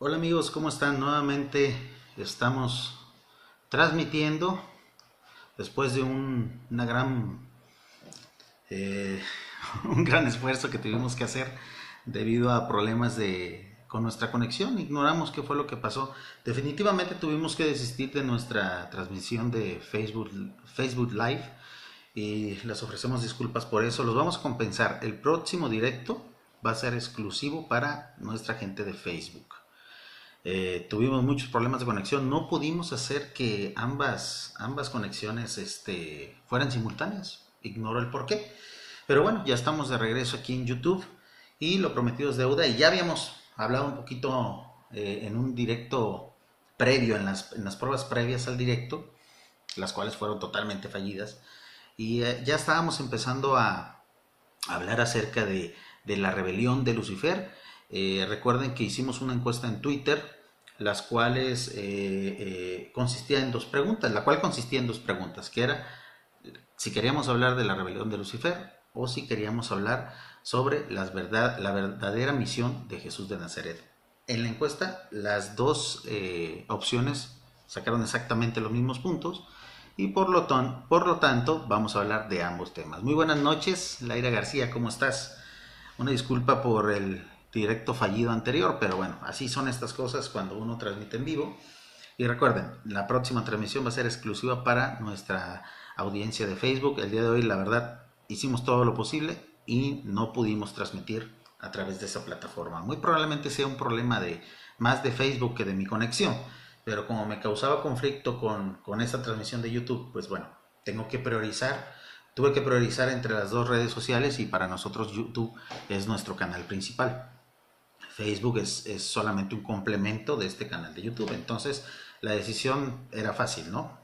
Hola amigos, ¿cómo están? Nuevamente estamos transmitiendo después de un, gran, eh, un gran esfuerzo que tuvimos que hacer debido a problemas de, con nuestra conexión. Ignoramos qué fue lo que pasó. Definitivamente tuvimos que desistir de nuestra transmisión de Facebook, Facebook Live y les ofrecemos disculpas por eso. Los vamos a compensar. El próximo directo va a ser exclusivo para nuestra gente de Facebook. Eh, tuvimos muchos problemas de conexión, no pudimos hacer que ambas, ambas conexiones este, fueran simultáneas, ignoro el por qué. Pero bueno, ya estamos de regreso aquí en YouTube. Y lo prometido es deuda. Y ya habíamos hablado un poquito eh, en un directo previo, en las, en las, pruebas previas al directo, las cuales fueron totalmente fallidas, y eh, ya estábamos empezando a hablar acerca de, de la rebelión de Lucifer. Recuerden que hicimos una encuesta en Twitter, las cuales eh, consistía en dos preguntas, la cual consistía en dos preguntas, que era si queríamos hablar de la rebelión de Lucifer o si queríamos hablar sobre las verdad, la verdadera misión de Jesús de Nazaret. En la encuesta, las dos eh, opciones sacaron exactamente los mismos puntos y por lo, ton, por lo tanto vamos a hablar de ambos temas. Muy buenas noches, Laira García, ¿cómo estás? Una disculpa por el directo fallido anterior, pero bueno, así son estas cosas cuando uno transmite en vivo. Y recuerden, la próxima transmisión va a ser exclusiva para nuestra audiencia de Facebook. El día de hoy, la verdad, hicimos todo lo posible y no pudimos transmitir a través de esa plataforma. Muy probablemente sea un problema de más de Facebook que de mi conexión, pero como me causaba conflicto con, con esta transmisión de YouTube, pues bueno, tengo que priorizar, tuve que priorizar entre las dos redes sociales y para nosotros YouTube es nuestro canal principal. Facebook es, es solamente un complemento de este canal de YouTube, entonces la decisión era fácil, ¿no?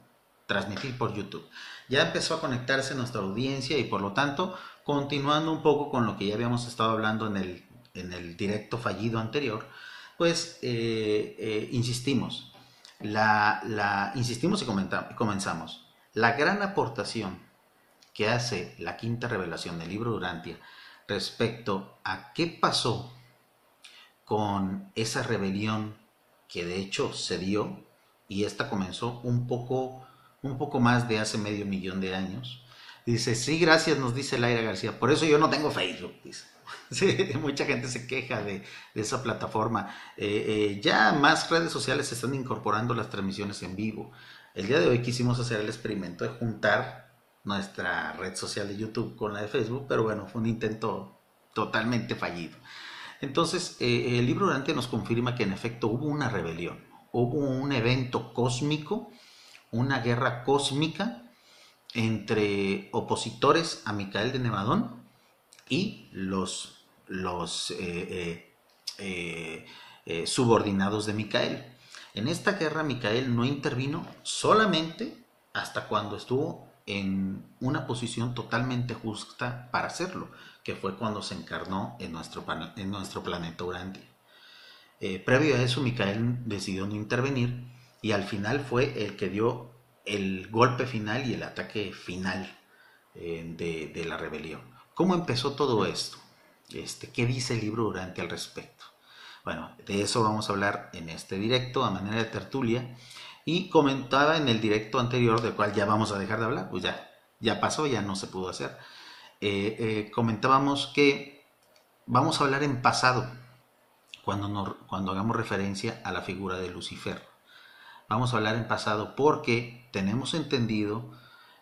Transmitir por YouTube. Ya empezó a conectarse nuestra audiencia y por lo tanto continuando un poco con lo que ya habíamos estado hablando en el, en el directo fallido anterior, pues eh, eh, insistimos, la, la, insistimos y, y comenzamos. La gran aportación que hace la quinta revelación del libro Durantia respecto a qué pasó con esa rebelión que de hecho se dio y esta comenzó un poco, un poco más de hace medio millón de años, Dice, sí, gracias, nos dice Laira García. Por eso yo no tengo Facebook, dice. Mucha gente se queja de, de esa plataforma. Eh, eh, ya más redes sociales se están incorporando las transmisiones en vivo. El día de hoy quisimos hacer el experimento de juntar nuestra red social de YouTube con la de Facebook, pero bueno, fue un intento totalmente fallido. Entonces, eh, el libro Durante nos confirma que en efecto hubo una rebelión, hubo un evento cósmico, una guerra cósmica entre opositores a Micael de Nevadón y los, eh, eh, eh, subordinados de Micael. En esta guerra Micael no intervino solamente hasta cuando estuvo en una posición totalmente justa para hacerlo, que fue cuando se encarnó en nuestro, en nuestro planeta Urantia. previo a eso, Micael decidió no intervenir y al final fue el que dio el golpe final y el ataque final eh, de, de, la rebelión. ¿Cómo empezó todo esto? Este, ¿Qué dice el libro Durante al respecto? Bueno, de eso vamos a hablar en este directo a manera de tertulia. Y comentaba en el directo anterior, del cual ya vamos a dejar de hablar, pues ya, ya pasó, ya no se pudo hacer. Eh, eh, comentábamos que vamos a hablar en pasado, cuando, hagamos referencia a la figura de Lucifer. Vamos a hablar en pasado porque tenemos entendido,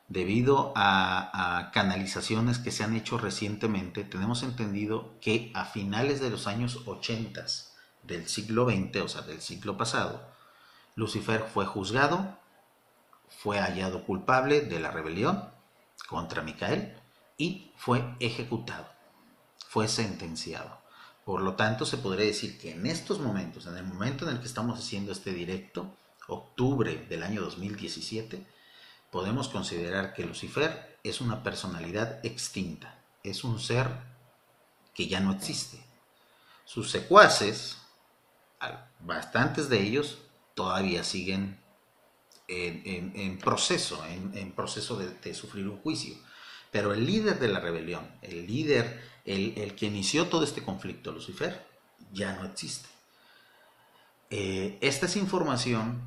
debido a, a, canalizaciones que se han hecho recientemente, tenemos entendido que a finales de los años 80 del siglo XX, o sea, del siglo pasado, Lucifer fue juzgado, fue hallado culpable de la rebelión contra Micael y fue ejecutado, fue sentenciado. Por lo tanto, se podría decir que en estos momentos, en el momento en el que estamos haciendo este directo, octubre del año 2017, podemos considerar que Lucifer es una personalidad extinta, es un ser que ya no existe. Sus secuaces, bastantes de ellos, todavía siguen en, proceso, en, en proceso de, de, sufrir un juicio. Pero el líder de la rebelión, el líder, el, el que inició todo este conflicto, Lucifer, ya no existe. eh, esta es información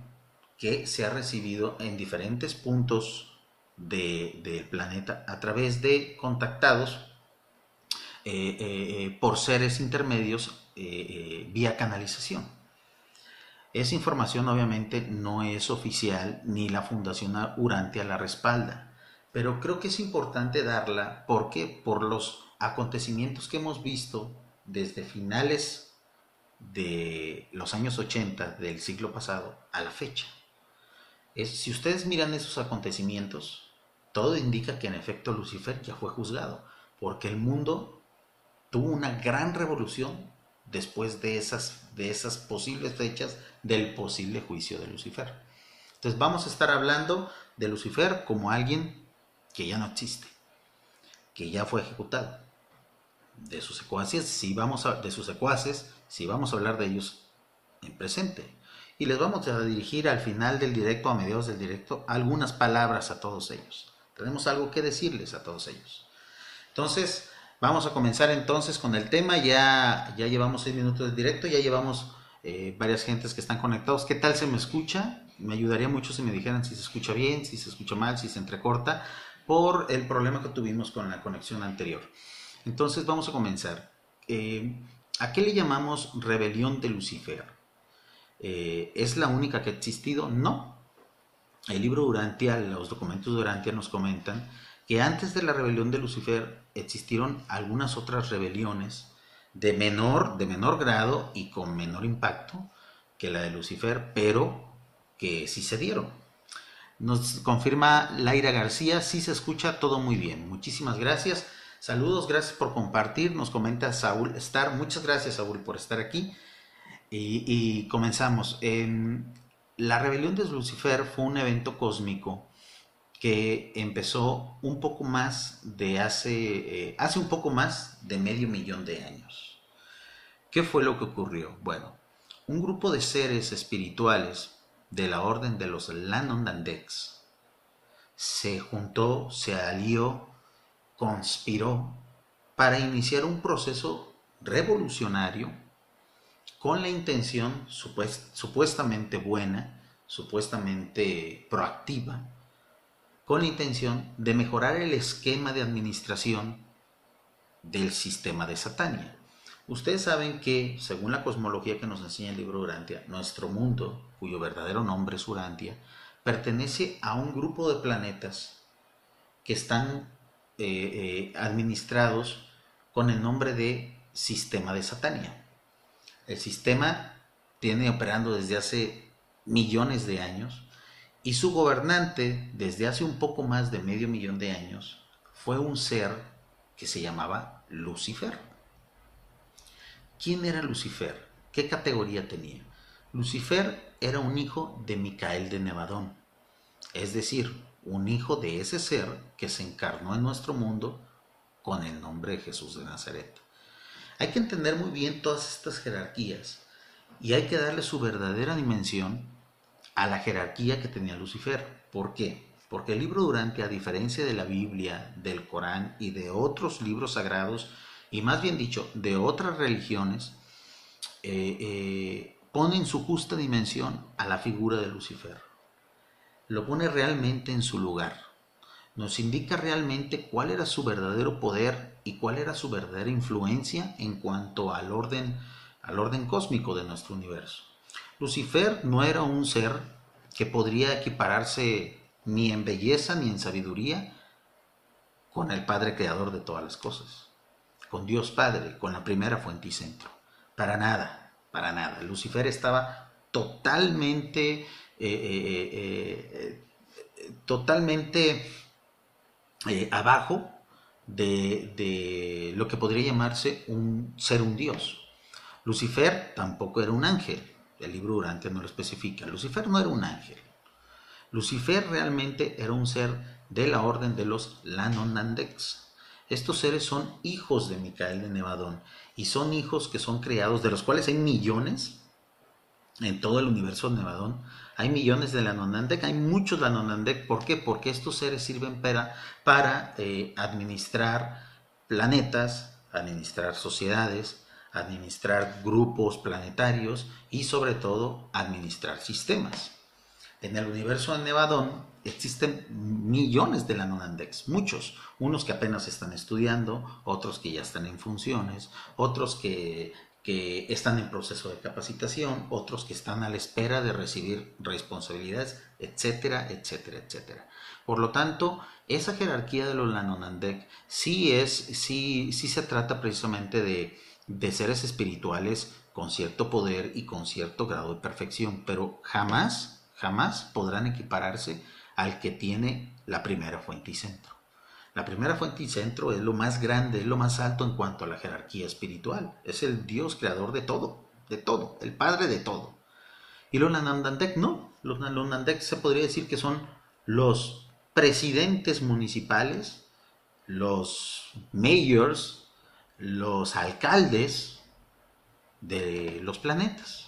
que se ha recibido en diferentes puntos del planeta a través de contactados eh, eh, por seres intermedios vía canalización. Esa información obviamente no es oficial ni la Fundación Urantia la respalda, pero creo que es importante darla porque por los acontecimientos que hemos visto desde finales de los años 80 del siglo pasado a la fecha. Es, si ustedes miran esos acontecimientos, todo indica que en efecto Lucifer ya fue juzgado, porque el mundo tuvo una gran revolución después de esas, de esas posibles fechas del posible juicio de Lucifer. Entonces vamos a estar hablando de Lucifer como alguien que ya no existe, que ya fue ejecutado. De sus secuaces, si vamos a, de sus secuaces, si vamos a hablar de ellos en presente. Y les vamos a dirigir al final del directo, a mediados del directo, algunas palabras a todos ellos. Tenemos algo que decirles a todos ellos. Entonces, vamos a comenzar entonces con el tema. Ya, ya llevamos seis minutos de directo, ya llevamos eh, varias gentes que están conectados. ¿Qué tal se me escucha? Me ayudaría mucho si me dijeran si se escucha bien, si se escucha mal, si se entrecorta, por el problema que tuvimos con la conexión anterior. Entonces, vamos a comenzar. Eh, ¿A qué le llamamos rebelión de Lucifer? Eh, ¿Es la única que ha existido? No. El libro Durantia, los documentos Durantia nos comentan que antes de la rebelión de Lucifer existieron algunas otras rebeliones de menor, de menor grado y con menor impacto que la de Lucifer, pero que sí se dieron. Nos confirma Laira García, sí se escucha todo muy bien. Muchísimas gracias. Saludos, gracias por compartir. Nos comenta Saúl Star. Muchas gracias, Saúl, por estar aquí. Y, comenzamos. la rebelión de Lucifer fue un evento cósmico que empezó un poco más de hace, eh, hace un poco más de medio millón de años. ¿Qué fue lo que ocurrió? Bueno, un grupo de seres espirituales de la orden de los Lanondandex se juntó, se alió conspiró para iniciar un proceso revolucionario con la intención supuestamente buena, supuestamente proactiva, con la intención de mejorar el esquema de administración del sistema de Satania. Ustedes saben que, según la cosmología que nos enseña el libro Urantia, nuestro mundo, cuyo verdadero nombre es Urantia, pertenece a un grupo de planetas que están eh, eh, administrados con el nombre de sistema de Satania. El sistema tiene operando desde hace millones de años y su gobernante desde hace un poco más de medio millón de años fue un ser que se llamaba Lucifer. ¿Quién era Lucifer? ¿Qué categoría tenía? Lucifer era un hijo de Micael de Nevadón, es decir, un hijo de ese ser que se encarnó en nuestro mundo con el nombre de Jesús de Nazaret. Hay que entender muy bien todas estas jerarquías y hay que darle su verdadera dimensión a la jerarquía que tenía Lucifer. ¿Por qué? Porque el libro Durante, a diferencia de la Biblia, del Corán y de otros libros sagrados, y más bien dicho, de otras religiones, eh, eh, pone en su justa dimensión a la figura de Lucifer lo pone realmente en su lugar. Nos indica realmente cuál era su verdadero poder y cuál era su verdadera influencia en cuanto al orden, al orden cósmico de nuestro universo. Lucifer no era un ser que podría equipararse ni en belleza ni en sabiduría con el Padre Creador de todas las cosas, con Dios Padre, con la primera fuente y centro. Para nada, para nada. Lucifer estaba totalmente eh, eh, eh, totalmente abajo de, lo que podría llamarse un ser un dios. Lucifer tampoco era un ángel, el libro Durante no lo especifica. Lucifer no era un ángel. Lucifer realmente era un ser de la orden de los Lanonandex. Estos seres son hijos de Micael de Nevadón y son hijos que son creados, de los cuales hay millones en todo el universo de Nevadón, hay millones de Lanonandek, hay muchos Lanonandek. ¿Por qué? Porque estos seres sirven para, eh, administrar planetas, administrar sociedades, administrar grupos planetarios y sobre todo administrar sistemas. En el universo de Nevadón existen millones de Lanonandex, muchos, unos que apenas están estudiando, otros que ya están en funciones, otros que, que están en proceso de capacitación, otros que están a la espera de recibir responsabilidades, etcétera, etcétera, etcétera. Por lo tanto, esa jerarquía de los Lanonandek sí es, sí, sí se trata precisamente de seres espirituales con cierto poder y con cierto grado de perfección, pero jamás, jamás podrán equipararse al que tiene la primera fuente y centro. La primera fuente y centro es lo más grande, es lo más alto en cuanto a la jerarquía espiritual. Es el Dios creador de todo, de todo, el Padre de todo. Y los Nanandek no. Los Nanandek se podría decir que son los presidentes municipales, los mayors, los alcaldes de los planetas.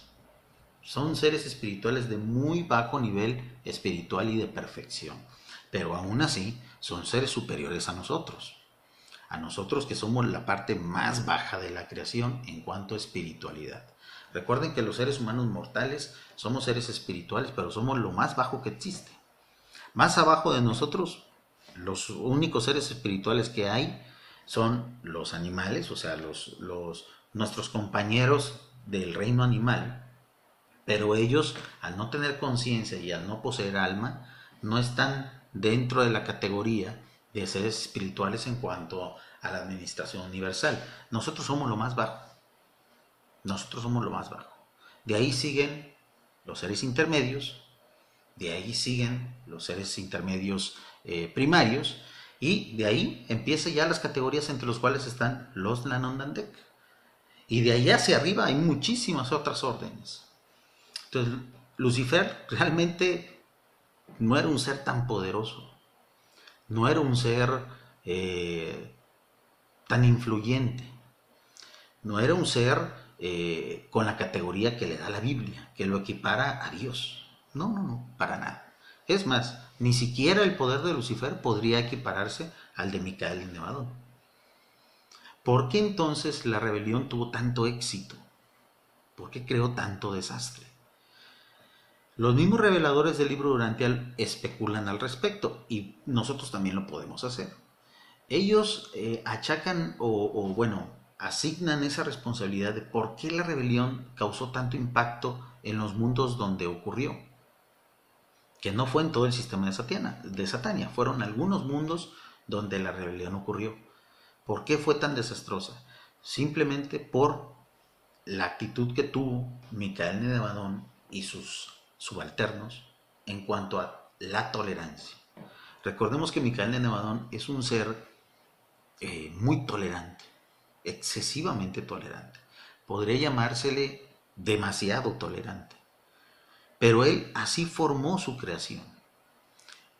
Son seres espirituales de muy bajo nivel espiritual y de perfección, pero aún así son seres superiores a nosotros. A nosotros que somos la parte más baja de la creación en cuanto a espiritualidad. Recuerden que los seres humanos mortales somos seres espirituales, pero somos lo más bajo que existe. Más abajo de nosotros, los únicos seres espirituales que hay son los animales, o sea, los, los, nuestros compañeros del reino animal, pero ellos, al no tener conciencia y al no poseer alma, no están dentro de la categoría de seres espirituales en cuanto a la administración universal. Nosotros somos lo más bajo. Nosotros somos lo más bajo. De ahí siguen los seres intermedios, de ahí siguen los seres intermedios eh, primarios, y de ahí empiezan ya las categorías entre los cuales están los Lanondandek. Y de ahí hacia arriba hay muchísimas otras órdenes. Entonces, Lucifer realmente no era un ser tan poderoso, no era un ser eh, tan influyente, no era un ser eh, con la categoría que le da la Biblia, que lo equipara a Dios. No, no, no, para nada. Es más, ni siquiera el poder de Lucifer podría equipararse al de Micael y Nevadón. ¿Por qué entonces la rebelión tuvo tanto éxito? ¿Por qué creó tanto desastre? Los mismos reveladores del libro Durantial especulan al respecto y nosotros también lo podemos hacer. Ellos eh, achacan o, bueno, asignan esa responsabilidad de por qué la rebelión causó tanto impacto en los mundos donde ocurrió. Que no fue en todo el sistema de Satania, de Satania, fueron algunos mundos donde la rebelión ocurrió. ¿Por qué fue tan desastrosa? Simplemente por la actitud que tuvo Micael Nevadón y sus subalternos en cuanto a la tolerancia. Recordemos que Micael de Nevadón es un ser eh, muy tolerante, excesivamente tolerante. Podría llamársele demasiado tolerante. Pero él así formó su creación.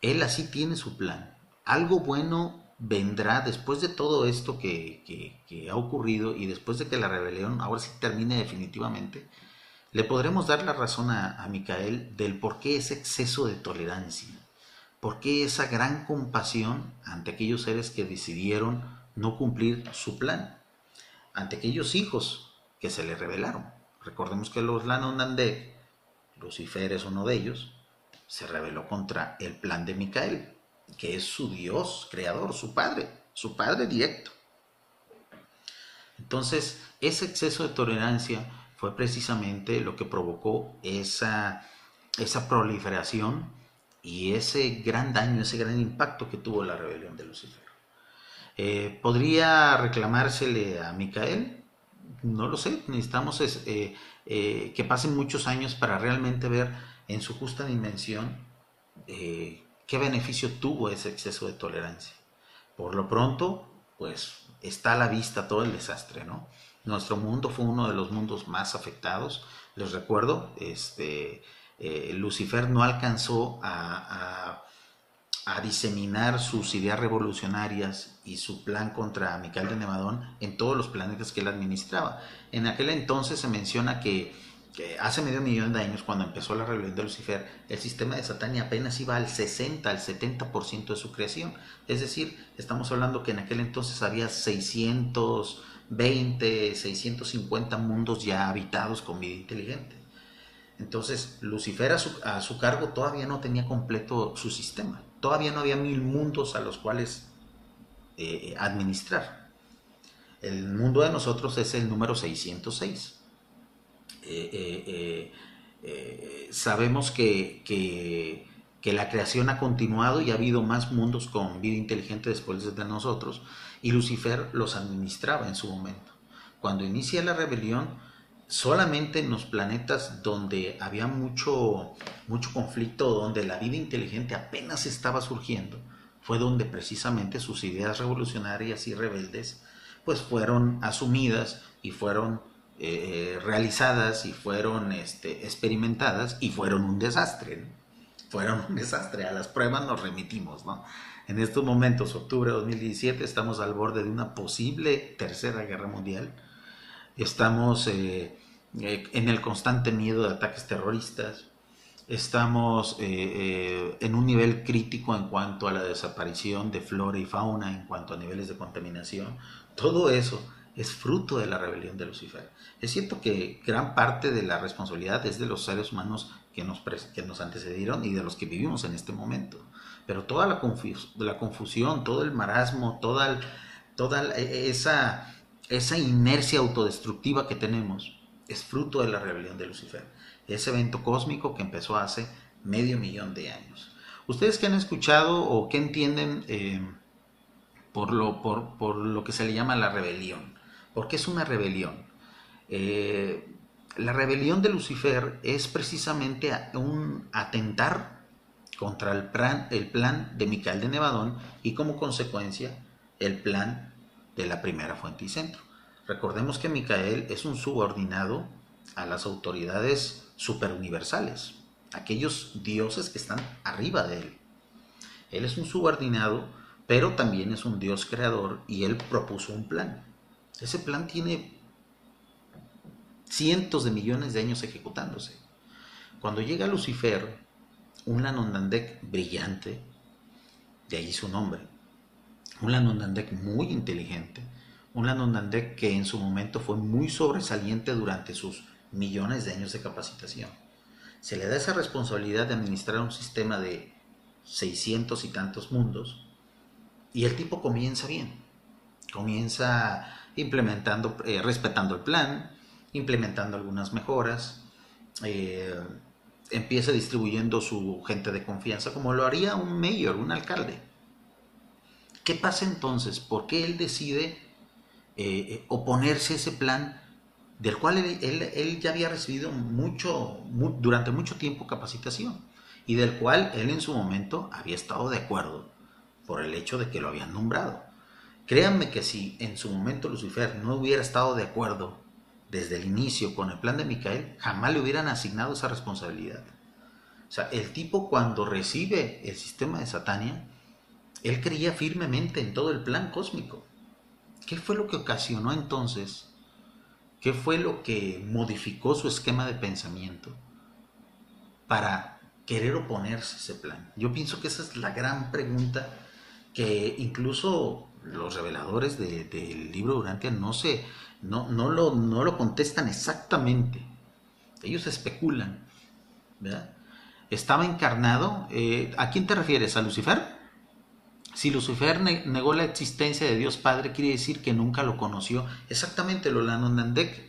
Él así tiene su plan. Algo bueno vendrá después de todo esto que, que ha ocurrido y después de que la rebelión ahora sí termine definitivamente le podremos dar la razón a, Micael del por qué ese exceso de tolerancia, por qué esa gran compasión ante aquellos seres que decidieron no cumplir su plan, ante aquellos hijos que se le rebelaron. Recordemos que los Lanonandek, Lucifer es uno de ellos, se rebeló contra el plan de Micael, que es su Dios creador, su Padre, su Padre directo. Entonces, ese exceso de tolerancia fue precisamente lo que provocó esa, esa proliferación y ese gran daño, ese gran impacto que tuvo la rebelión de Lucifer. Eh, ¿Podría reclamársele a Micael? No lo sé, necesitamos eh, eh, que pasen muchos años para realmente ver en su justa dimensión qué beneficio tuvo ese exceso de tolerancia. Por lo pronto, pues está a la vista todo el desastre, ¿no? Nuestro mundo fue uno de los mundos más afectados. Les recuerdo, este, eh, Lucifer no alcanzó a, a, diseminar sus ideas revolucionarias y su plan contra Micael de Nevadón en todos los planetas que él administraba. En aquel entonces se menciona que, hace medio millón de años, cuando empezó la rebelión de Lucifer, el sistema de Satania apenas iba al 60, al 70% de su creación. Es decir, estamos hablando que en aquel entonces había 600 620, 650 mundos ya habitados con vida inteligente. Entonces, Lucifer a su, cargo todavía no tenía completo su sistema. Todavía no había mil mundos a los cuales eh, administrar. El mundo de nosotros es el número 606. Eh, eh, sabemos que, que, la creación ha continuado y ha habido más mundos con vida inteligente después de nosotros y Lucifer los administraba en su momento. Cuando inicia la rebelión, solamente en los planetas donde había mucho, mucho conflicto, donde la vida inteligente apenas estaba surgiendo, fue donde precisamente sus ideas revolucionarias y rebeldes pues fueron asumidas y fueron eh, realizadas y fueron este, experimentadas y fueron un desastre. Fueron un desastre. A las pruebas nos remitimos. ¿no? En estos momentos, octubre de 2017, estamos al borde de una posible tercera guerra mundial. Estamos eh, eh, en el constante miedo de ataques terroristas. Estamos en un nivel crítico en cuanto a la desaparición de flora y fauna, en cuanto a niveles de contaminación. Todo eso es fruto de la rebelión de Lucifer. Es cierto que gran parte de la responsabilidad es de los seres humanos que nos, que nos antecedieron y de los que vivimos en este momento, pero toda la, la confusión, todo el marasmo, toda, e, esa, inercia autodestructiva que tenemos es fruto de la rebelión de Lucifer, ese evento cósmico que empezó hace medio millón de años. Ustedes que han escuchado o que entienden eh, por, lo, por, por que se le llama la rebelión, porque es una rebelión. Eh, la rebelión de Lucifer es precisamente un atentar contra el plan, el plan de Micael de Nevadón y como consecuencia el plan de la primera fuente y centro. Recordemos que Micael es un subordinado a las autoridades superuniversales, aquellos dioses que están arriba de él. Él es un subordinado, pero también es un dios creador y él propuso un plan. Ese plan tiene cientos de millones de años ejecutándose. Cuando llega Lucifer, un Lanondandek brillante, de ahí su nombre, un Lanondandek muy inteligente, un Lanondandek que en su momento fue muy sobresaliente durante sus millones de años de capacitación. Se le da esa responsabilidad de administrar un sistema de 600 y tantos mundos y el tipo comienza bien. Comienza implementando, eh, respetando el plan, implementando algunas mejoras, eh, empieza distribuyendo su gente de confianza como lo haría un mayor, un alcalde. ¿Qué pasa entonces? ¿Por qué él decide eh, oponerse a ese plan del cual él, ya había recibido mucho, durante mucho tiempo capacitación y del cual él en su momento había estado de acuerdo por el hecho de que lo habían nombrado? Créanme que si en su momento Lucifer no hubiera estado de acuerdo desde el inicio con el plan de Micael, jamás le hubieran asignado esa responsabilidad. O sea, el tipo cuando recibe el sistema de Satania, él creía firmemente en todo el plan cósmico. ¿Qué fue lo que ocasionó entonces? ¿Qué fue lo que modificó su esquema de pensamiento para querer oponerse a ese plan? Yo pienso que esa es la gran pregunta que incluso los reveladores del libro Durantia no, se, no, no, lo, no lo contestan exactamente. Ellos especulan. Estaba encarnado. Eh, ¿A quién te refieres? ¿A Lucifer? Si Lucifer negó la existencia de Dios Padre, quiere decir que nunca lo conoció. Exactamente, lo Lanondandek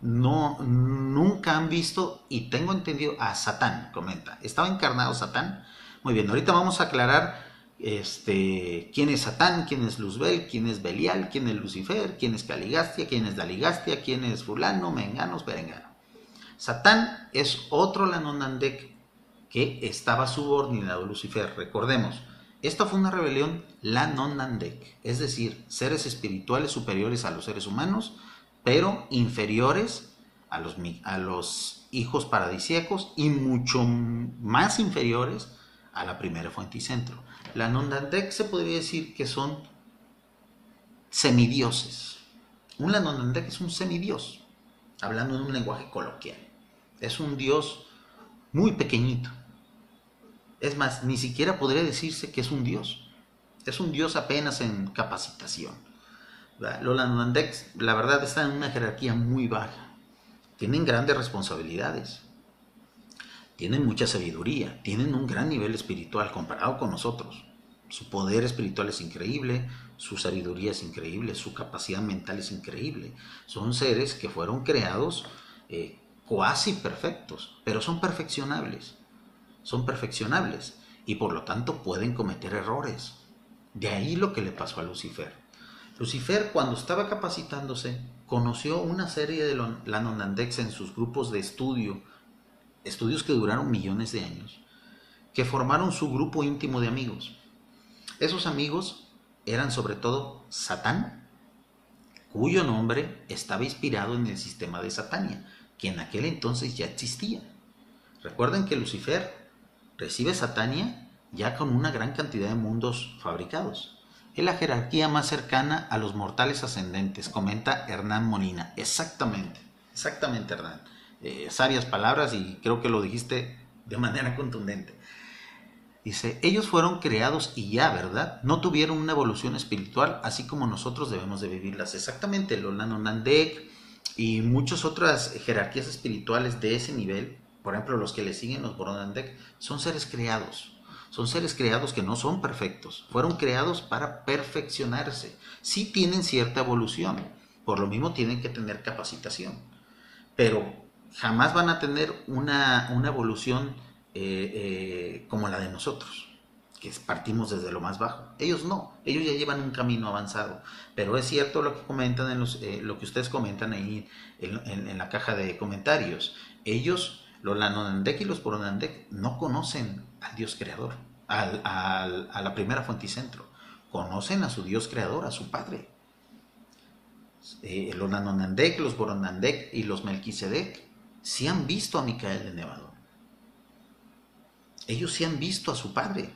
no, nunca han visto, y tengo entendido, a Satán, comenta. ¿Estaba encarnado Satán? Muy bien, ahorita vamos a aclarar este, quién es Satán, quién es Luzbel, quién es Belial, quién es Lucifer, quién es Caligastia, quién es Daligastia, quién es fulano, menganos, perengano. Satán es otro Lanonandek que estaba subordinado a Lucifer. Recordemos, esta fue una rebelión Lanonandek, es decir, seres espirituales superiores a los seres humanos, pero inferiores a los, a los hijos paradisíacos y mucho más inferiores a la primera fuente y centro. La Nondandek se podría decir que son semidioses. Un Lanondandek es un semidios, hablando en un lenguaje coloquial. Es un dios muy pequeñito. Es más, ni siquiera podría decirse que es un dios. Es un dios apenas en capacitación. Los Lanonandeks, la verdad, están en una jerarquía muy baja. Tienen grandes responsabilidades. Tienen mucha sabiduría. Tienen un gran nivel espiritual comparado con nosotros. Su poder espiritual es increíble, su sabiduría es increíble, su capacidad mental es increíble. Son seres que fueron creados eh, cuasi perfectos, pero son perfeccionables. Son perfeccionables y por lo tanto pueden cometer errores. De ahí lo que le pasó a Lucifer. Lucifer cuando estaba capacitándose conoció una serie de Lanonandex en sus grupos de estudio, estudios que duraron millones de años, que formaron su grupo íntimo de amigos. Esos amigos eran sobre todo Satán, cuyo nombre estaba inspirado en el sistema de Satania, que en aquel entonces ya existía. Recuerden que Lucifer recibe Satania ya con una gran cantidad de mundos fabricados. Es la jerarquía más cercana a los mortales ascendentes, comenta Hernán Molina. Exactamente, exactamente Hernán. Eh, sabias palabras y creo que lo dijiste de manera contundente. Dice, ellos fueron creados y ya, ¿verdad? No tuvieron una evolución espiritual, así como nosotros debemos de vivirlas. Exactamente, los Nanonandek y muchas otras jerarquías espirituales de ese nivel, por ejemplo, los que le siguen, los Boronandek, son seres creados. Son seres creados que no son perfectos. Fueron creados para perfeccionarse. Sí tienen cierta evolución. Por lo mismo tienen que tener capacitación. Pero jamás van a tener una, una evolución eh, eh, como la de nosotros, que partimos desde lo más bajo. Ellos no, ellos ya llevan un camino avanzado. Pero es cierto lo que comentan en los, eh, lo que ustedes comentan ahí en, la caja de comentarios. Ellos, los Lanonandek y los Poronandek, no conocen al Dios creador, a la primera fuente y centro. Conocen a su Dios creador, a su Padre. los Nanonandek, los Boronandek y los Melquisedec sí han visto a Micael de Nevado ellos sí han visto a su Padre,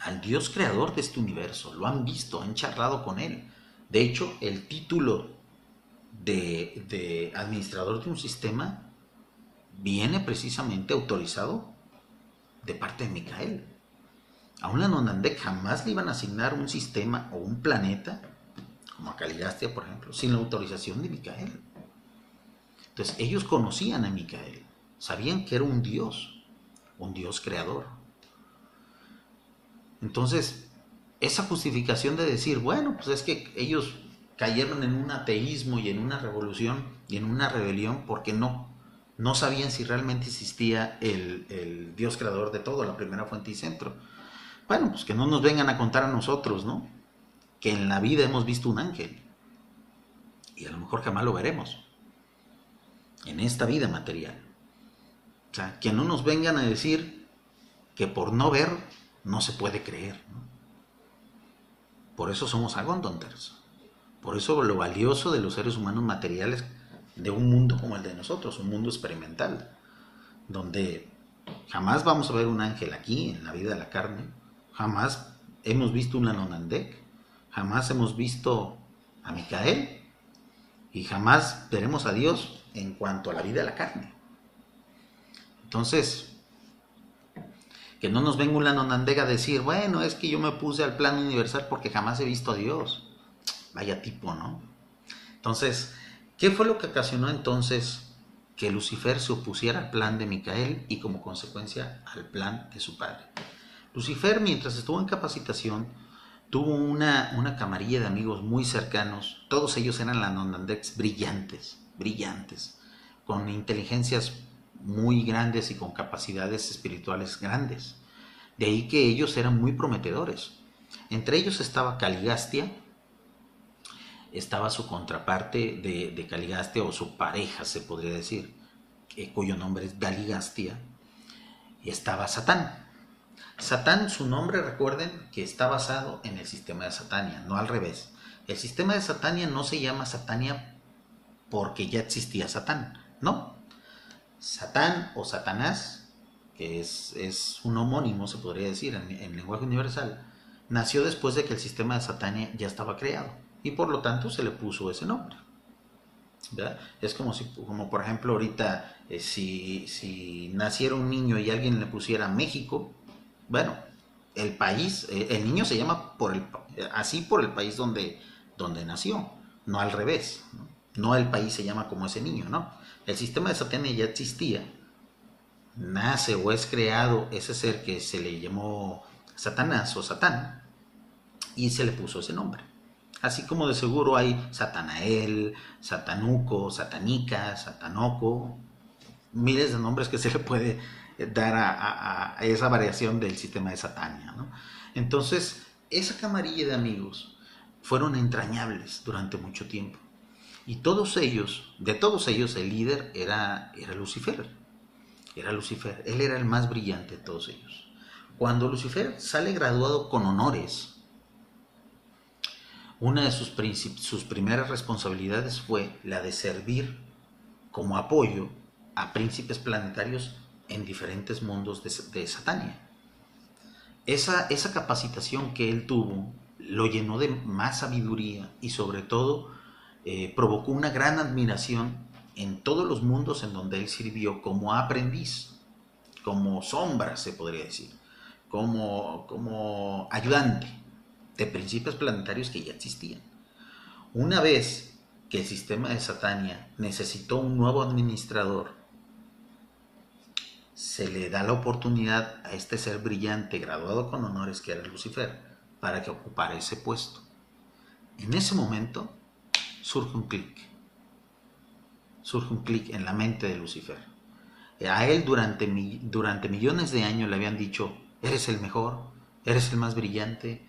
al Dios creador de este universo, lo han visto, han charlado con Él. De hecho, el título de, administrador de un sistema viene precisamente autorizado de parte de Micael. A un Lanonandek jamás le iban a asignar un sistema o un planeta, como a Caligastia, por ejemplo, sin la autorización de Micael. Entonces, ellos conocían a Micael, sabían que era un Dios un Dios creador. Entonces, esa justificación de decir, bueno, pues es que ellos cayeron en un ateísmo y en una revolución y en una rebelión porque no, no sabían si realmente existía el, el Dios creador de todo, la primera fuente y centro. Bueno, pues que no nos vengan a contar a nosotros, ¿no? Que en la vida hemos visto un ángel y a lo mejor jamás lo veremos en esta vida material. O sea, que no nos vengan a decir que por no ver no se puede creer. Por eso somos agondonters. Por eso lo valioso de los seres humanos materiales de un mundo como el de nosotros, un mundo experimental, donde jamás vamos a ver un ángel aquí en la vida de la carne, jamás hemos visto un Anonandek, jamás hemos visto a Micael y jamás veremos a Dios en cuanto a la vida de la carne. Entonces, que no nos venga un lanonandega a decir, bueno, es que yo me puse al plano universal porque jamás he visto a Dios. Vaya tipo, ¿no? Entonces, ¿qué fue lo que ocasionó entonces que Lucifer se opusiera al plan de Micael y como consecuencia al plan de su padre? Lucifer, mientras estuvo en capacitación, tuvo una, una camarilla de amigos muy cercanos. Todos ellos eran lanonandex brillantes, brillantes, con inteligencias muy grandes y con capacidades espirituales grandes. De ahí que ellos eran muy prometedores. Entre ellos estaba Caligastia, estaba su contraparte de, Caligastia o su pareja, se podría decir, eh, cuyo nombre es Daligastia, y estaba Satán. Satán, su nombre, recuerden que está basado en el sistema de Satania, no al revés. El sistema de Satania no se llama Satania porque ya existía Satán, no, Satán o Satanás, que es, un homónimo, se podría decir, en, lenguaje universal, nació después de que el sistema de Satania ya estaba creado y por lo tanto se le puso ese nombre. Es como si, como por ejemplo ahorita, eh, si, si, naciera un niño y alguien le pusiera México, bueno, el país, eh, el niño se llama así por el país donde, donde nació, no al revés. No, el país se llama como ese niño, ¿no? El sistema de Satania ya existía. Nace o es creado ese ser que se le llamó Satanás o Satán y se le puso ese nombre. Así como de seguro hay Satanael, Satanuco, Satanica, Satanoco, miles de nombres que se le puede dar a, esa variación del sistema de Satania. Entonces, esa camarilla de amigos fueron entrañables durante mucho tiempo. Y todos ellos, de todos ellos, el líder era, era Lucifer. Era Lucifer. Él era el más brillante de todos ellos. Cuando Lucifer sale graduado con honores, una de sus, sus primeras responsabilidades fue la de servir como apoyo a príncipes planetarios en diferentes mundos de, Satania. Esa, esa capacitación que él tuvo lo llenó de más sabiduría y sobre todo eh, provocó una gran admiración en todos los mundos en donde él sirvió como aprendiz, como sombra se podría decir, como, como ayudante de príncipes planetarios que ya existían. Una vez que el sistema de Satania necesitó un nuevo administrador se le da la oportunidad a este ser brillante, graduado con honores, que era Lucifer, para que ocupara ese puesto. En ese momento surge un clic. Surge un clic en la mente de Lucifer. A él durante, durante millones de años le habían dicho, eres el mejor, eres el más brillante,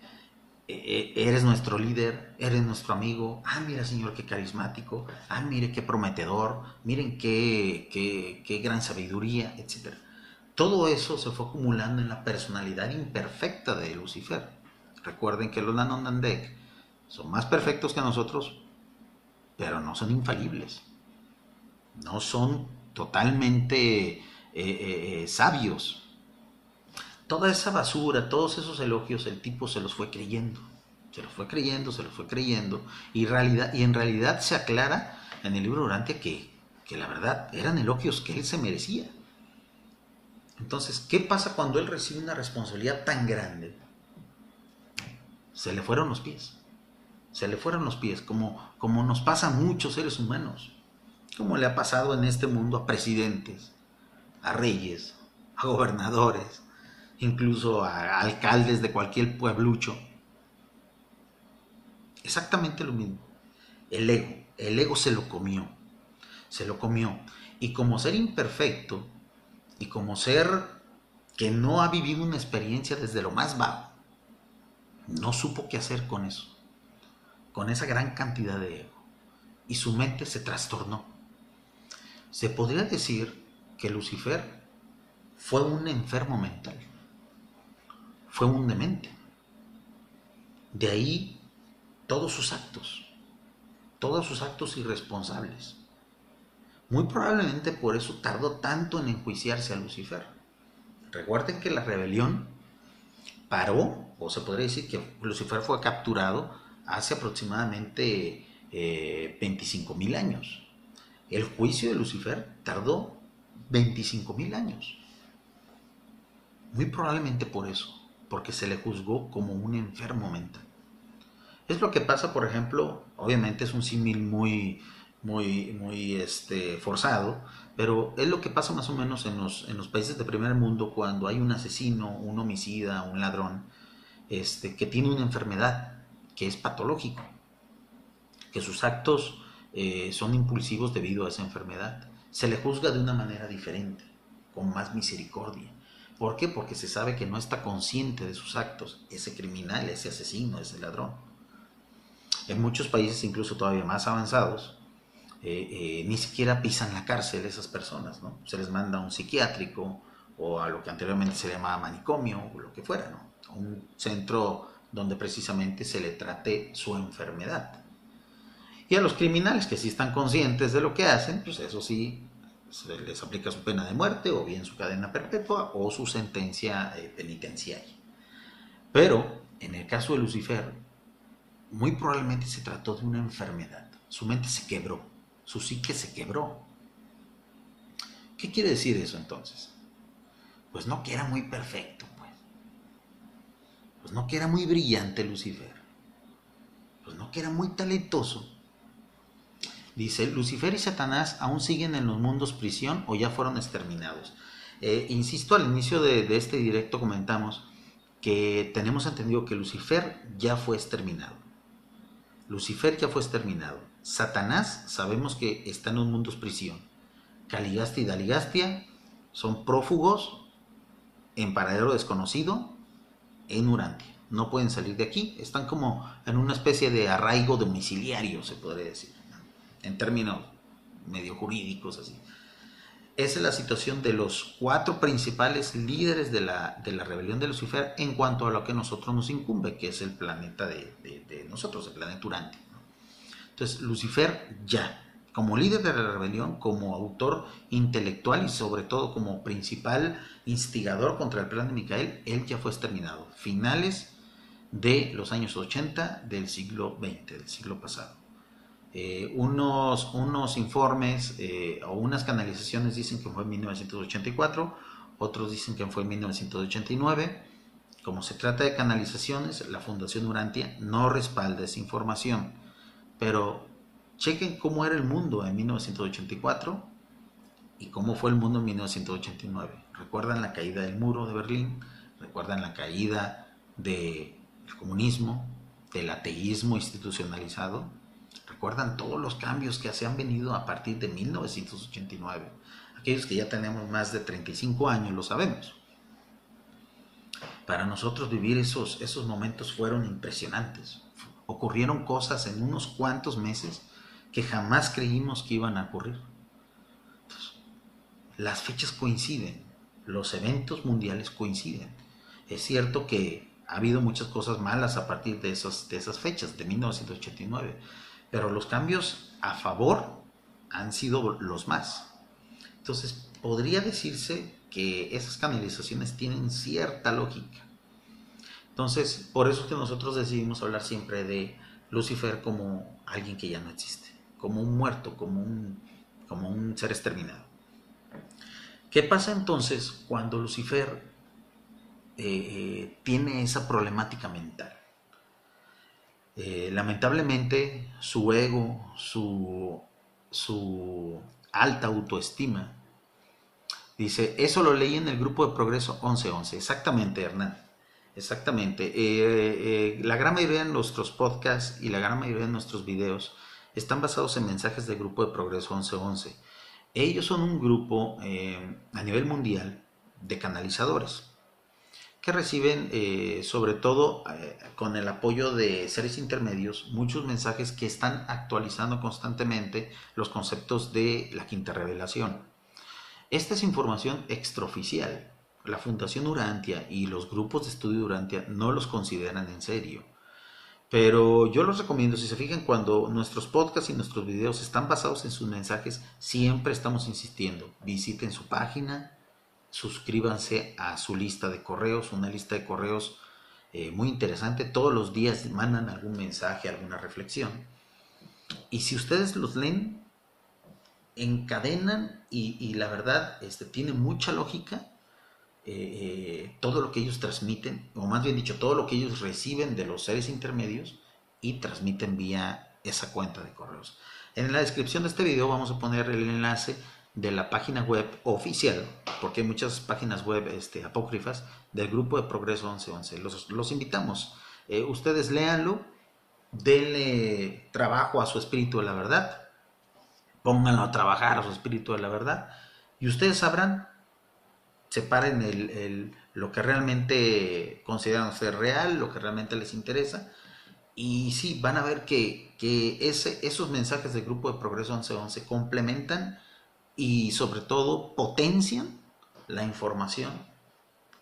e, e, eres nuestro líder, eres nuestro amigo, ah, mira señor, qué carismático, ah, mire qué prometedor, miren qué, qué, qué gran sabiduría, etc. Todo eso se fue acumulando en la personalidad imperfecta de Lucifer. Recuerden que los Nanondandek son más perfectos que nosotros, pero no son infalibles. No son totalmente eh, eh, eh, sabios. Toda esa basura, todos esos elogios, el tipo se los fue creyendo. Se los fue creyendo, se los fue creyendo. Y, realidad, y en realidad se aclara en el libro Durante que, que la verdad eran elogios que él se merecía. Entonces, ¿qué pasa cuando él recibe una responsabilidad tan grande? Se le fueron los pies. Se le fueron los pies, como, como nos pasa a muchos seres humanos. Como le ha pasado en este mundo a presidentes, a reyes, a gobernadores, incluso a alcaldes de cualquier pueblucho. Exactamente lo mismo. El ego, el ego se lo comió, se lo comió. Y como ser imperfecto, y como ser que no ha vivido una experiencia desde lo más bajo, no supo qué hacer con eso, con esa gran cantidad de ego. Y su mente se trastornó. Se podría decir que Lucifer fue un enfermo mental, fue un demente. De ahí todos sus actos, todos sus actos irresponsables. Muy probablemente por eso tardó tanto en enjuiciarse a Lucifer. Recuerden que la rebelión paró, o se podría decir que Lucifer fue capturado hace aproximadamente eh, 25.000 años. El juicio de Lucifer tardó 25.000 años. Muy probablemente por eso, porque se le juzgó como un enfermo mental. Es lo que pasa, por ejemplo, obviamente es un símil muy, muy, muy este, forzado, pero es lo que pasa más o menos en los, en los países de primer mundo cuando hay un asesino, un homicida, un ladrón, este, que tiene una enfermedad, que es patológico, que sus actos eh, son impulsivos debido a esa enfermedad. Se le juzga de una manera diferente, con más misericordia. ¿Por qué? Porque se sabe que no está consciente de sus actos, ese criminal, ese asesino, ese ladrón. En muchos países, incluso todavía más avanzados, eh, eh, ni siquiera pisan la cárcel esas personas, ¿no? Se les manda a un psiquiátrico o a lo que anteriormente se llamaba manicomio o lo que fuera, un centro donde precisamente se le trate su enfermedad. Y a los criminales que sí están conscientes de lo que hacen, pues eso sí, se les aplica su pena de muerte o bien su cadena perpetua o su sentencia eh, penitenciaria. Pero en el caso de Lucifer, muy probablemente se trató de una enfermedad. Su mente se quebró su psique se quebró. ¿Qué quiere decir eso entonces? Pues no que era muy perfecto, pues. No que era muy brillante Lucifer. Pues no que era muy talentoso, dice, Lucifer y Satanás aún siguen en los mundos prisión o ya fueron exterminados. Eh, insisto, al inicio de, este directo comentamos que tenemos entendido que Lucifer ya fue exterminado. Lucifer ya fue exterminado. Satanás sabemos que está en los mundos prisión. Caligastia y Daligastia son prófugos en paradero desconocido en Urantia. No pueden salir de aquí. Están como en una especie de arraigo domiciliario, se podría decir. En términos medio jurídicos, así. Esa es la situación de los cuatro principales líderes de la, de la rebelión de Lucifer en cuanto a lo que nosotros nos incumbe, que es el planeta de, de, nosotros, el planeta Urantia. Entonces, Lucifer ya, como líder de la rebelión, como autor intelectual y sobre todo como principal instigador contra el plan de Micael, él ya fue exterminado. Finales de los años 80 del siglo XX, del siglo pasado. Eh, unos, unos informes eh, o unas canalizaciones dicen que fue en 1984, otros dicen que fue en 1989. Como se trata de canalizaciones, la Fundación Urantia no respalda esa información. Pero chequen cómo era el mundo en 1984 y cómo fue el mundo en 1989. ¿Recuerdan la caída del muro de Berlín? ¿Recuerdan la caída del comunismo, del ateísmo institucionalizado? recuerdan todos los cambios que se han venido a partir de 1989. Aquellos que ya tenemos más de 35 años lo sabemos. Para nosotros vivir esos, esos momentos fueron impresionantes. Ocurrieron cosas en unos cuantos meses que jamás creímos que iban a ocurrir. las fechas coinciden, los eventos mundiales coinciden. Es cierto que ha habido muchas cosas malas a partir de, esos, de esas fechas, de 1989, pero los cambios a favor han sido los más. Entonces, podría decirse que esas canalizaciones tienen cierta lógica. Entonces, por eso es que nosotros decidimos hablar siempre de Lucifer como alguien que ya no existe, como un muerto, como un, como un ser exterminado. ¿Qué pasa entonces cuando Lucifer eh, eh, tiene esa problemática mental? Eh, lamentablemente su ego, su, su alta autoestima, dice, eso lo leí en el grupo de Progreso 1111, exactamente Hernán, exactamente. La gran mayoría de nuestros podcasts y la gran mayoría de nuestros videos están basados en mensajes del grupo de Progreso 1111. Ellos son un grupo a nivel mundial de canalizadores que reciben eh, sobre todo eh, con el apoyo de seres intermedios muchos mensajes que están actualizando constantemente los conceptos de la quinta revelación. Esta es información extraoficial. La Fundación Urantia y los grupos de estudio Urantia no los consideran en serio. Pero yo los recomiendo, si se fijan, cuando nuestros podcasts y nuestros videos están basados en sus mensajes, siempre estamos insistiendo. Visiten su página, suscríbanse a su lista de correos, una lista de correos eh, muy interesante. Todos los días mandan algún mensaje, alguna reflexión. Y si ustedes los leen, encadenan y, la verdad este, tiene mucha lógica eh, eh, todo lo que ellos transmiten, o más bien dicho, todo lo que ellos reciben de los seres intermedios y transmiten vía esa cuenta de correos. En la descripción de este video vamos a poner el enlace de la página web oficial, porque hay muchas páginas web este, apócrifas del grupo de Progreso 1111. Los, los invitamos. Eh, ustedes léanlo, denle trabajo a su espíritu de la verdad, pónganlo a trabajar a su espíritu de la verdad, y ustedes sabrán, separen el, lo que realmente consideran ser real, lo que realmente les interesa, y sí, van a ver que, que ese, esos mensajes del grupo de Progreso 1111 complementan y sobre todo potencian la información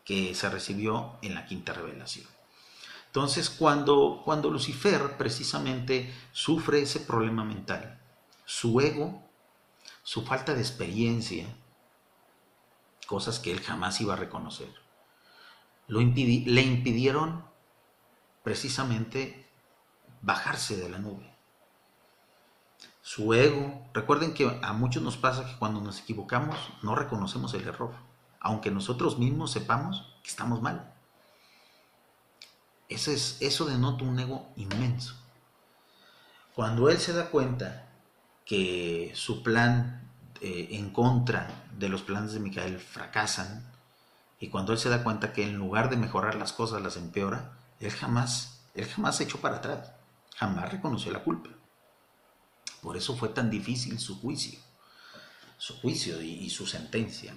que se recibió en la quinta revelación. Entonces, cuando, cuando Lucifer precisamente sufre ese problema mental, su ego, su falta de experiencia, cosas que él jamás iba a reconocer, lo le impidieron precisamente bajarse de la nube su ego. Recuerden que a muchos nos pasa que cuando nos equivocamos no reconocemos el error, aunque nosotros mismos sepamos que estamos mal. Eso, es, eso denota un ego inmenso. Cuando él se da cuenta que su plan eh, en contra de los planes de Micael fracasan, y cuando él se da cuenta que en lugar de mejorar las cosas las empeora, él jamás, él jamás se echó para atrás, jamás reconoció la culpa. Por eso fue tan difícil su juicio, su juicio y, su sentencia.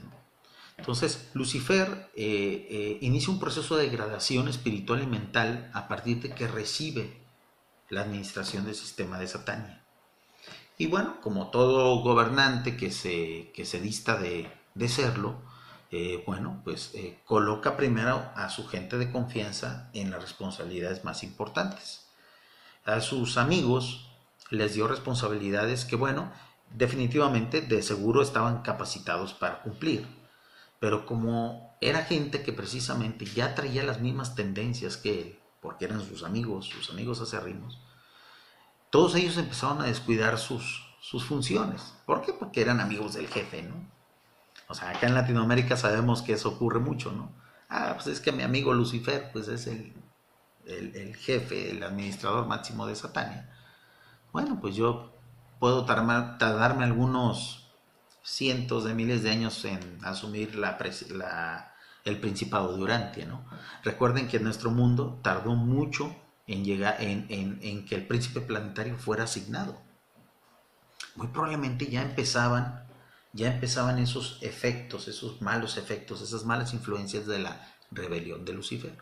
Entonces, Lucifer eh, eh, inicia un proceso de degradación espiritual y mental a partir de que recibe la administración del sistema de Satania. Y bueno, como todo gobernante que se, que se dista de, de serlo, eh, bueno, pues eh, coloca primero a su gente de confianza en las responsabilidades más importantes. A sus amigos les dio responsabilidades que, bueno, definitivamente de seguro estaban capacitados para cumplir. Pero como era gente que precisamente ya traía las mismas tendencias que él, porque eran sus amigos, sus amigos acérrimos, todos ellos empezaron a descuidar sus, sus funciones. ¿Por qué? Porque eran amigos del jefe, ¿no? O sea, acá en Latinoamérica sabemos que eso ocurre mucho, ¿no? Ah, pues es que mi amigo Lucifer, pues es el, el, jefe, el administrador máximo de Satania. Bueno, pues yo puedo tardarme algunos cientos de miles de años en asumir la, el principado de Urantia, ¿no? Recuerden que nuestro mundo tardó mucho en, que el príncipe planetario fuera asignado. Muy probablemente ya empezaban ya empezaban esos efectos, esos malos efectos, esas malas influencias de la rebelión de Lucifer.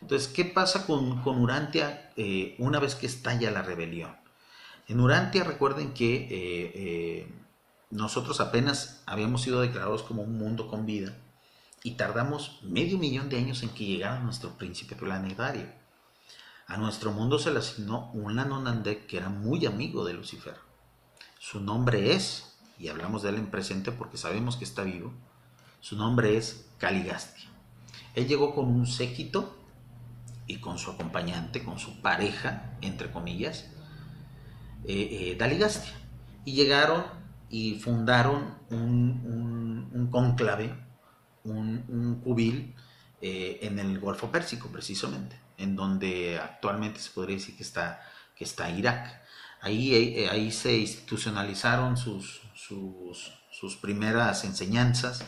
Entonces, ¿qué pasa con, Urantia eh, una vez que estalla la rebelión? En Urantia recuerden que eh, eh, nosotros apenas habíamos sido declarados como un mundo con vida y tardamos medio millón de años en que llegara nuestro príncipe planetario. A nuestro mundo se le asignó un Lanonandek que era muy amigo de Lucifer. Su nombre es y hablamos de él en presente porque sabemos que está vivo, su nombre es Caligastia. Él llegó con un séquito y con su acompañante, con su pareja, entre comillas, eh, eh, Daligastia. Y llegaron y fundaron un, un, conclave, un, cubil eh, en el Golfo Pérsico, precisamente, en donde actualmente se podría decir que está, que está Irak. Ahí, ahí se institucionalizaron sus, sus, primeras enseñanzas,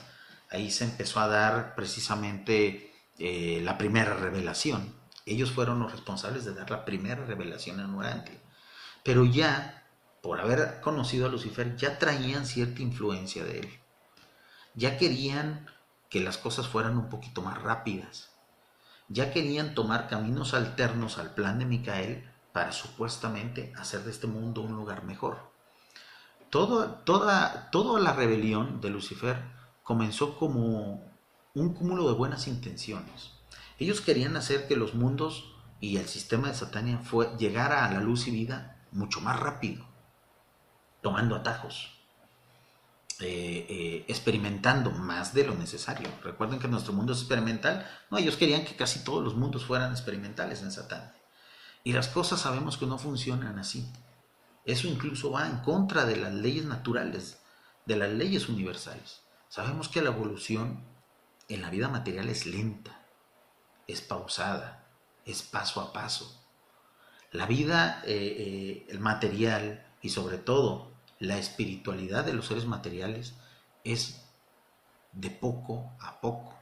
ahí se empezó a dar precisamente eh, la primera revelación. Ellos fueron los responsables de dar la primera revelación en Urantia. Pero ya, por haber conocido a Lucifer, ya traían cierta influencia de él. Ya querían que las cosas fueran un poquito más rápidas. Ya querían tomar caminos alternos al plan de Micael para supuestamente hacer de este mundo un lugar mejor toda, toda la rebelión de Lucifer comenzó como un cúmulo de buenas intenciones. Ellos querían hacer que los mundos y el sistema de Satania fue, llegara a la luz y vida mucho más rápido, tomando atajos, eh, eh, experimentando más de lo necesario. Recuerden que nuestro mundo es experimental. No, ellos querían que casi todos los mundos fueran experimentales en Satania. Y las cosas sabemos que no funcionan así. Eso incluso va en contra de las leyes naturales, de las leyes universales. Sabemos que la evolución en la vida material es lenta, es pausada, es paso a paso. La vida eh, eh, material y sobre todo la espiritualidad de los seres materiales es de poco a poco.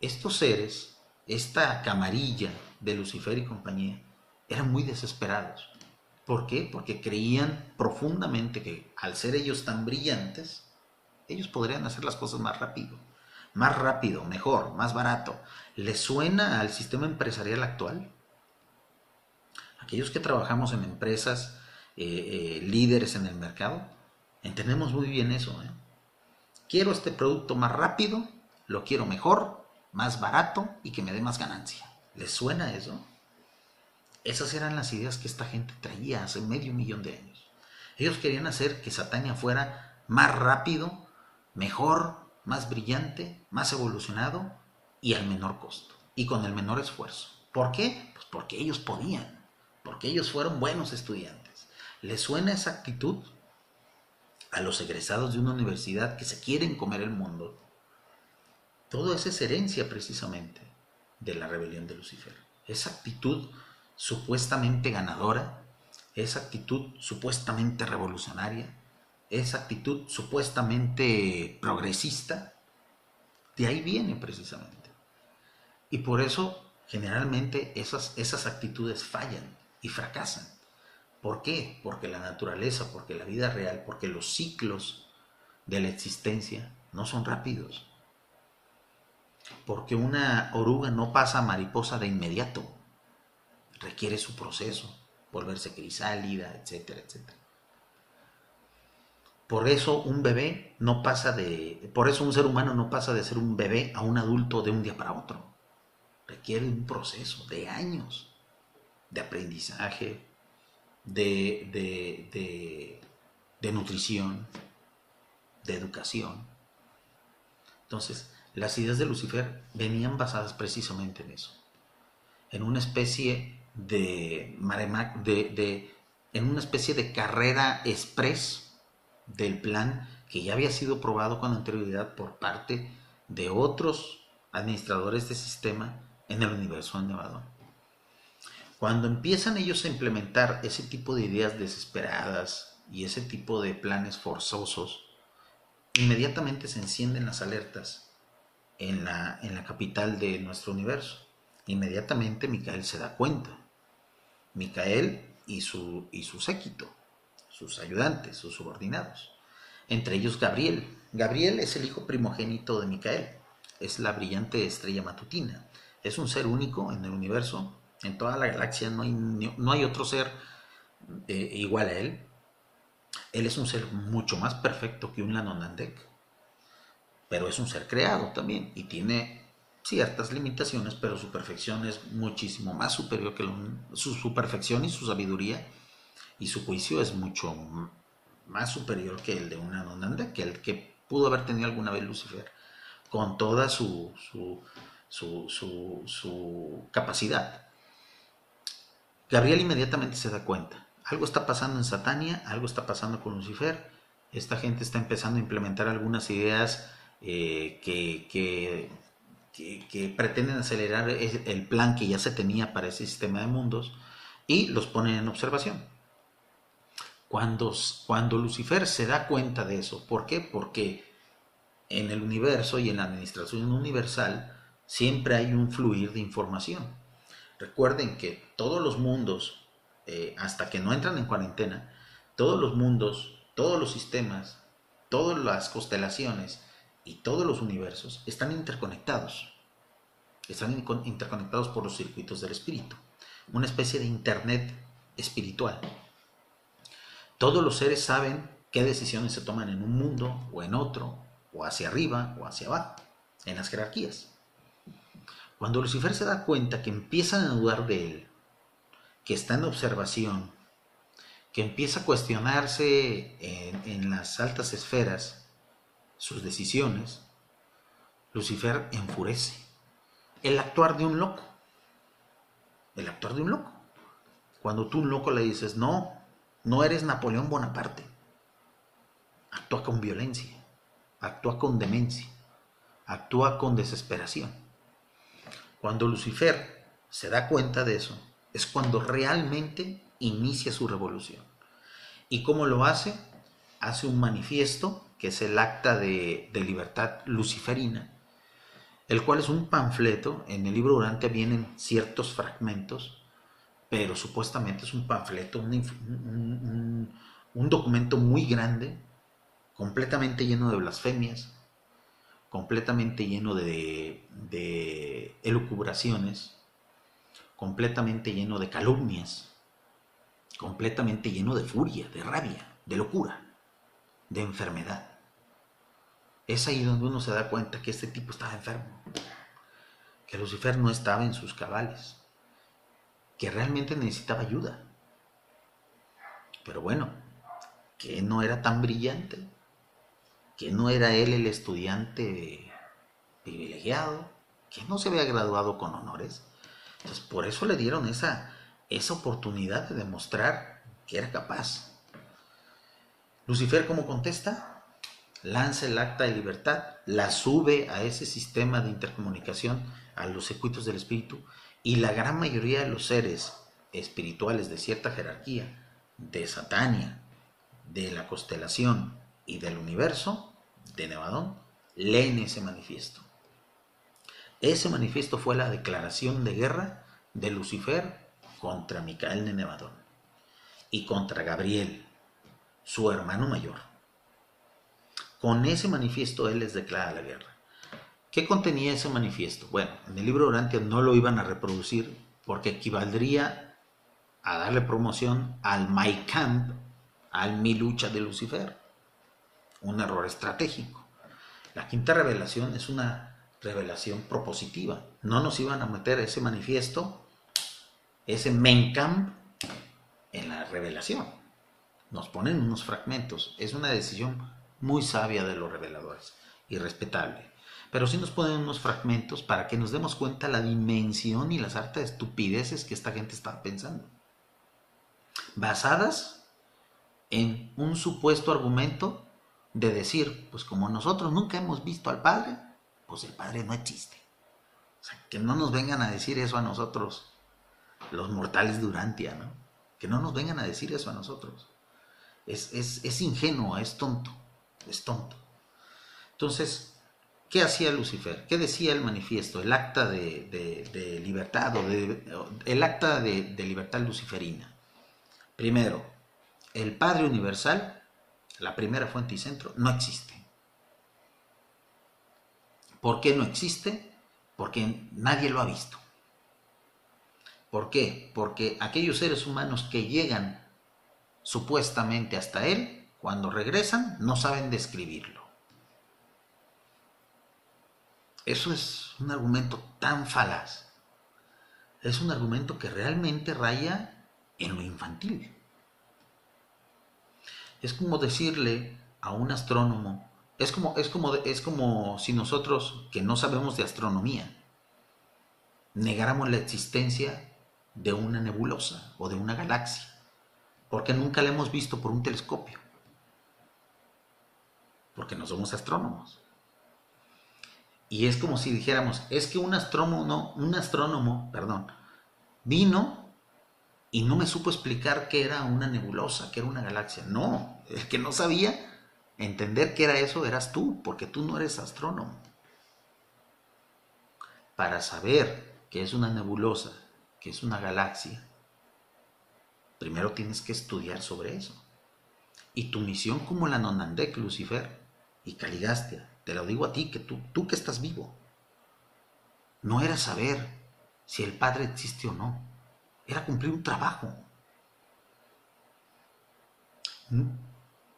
Estos seres, esta camarilla de Lucifer y compañía, eran muy desesperados. ¿Por qué? Porque creían profundamente que al ser ellos tan brillantes, ellos podrían hacer las cosas más rápido. Más rápido, mejor, más barato. ¿Les suena al sistema empresarial actual? Aquellos que trabajamos en empresas eh, eh, líderes en el mercado, entendemos muy bien eso. ¿eh? Quiero este producto más rápido, lo quiero mejor, más barato y que me dé más ganancia. ¿Les suena eso? Esas eran las ideas que esta gente traía hace medio millón de años. Ellos querían hacer que Satania fuera más rápido, mejor, más brillante, más evolucionado y al menor costo y con el menor esfuerzo. ¿Por qué? Pues porque ellos podían, porque ellos fueron buenos estudiantes. ¿Les suena esa actitud a los egresados de una universidad que se quieren comer el mundo? Todo eso es herencia precisamente de la rebelión de Lucifer. Esa actitud supuestamente ganadora, esa actitud supuestamente revolucionaria, esa actitud supuestamente progresista, de ahí viene precisamente. Y por eso generalmente esas, esas actitudes fallan y fracasan. ¿Por qué? Porque la naturaleza, porque la vida real, porque los ciclos de la existencia no son rápidos. Porque una oruga no pasa a mariposa de inmediato. Requiere su proceso, volverse crisálida, etcétera, etcétera. Por eso un bebé no pasa de, por eso un ser humano no pasa de ser un bebé a un adulto de un día para otro. Requiere un proceso de años de aprendizaje, de, de, de nutrición, de educación. Entonces, las ideas de Lucifer venían basadas precisamente en eso, en una especie de, de, de en una especie de carrera express del plan que ya había sido probado con anterioridad por parte de otros administradores de sistema en el universo de Nevada. Cuando empiezan ellos a implementar ese tipo de ideas desesperadas y ese tipo de planes forzosos, inmediatamente se encienden las alertas en la, en la capital de nuestro universo. Inmediatamente Micael se da cuenta. Micael y su, y su séquito sus ayudantes, sus subordinados. Entre ellos Gabriel. Gabriel es el hijo primogénito de Micael. Es la brillante estrella matutina. Es un ser único en el universo. En toda la galaxia no hay, no hay otro ser eh, igual a él. Él es un ser mucho más perfecto que un Lanonandek. Pero es un ser creado también y tiene ciertas limitaciones, pero su perfección es muchísimo más superior que su, perfección y su sabiduría y su juicio es mucho más superior que el de una Nonanda, que el que pudo haber tenido alguna vez Lucifer, con toda su, su, su, su, capacidad. Gabriel inmediatamente se da cuenta. Algo está pasando en Satania, algo está pasando con Lucifer. Esta gente está empezando a implementar algunas ideas eh, que, pretenden acelerar el plan que ya se tenía para ese sistema de mundos y los ponen en observación. Cuando, cuando Lucifer se da cuenta de eso, ¿por qué? Porque en el universo y en la administración universal siempre hay un fluir de información. Recuerden que todos los mundos, eh, hasta que no entran en cuarentena, todos los mundos, todos los sistemas, todas las constelaciones y todos los universos están interconectados. Están interconectados por los circuitos del espíritu. Una especie de internet espiritual. Todos los seres saben qué decisiones se toman en un mundo o en otro, o hacia arriba o hacia abajo, en las jerarquías. Cuando Lucifer se da cuenta que empiezan a dudar de él, que está en observación, que empieza a cuestionarse en, en las altas esferas sus decisiones, Lucifer enfurece. El actuar de un loco. El actuar de un loco. Cuando tú un loco le dices, no, no eres Napoleón Bonaparte. Actúa con violencia, actúa con demencia, actúa con desesperación. Cuando Lucifer se da cuenta de eso, es cuando realmente inicia su revolución. ¿Y cómo lo hace? Hace un manifiesto, que es el acta de, libertad luciferina, el cual es un panfleto, en el libro Durante vienen ciertos fragmentos pero supuestamente es un panfleto, un, documento muy grande, completamente lleno de blasfemias, completamente lleno de, elucubraciones, completamente lleno de calumnias, completamente lleno de furia, de rabia, de locura, de enfermedad. Es ahí donde uno se da cuenta que este tipo estaba enfermo, que Lucifer no estaba en sus cabales que realmente necesitaba ayuda. Pero bueno, que no era tan brillante, que no era él el estudiante privilegiado, que no se había graduado con honores. Entonces, por eso le dieron esa, esa oportunidad de demostrar que era capaz. Lucifer, ¿cómo contesta? Lanza el acta de libertad, la sube a ese sistema de intercomunicación, a los circuitos del espíritu, y la gran mayoría de los seres espirituales de cierta jerarquía de Satania, de la constelación y del universo de Nevadón, leen ese manifiesto. Ese manifiesto fue la declaración de guerra de Lucifer contra Micael de Nevadón y contra Gabriel, su hermano mayor. Con ese manifiesto él les declara la guerra. ¿Qué contenía ese manifiesto? Bueno, en el libro Orantia no lo iban a reproducir porque equivaldría a darle promoción al My Camp, al Mi Lucha de Lucifer. Un error estratégico. La quinta revelación es una revelación propositiva. No nos iban a meter ese manifiesto, ese Camp, en la revelación. Nos ponen unos fragmentos. Es una decisión muy sabia de los reveladores y respetable. Pero sí nos ponen unos fragmentos para que nos demos cuenta la dimensión y las hartas estupideces que esta gente estaba pensando. Basadas en un supuesto argumento de decir, pues como nosotros nunca hemos visto al Padre, pues el Padre no existe. O sea, que no nos vengan a decir eso a nosotros, los mortales de Urantia, ¿no? Que no nos vengan a decir eso a nosotros. Es, es ingenuo, es tonto, es tonto. Entonces, ¿qué hacía Lucifer? ¿Qué decía el manifiesto, el acta de, libertad o el acta de libertad luciferina? Primero, el Padre Universal, la primera fuente y centro, no existe. ¿Por qué no existe? Porque nadie lo ha visto. ¿Por qué? Porque aquellos seres humanos que llegan supuestamente hasta Él, cuando regresan, no saben describirlo. Eso es un argumento tan falaz. Es un argumento que realmente raya en lo infantil. Es como decirle a un astrónomo es como, es como, es como si nosotros, que no sabemos de astronomía, negáramos la existencia de una nebulosa o de una galaxia, porque nunca la hemos visto por un telescopio, porque no somos astrónomos. Y es como si dijéramos, es que un astrónomo, un astrónomo, perdón, vino y no me supo explicar qué era una nebulosa, qué era una galaxia. No, el que no sabía Entender que era eso eras tú, porque tú no eres astrónomo. Para saber que es una nebulosa, que es una galaxia, primero tienes que estudiar sobre eso. Y tu misión como la Nonandek, Lucifer y Caligastia, te lo digo a ti, que tú, tú que estás vivo, no era saber si el Padre existe o no, era cumplir un trabajo.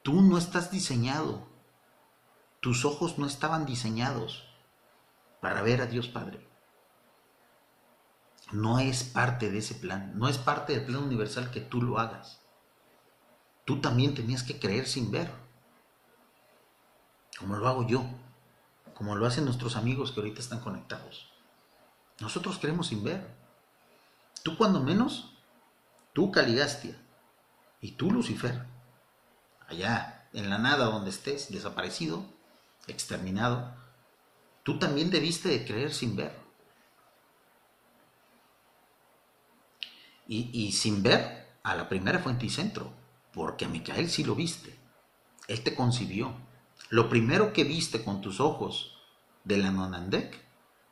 Tú no estás diseñado. Tus ojos no estaban diseñados para ver a Dios Padre. No es parte de ese plan. No es parte del plan universal que tú lo hagas. Tú también tenías que creer sin ver. Como lo hago yo. Como lo hacen nuestros amigos que ahorita están conectados. Nosotros creemos sin ver. Tú cuando menos, tú Caligastia y tú Lucifer allá en la nada donde estés, desaparecido, exterminado, tú también debiste de creer sin ver. Y, sin ver a la primera fuente y centro, porque a Micael sí lo viste. Él te concibió. Lo primero que viste con tus ojos de la Nonandek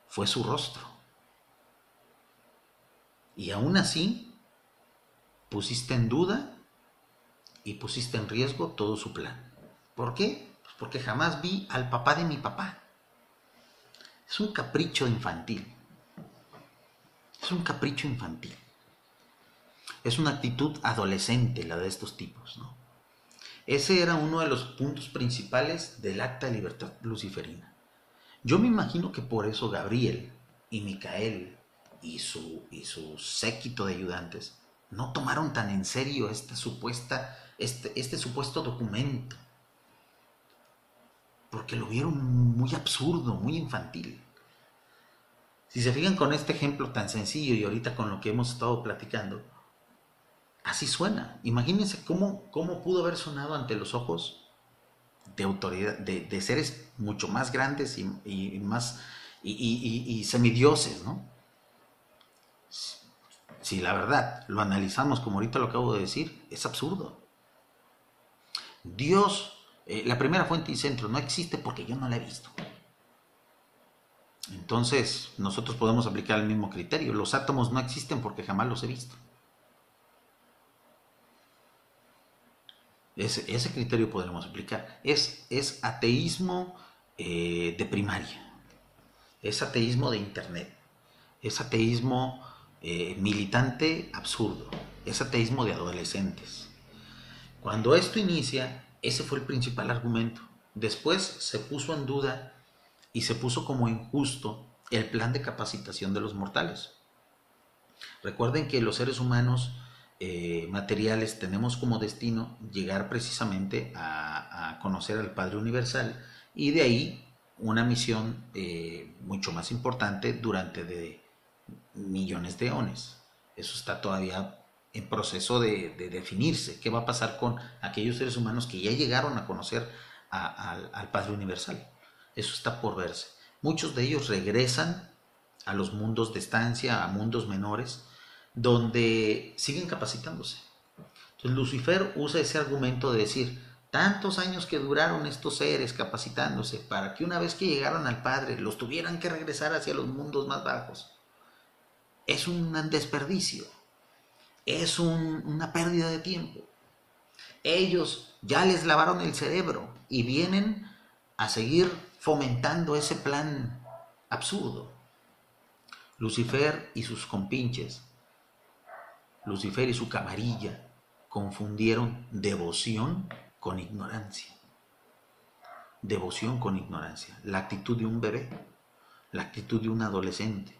fue su rostro. Y aún así, pusiste en duda y pusiste en riesgo todo su plan. ¿Por qué? Pues porque jamás vi al papá de mi papá. Es un capricho infantil. Es un capricho infantil. Es una actitud adolescente la de estos tipos, ¿no? Ese era uno de los puntos principales del acta de libertad luciferina. Yo me imagino que por eso Gabriel y Micael y su, y su séquito de ayudantes no tomaron tan en serio esta supuesta este, este, supuesto documento, porque lo vieron muy absurdo, muy infantil. Si se fijan con este ejemplo tan sencillo y ahorita con lo que hemos estado platicando, así suena. Imagínense cómo, cómo pudo haber sonado ante los ojos de autoridad, de, seres mucho más grandes y, más y, y, semidioses, ¿no? Si la verdad lo analizamos como ahorita lo acabo de decir, es absurdo. Dios, eh, la primera fuente y centro, no existe porque yo no la he visto. Entonces, nosotros podemos aplicar el mismo criterio. Los átomos no existen porque jamás los he visto. Ese, criterio podremos aplicar. Es, es ateísmo eh, de primaria. Es ateísmo de internet. Es ateísmo eh, militante absurdo. Es ateísmo de adolescentes. Cuando esto inicia, ese fue el principal argumento. Después se puso en duda y se puso como injusto el plan de capacitación de los mortales. Recuerden que los seres humanos eh, materiales tenemos como destino llegar precisamente a, conocer al Padre Universal y de ahí una misión eh, mucho más importante durante de millones de eones. Eso está todavía en proceso de, definirse. ¿Qué va a pasar con aquellos seres humanos que ya llegaron a conocer al Padre Universal? Eso está por verse. Muchos de ellos regresan a los mundos de estancia, a mundos menores, donde siguen capacitándose. Entonces Lucifer usa ese argumento de decir, tantos años que duraron estos seres capacitándose para que una vez que llegaran al Padre los tuvieran que regresar hacia los mundos más bajos. Es un desperdicio, es una pérdida de tiempo. Ellos ya les lavaron el cerebro y vienen a seguir fomentando ese plan absurdo. Lucifer y sus compinches Lucifer y su camarilla confundieron devoción con ignorancia. Devoción con ignorancia. La actitud de un bebé, la actitud de un adolescente,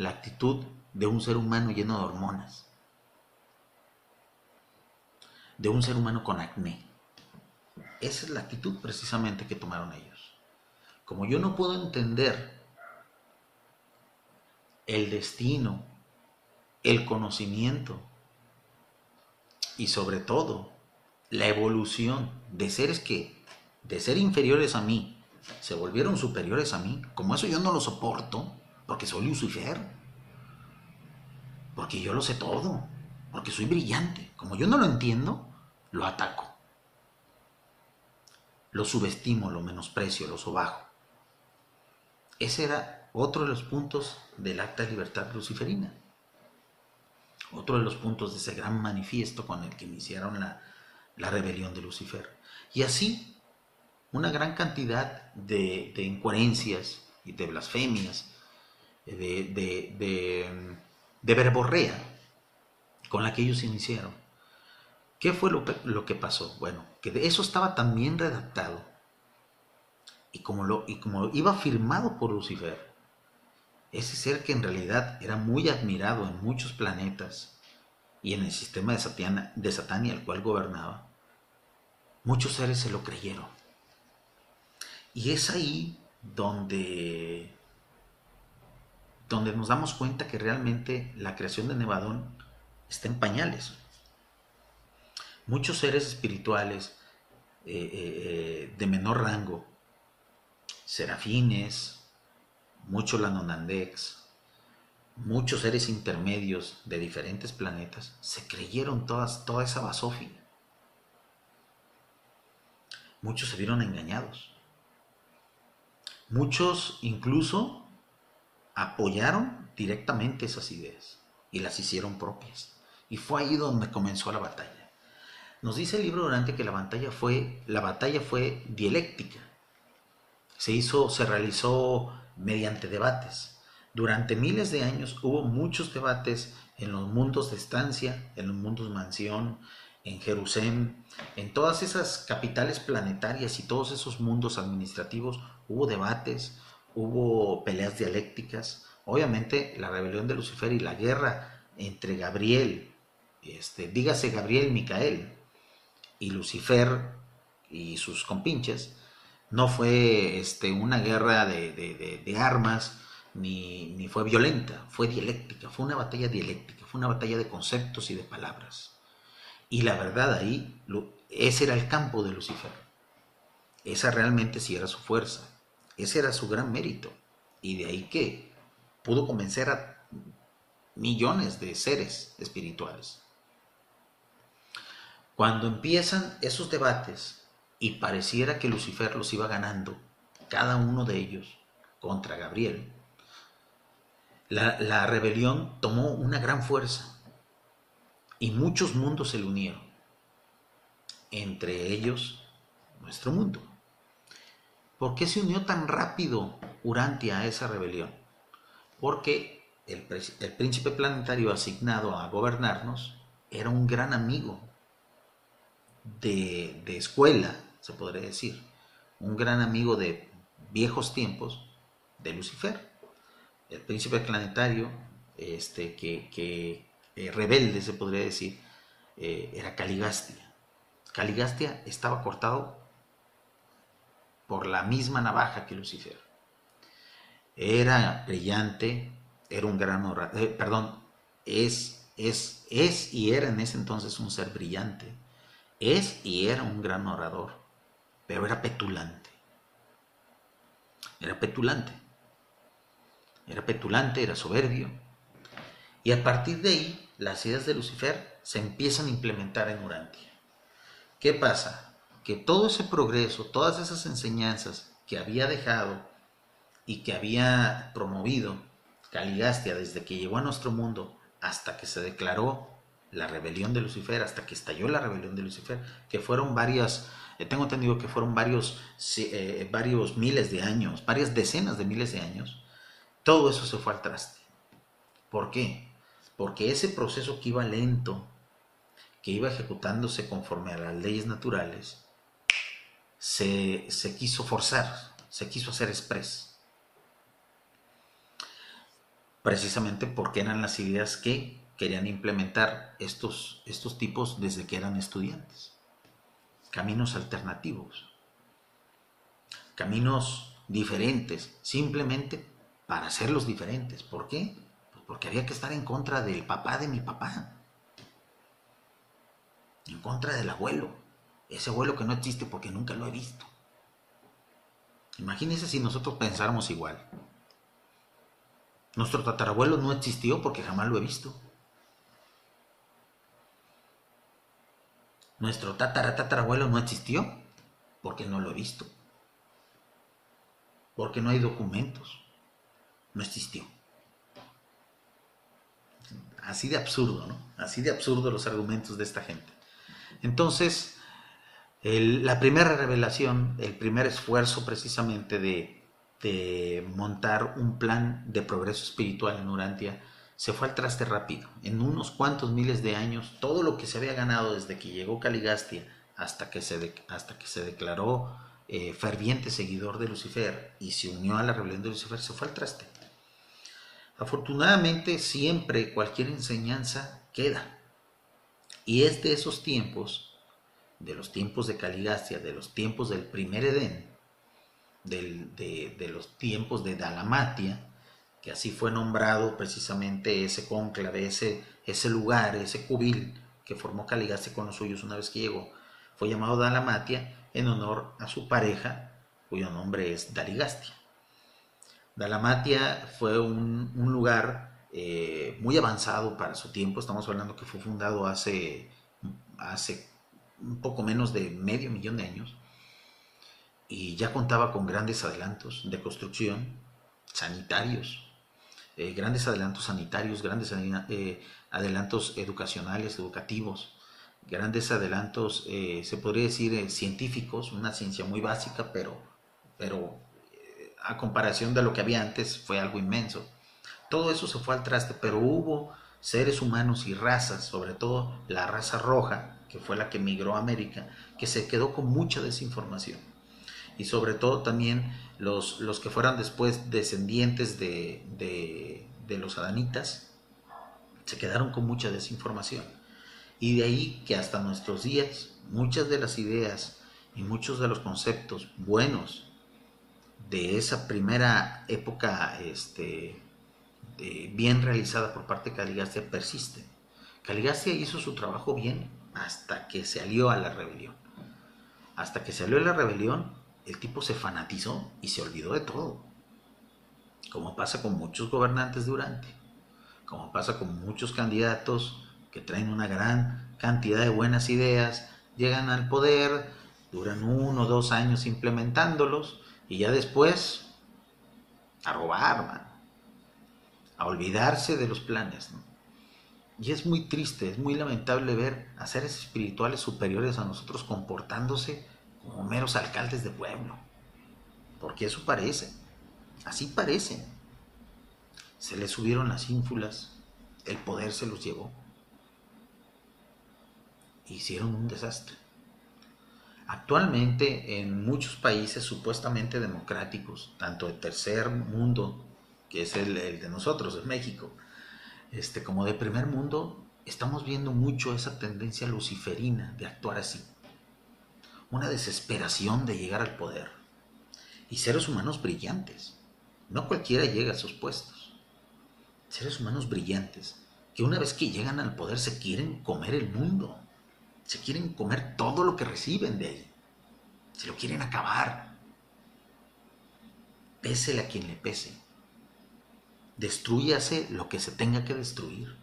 la actitud de un ser humano lleno de hormonas, de un ser humano con acné. Esa es la actitud precisamente que tomaron ellos. Como yo no puedo entender el destino el conocimiento y sobre todo la evolución de seres que de ser inferiores a mí se volvieron superiores a mí, como eso yo no lo soporto, porque soy Lucifer, porque yo lo sé todo, porque soy brillante, como yo no lo entiendo, lo ataco, lo subestimo, lo menosprecio, lo sobajo. Ese era otro de los puntos del acta de libertad luciferina. Otro de los puntos de ese gran manifiesto con el que iniciaron la, rebelión de Lucifer. Y así, una gran cantidad de, incoherencias y de blasfemias, de, de, verborrea con la que ellos iniciaron. ¿Qué fue lo, lo, que pasó? Bueno, que de eso estaba también redactado y como, lo, y como iba firmado por Lucifer, ese ser que en realidad era muy admirado en muchos planetas y en el sistema de, Satania, de Satania el cual gobernaba, muchos seres se lo creyeron. Y es ahí donde, donde nos damos cuenta que realmente la creación de Nevadón está en pañales. Muchos seres espirituales eh, eh, eh, de menor rango, serafines, muchos Lanonandex, muchos seres intermedios de diferentes planetas se creyeron todas, toda esa basofia. Muchos se vieron engañados. Muchos incluso apoyaron directamente esas ideas y las hicieron propias. Y fue ahí donde comenzó la batalla. Nos dice el libro durante que la batalla fue, la batalla fue dialéctica. Se hizo, se realizó mediante debates. Durante miles de años hubo muchos debates en los mundos de estancia, en los mundos mansión, en Jerusalén, en todas esas capitales planetarias y todos esos mundos administrativos hubo debates, hubo peleas dialécticas. Obviamente la rebelión de Lucifer y la guerra entre Gabriel, este, dígase Gabriel Micael, y Lucifer y sus compinches, no fue este, una guerra de, armas, ni, fue violenta, fue dialéctica, fue una batalla dialéctica, fue una batalla de conceptos y de palabras. Y la verdad ahí, ese era el campo de Lucifer. Esa realmente sí era su fuerza, ese era su gran mérito. Y de ahí que pudo convencer a millones de seres espirituales. Cuando empiezan esos debates y pareciera que Lucifer los iba ganando, cada uno de ellos, contra Gabriel, la, rebelión tomó una gran fuerza y muchos mundos se le unieron, entre ellos nuestro mundo. ¿Por qué se unió tan rápido Urantia a esa rebelión? Porque el, príncipe planetario asignado a gobernarnos era un gran amigo de, de escuela, se podría decir, un gran amigo de viejos tiempos de Lucifer. El príncipe planetario, este, que, eh, rebelde se podría decir, eh, era Caligastia. Caligastia estaba cortado por la misma navaja que Lucifer. Era brillante, era un gran orador, eh, perdón, es, es, es y era en ese entonces un ser brillante, es y era un gran orador, pero era petulante. Era petulante. Era petulante, era soberbio. Y a partir de ahí, las ideas de Lucifer se empiezan a implementar en Urantia. ¿Qué pasa? Que todo ese progreso, todas esas enseñanzas que había dejado y que había promovido Caligastia desde que llegó a nuestro mundo hasta que se declaró la rebelión de Lucifer, hasta que estalló la rebelión de Lucifer, que fueron varias, eh, tengo entendido que fueron varios, eh, varios miles de años, varias decenas de miles de años, todo eso se fue al traste. ¿Por qué? Porque ese proceso que iba lento, que iba ejecutándose conforme a las leyes naturales, se, quiso forzar, se quiso hacer express. Precisamente porque eran las ideas que querían implementar estos, estos tipos desde que eran estudiantes. Caminos alternativos, caminos diferentes, simplemente para hacerlos diferentes. ¿Por qué? Pues porque había que estar en contra del papá de mi papá. En contra del abuelo. Ese abuelo que no existe porque nunca lo he visto. Imagínense si nosotros pensáramos igual. Nuestro tatarabuelo no existió porque jamás lo he visto. Nuestro tataratatarabuelo no existió porque no lo he visto. Porque no hay documentos no existió. Así de absurdo, ¿no? Así de absurdo los argumentos de esta gente. Entonces, la primera revelación, el primer esfuerzo precisamente de, montar un plan de progreso espiritual en Urantia, se fue al traste rápido. En unos cuantos miles de años, todo lo que se había ganado desde que llegó Caligastia hasta que se, hasta que se declaró eh, ferviente seguidor de Lucifer y se unió a la rebelión de Lucifer, se fue al traste. Afortunadamente siempre cualquier enseñanza queda. Y es de esos tiempos, de los tiempos de Caligastia, de los tiempos del primer Edén, de, los tiempos de Dalamatia, que así fue nombrado precisamente ese cónclave, ese, ese lugar, ese cubil que formó Caligastia con los suyos una vez que llegó, fue llamado Dalamatia en honor a su pareja, cuyo nombre es Daligastia. Dalamatia fue un, lugar eh, muy avanzado para su tiempo. Estamos hablando que fue fundado hace, hace un poco menos de medio millón de años y ya contaba con grandes adelantos de construcción, sanitarios, eh, grandes adelantos sanitarios, grandes eh, adelantos educacionales, educativos, grandes adelantos, se podría decir, científicos, una ciencia muy básica, pero, pero a comparación de lo que había antes, fue algo inmenso. Todo eso se fue al traste, pero hubo seres humanos y razas, sobre todo la raza roja, que fue la que migró a América, que se quedó con mucha desinformación. Y sobre todo también los, los que fueran después descendientes de, de, los adanitas, se quedaron con mucha desinformación. Y de ahí que hasta nuestros días muchas de las ideas y muchos de los conceptos buenos de esa primera época este, bien realizada por parte de Caligastia persiste. Caligastia hizo su trabajo bien hasta que se alió a la rebelión. Hasta que se alió a la rebelión, el tipo se fanatizó y se olvidó de todo. Como pasa con muchos gobernantes durante. como pasa con muchos candidatos que traen una gran cantidad de buenas ideas, llegan al poder, duran uno o dos años implementándolos y ya después a robar, a olvidarse de los planes. Y es muy triste, es muy lamentable ver a seres espirituales superiores a nosotros comportándose como meros alcaldes de pueblo. Porque eso parece, así parece. Se les subieron las ínfulas, el poder se los llevó. Hicieron un desastre. Actualmente en muchos países supuestamente democráticos, tanto de tercer mundo, que es el, de nosotros, es México, este, como de primer mundo, estamos viendo mucho esa tendencia luciferina de actuar así. Una desesperación de llegar al poder. Y seres humanos brillantes. No cualquiera llega a sus puestos. Seres humanos brillantes, que una vez que llegan al poder se quieren comer el mundo se quieren comer todo lo que reciben de ahí. Se lo quieren acabar. Pésele a quien le pese. Destruyase lo que se tenga que destruir.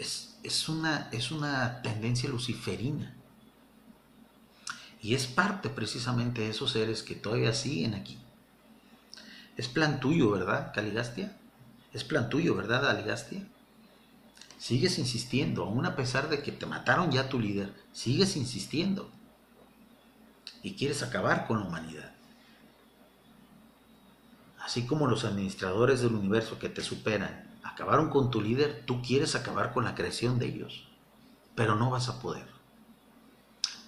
Es, una, es una tendencia luciferina. Y es parte precisamente de esos seres que todavía siguen aquí. Es plan tuyo, ¿verdad, Caligastia? Es plan tuyo, ¿verdad, Aligastia? Sigues insistiendo, aún a pesar de que te mataron ya tu líder, sigues insistiendo. Y quieres acabar con la humanidad. Así como los administradores del universo que te superan acabaron con tu líder, tú quieres acabar con la creación de ellos. Pero no vas a poder.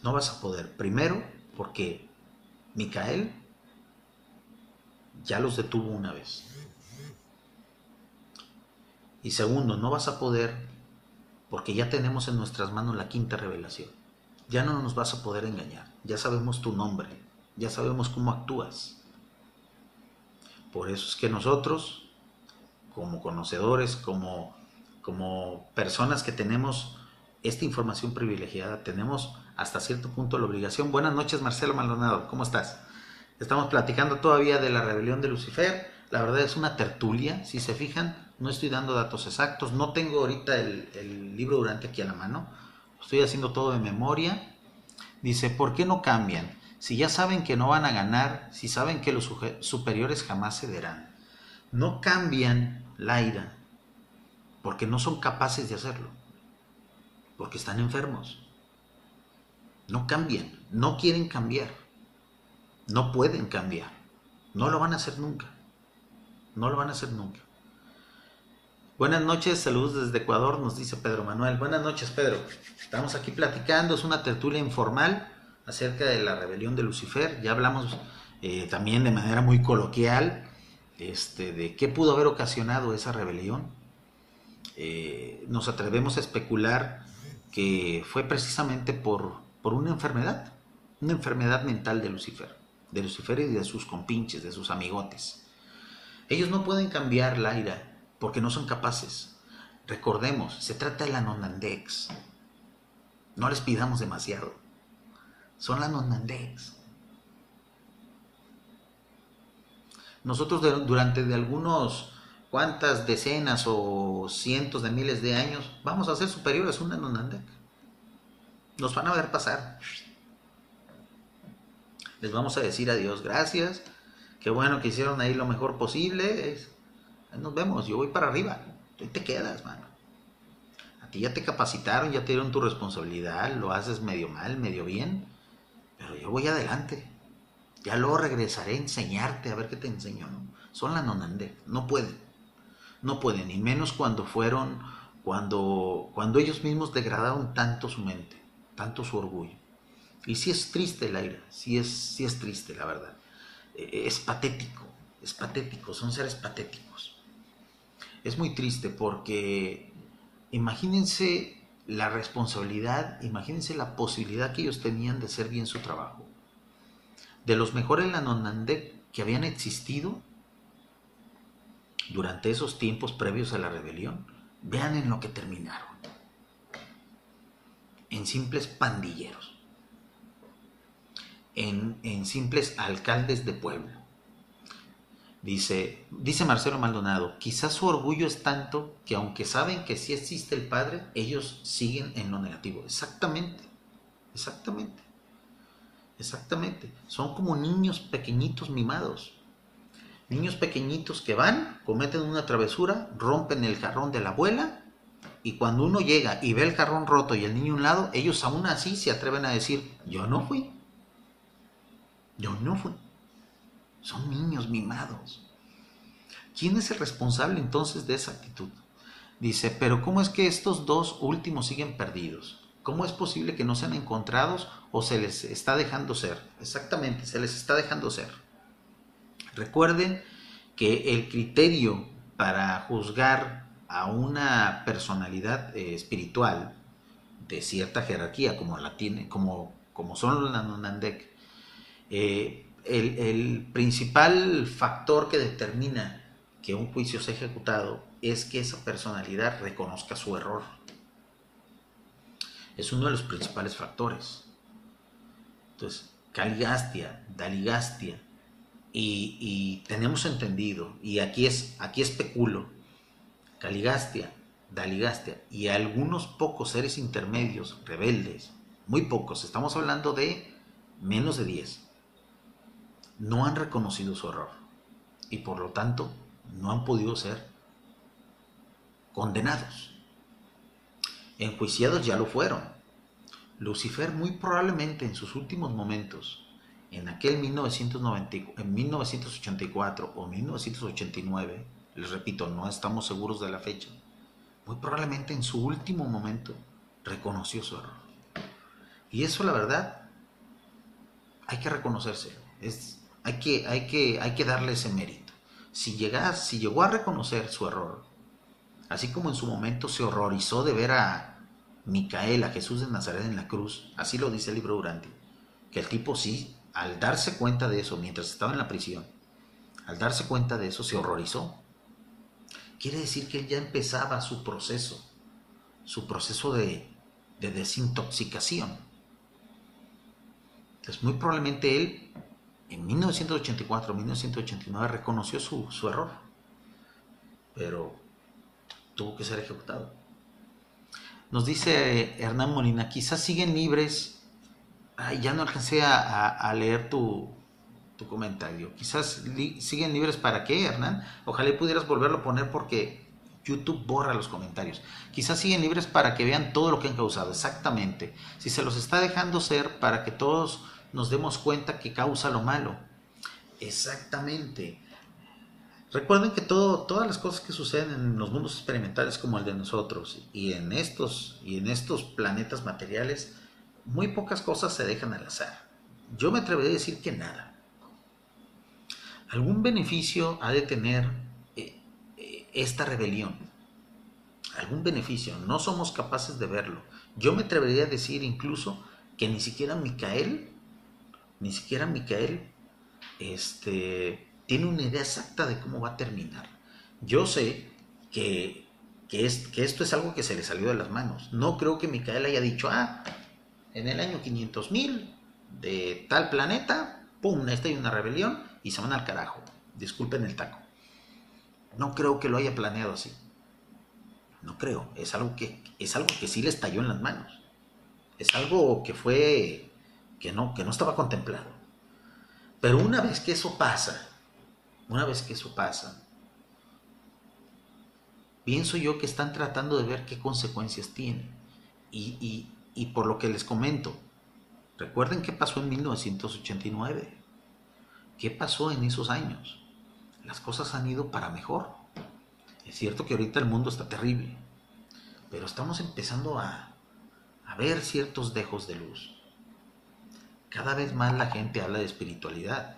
No vas a poder. Primero, porque Micael ya los detuvo una vez. Y segundo, no vas a poder porque ya tenemos en nuestras manos la quinta revelación. Ya no nos vas a poder engañar. Ya sabemos tu nombre. Ya sabemos cómo actúas. Por eso es que nosotros, como conocedores, como, como personas que tenemos esta información privilegiada, tenemos hasta cierto punto la obligación. Buenas noches, Marcelo Maldonado. ¿Cómo estás? Estamos platicando todavía de la rebelión de Lucifer. La verdad es una tertulia. Si se fijan, no estoy dando datos exactos, no tengo ahorita el, libro durante aquí a la mano, estoy haciendo todo de memoria. Dice, ¿por qué no cambian? Si ya saben que no van a ganar, si saben que los superiores jamás cederán. No cambian la ira porque no son capaces de hacerlo, porque están enfermos. No cambian, no quieren cambiar, no pueden cambiar, no lo van a hacer nunca, no lo van a hacer nunca. Buenas noches, saludos desde Ecuador, nos dice Pedro Manuel. Buenas noches, Pedro. Estamos aquí platicando, es una tertulia informal acerca de la rebelión de Lucifer. Ya hablamos eh, también de manera muy coloquial este, de qué pudo haber ocasionado esa rebelión. Eh, nos atrevemos a especular que fue precisamente por, por una enfermedad, una enfermedad mental de Lucifer, de Lucifer y de sus compinches, de sus amigotes. Ellos no pueden cambiar la ira, porque no son capaces. Recordemos, se trata de la nonandex. No les pidamos demasiado. Son la nonandex. Nosotros durante de algunos cuantas decenas o cientos de miles de años vamos a ser superiores a una nonandex. Nos van a ver pasar. Les vamos a decir adiós, gracias. Qué bueno que hicieron ahí lo mejor posible nos vemos, yo voy para arriba, tú te quedas, mano. A ti ya te capacitaron, ya te dieron tu responsabilidad, lo haces medio mal, medio bien, pero yo voy adelante. Ya luego regresaré a enseñarte, a ver qué te enseño, ¿no? Son la nonande, no pueden, no pueden, y menos cuando fueron, cuando, cuando ellos mismos degradaron tanto su mente, tanto su orgullo. Y si es triste el aire, sí es, sí es triste, la verdad. E, es patético, es patético, son seres patéticos es muy triste porque imagínense la responsabilidad, imagínense la posibilidad que ellos tenían de hacer bien su trabajo. De los mejores Lanonandek que habían existido durante esos tiempos previos a la rebelión, vean en lo que terminaron. En simples pandilleros. En, en simples alcaldes de pueblo Dice, dice Marcelo Maldonado, quizás su orgullo es tanto que aunque saben que sí existe el Padre, ellos siguen en lo negativo. Exactamente, exactamente, exactamente. Son como niños pequeñitos mimados. Niños pequeñitos que van, cometen una travesura, rompen el jarrón de la abuela y cuando uno llega y ve el jarrón roto y el niño a un lado, ellos aún así se atreven a decir, yo no fui. Yo no fui. Son niños mimados. ¿Quién es el responsable entonces de esa actitud? Dice, pero ¿cómo es que estos dos últimos siguen perdidos? ¿Cómo es posible que no sean encontrados o se les está dejando ser? Exactamente, se les está dejando ser. Recuerden que el criterio para juzgar a una personalidad eh, espiritual de cierta jerarquía, como la tiene, como, como son los Nanandek, eh, el, principal factor que determina que un juicio sea ejecutado es que esa personalidad reconozca su error. Es uno de los principales factores. Entonces, caligastia, daligastia, y, y, tenemos entendido, y aquí es, aquí especulo, caligastia, daligastia y algunos pocos seres intermedios, rebeldes, muy pocos, estamos hablando de menos de 10, no han reconocido su error y por lo tanto no han podido ser condenados. Enjuiciados ya lo fueron. Lucifer muy probablemente en sus últimos momentos, en aquel 1990, en 1984 o 1989, les repito, no estamos seguros de la fecha, muy probablemente en su último momento reconoció su error. Y eso la verdad hay que reconocerse. Es, hay que, hay que, hay que darle ese mérito. Si, si llegó a reconocer su error, así como en su momento se horrorizó de ver a Micael, a Jesús de Nazaret en la cruz, así lo dice el libro Durante, que el tipo sí, al darse cuenta de eso mientras estaba en la prisión, al darse cuenta de eso se horrorizó. Quiere decir que él ya empezaba su proceso, su proceso de, de desintoxicación. Entonces muy probablemente él en 1984, 1989 reconoció su, error, pero tuvo que ser ejecutado. Nos dice Hernán Molina, quizás siguen libres, ay, ya no alcancé a, leer tu, tu, comentario, quizás siguen libres para qué, Hernán, ojalá pudieras volverlo a poner porque YouTube borra los comentarios. Quizás siguen libres para que vean todo lo que han causado, exactamente. Si se los está dejando ser para que todos nos demos cuenta que causa lo malo. Exactamente. Recuerden que todo, todas las cosas que suceden en los mundos experimentales como el de nosotros y en estos, y en estos planetas materiales, muy pocas cosas se dejan al azar. Yo me atrevería a decir que nada. Algún beneficio ha de tener eh, eh, esta rebelión. Algún beneficio. No somos capaces de verlo. Yo me atrevería a decir incluso que ni siquiera Micael ni siquiera Micael este, tiene una idea exacta de cómo va a terminar. Yo sé que, que, es, que esto es algo que se le salió de las manos. No creo que Micael haya dicho, ah, en el año 500.000 de tal planeta, pum, esta hay una rebelión y se van al carajo. Disculpen el taco. No creo que lo haya planeado así. No creo. Es algo que, es algo que sí le estalló en las manos. Es algo que fue que no, que no estaba contemplado. Pero una vez que eso pasa, una vez que eso pasa, pienso yo que están tratando de ver qué consecuencias tiene. Y, y por lo que les comento, recuerden qué pasó en 1989. ¿Qué pasó en esos años? Las cosas han ido para mejor. Es cierto que ahorita el mundo está terrible, pero estamos empezando a, a ver ciertos dejos de luz. Cada vez más la gente habla de espiritualidad.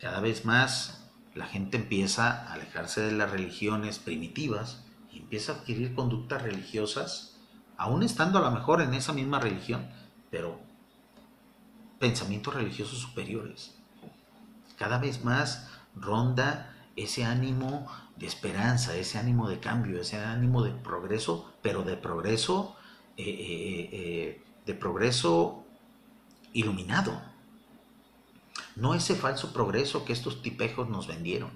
Cada vez más la gente empieza a alejarse de las religiones primitivas y empieza a adquirir conductas religiosas, aún estando a lo mejor en esa misma religión, pero pensamientos religiosos superiores. Cada vez más ronda ese ánimo de esperanza, ese ánimo de cambio, ese ánimo de progreso, pero de progreso, eh, eh, eh, de progreso iluminado. No ese falso progreso que estos tipejos nos vendieron.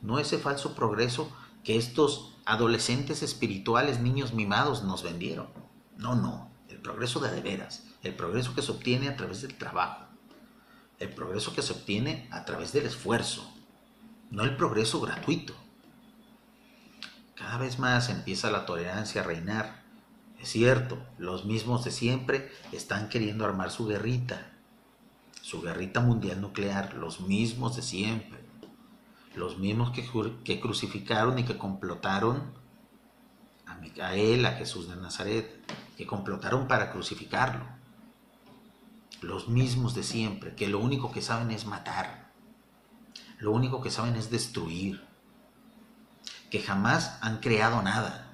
No ese falso progreso que estos adolescentes espirituales, niños mimados nos vendieron. No, no. El progreso de de veras. El progreso que se obtiene a través del trabajo. El progreso que se obtiene a través del esfuerzo. No el progreso gratuito. Cada vez más empieza la tolerancia a reinar. Es cierto, los mismos de siempre están queriendo armar su guerrita, su guerrita mundial nuclear, los mismos de siempre, los mismos que, crucificaron y que complotaron a Micael, a Jesús de Nazaret, que complotaron para crucificarlo. Los mismos de siempre, que lo único que saben es matar, lo único que saben es destruir, que jamás han creado nada,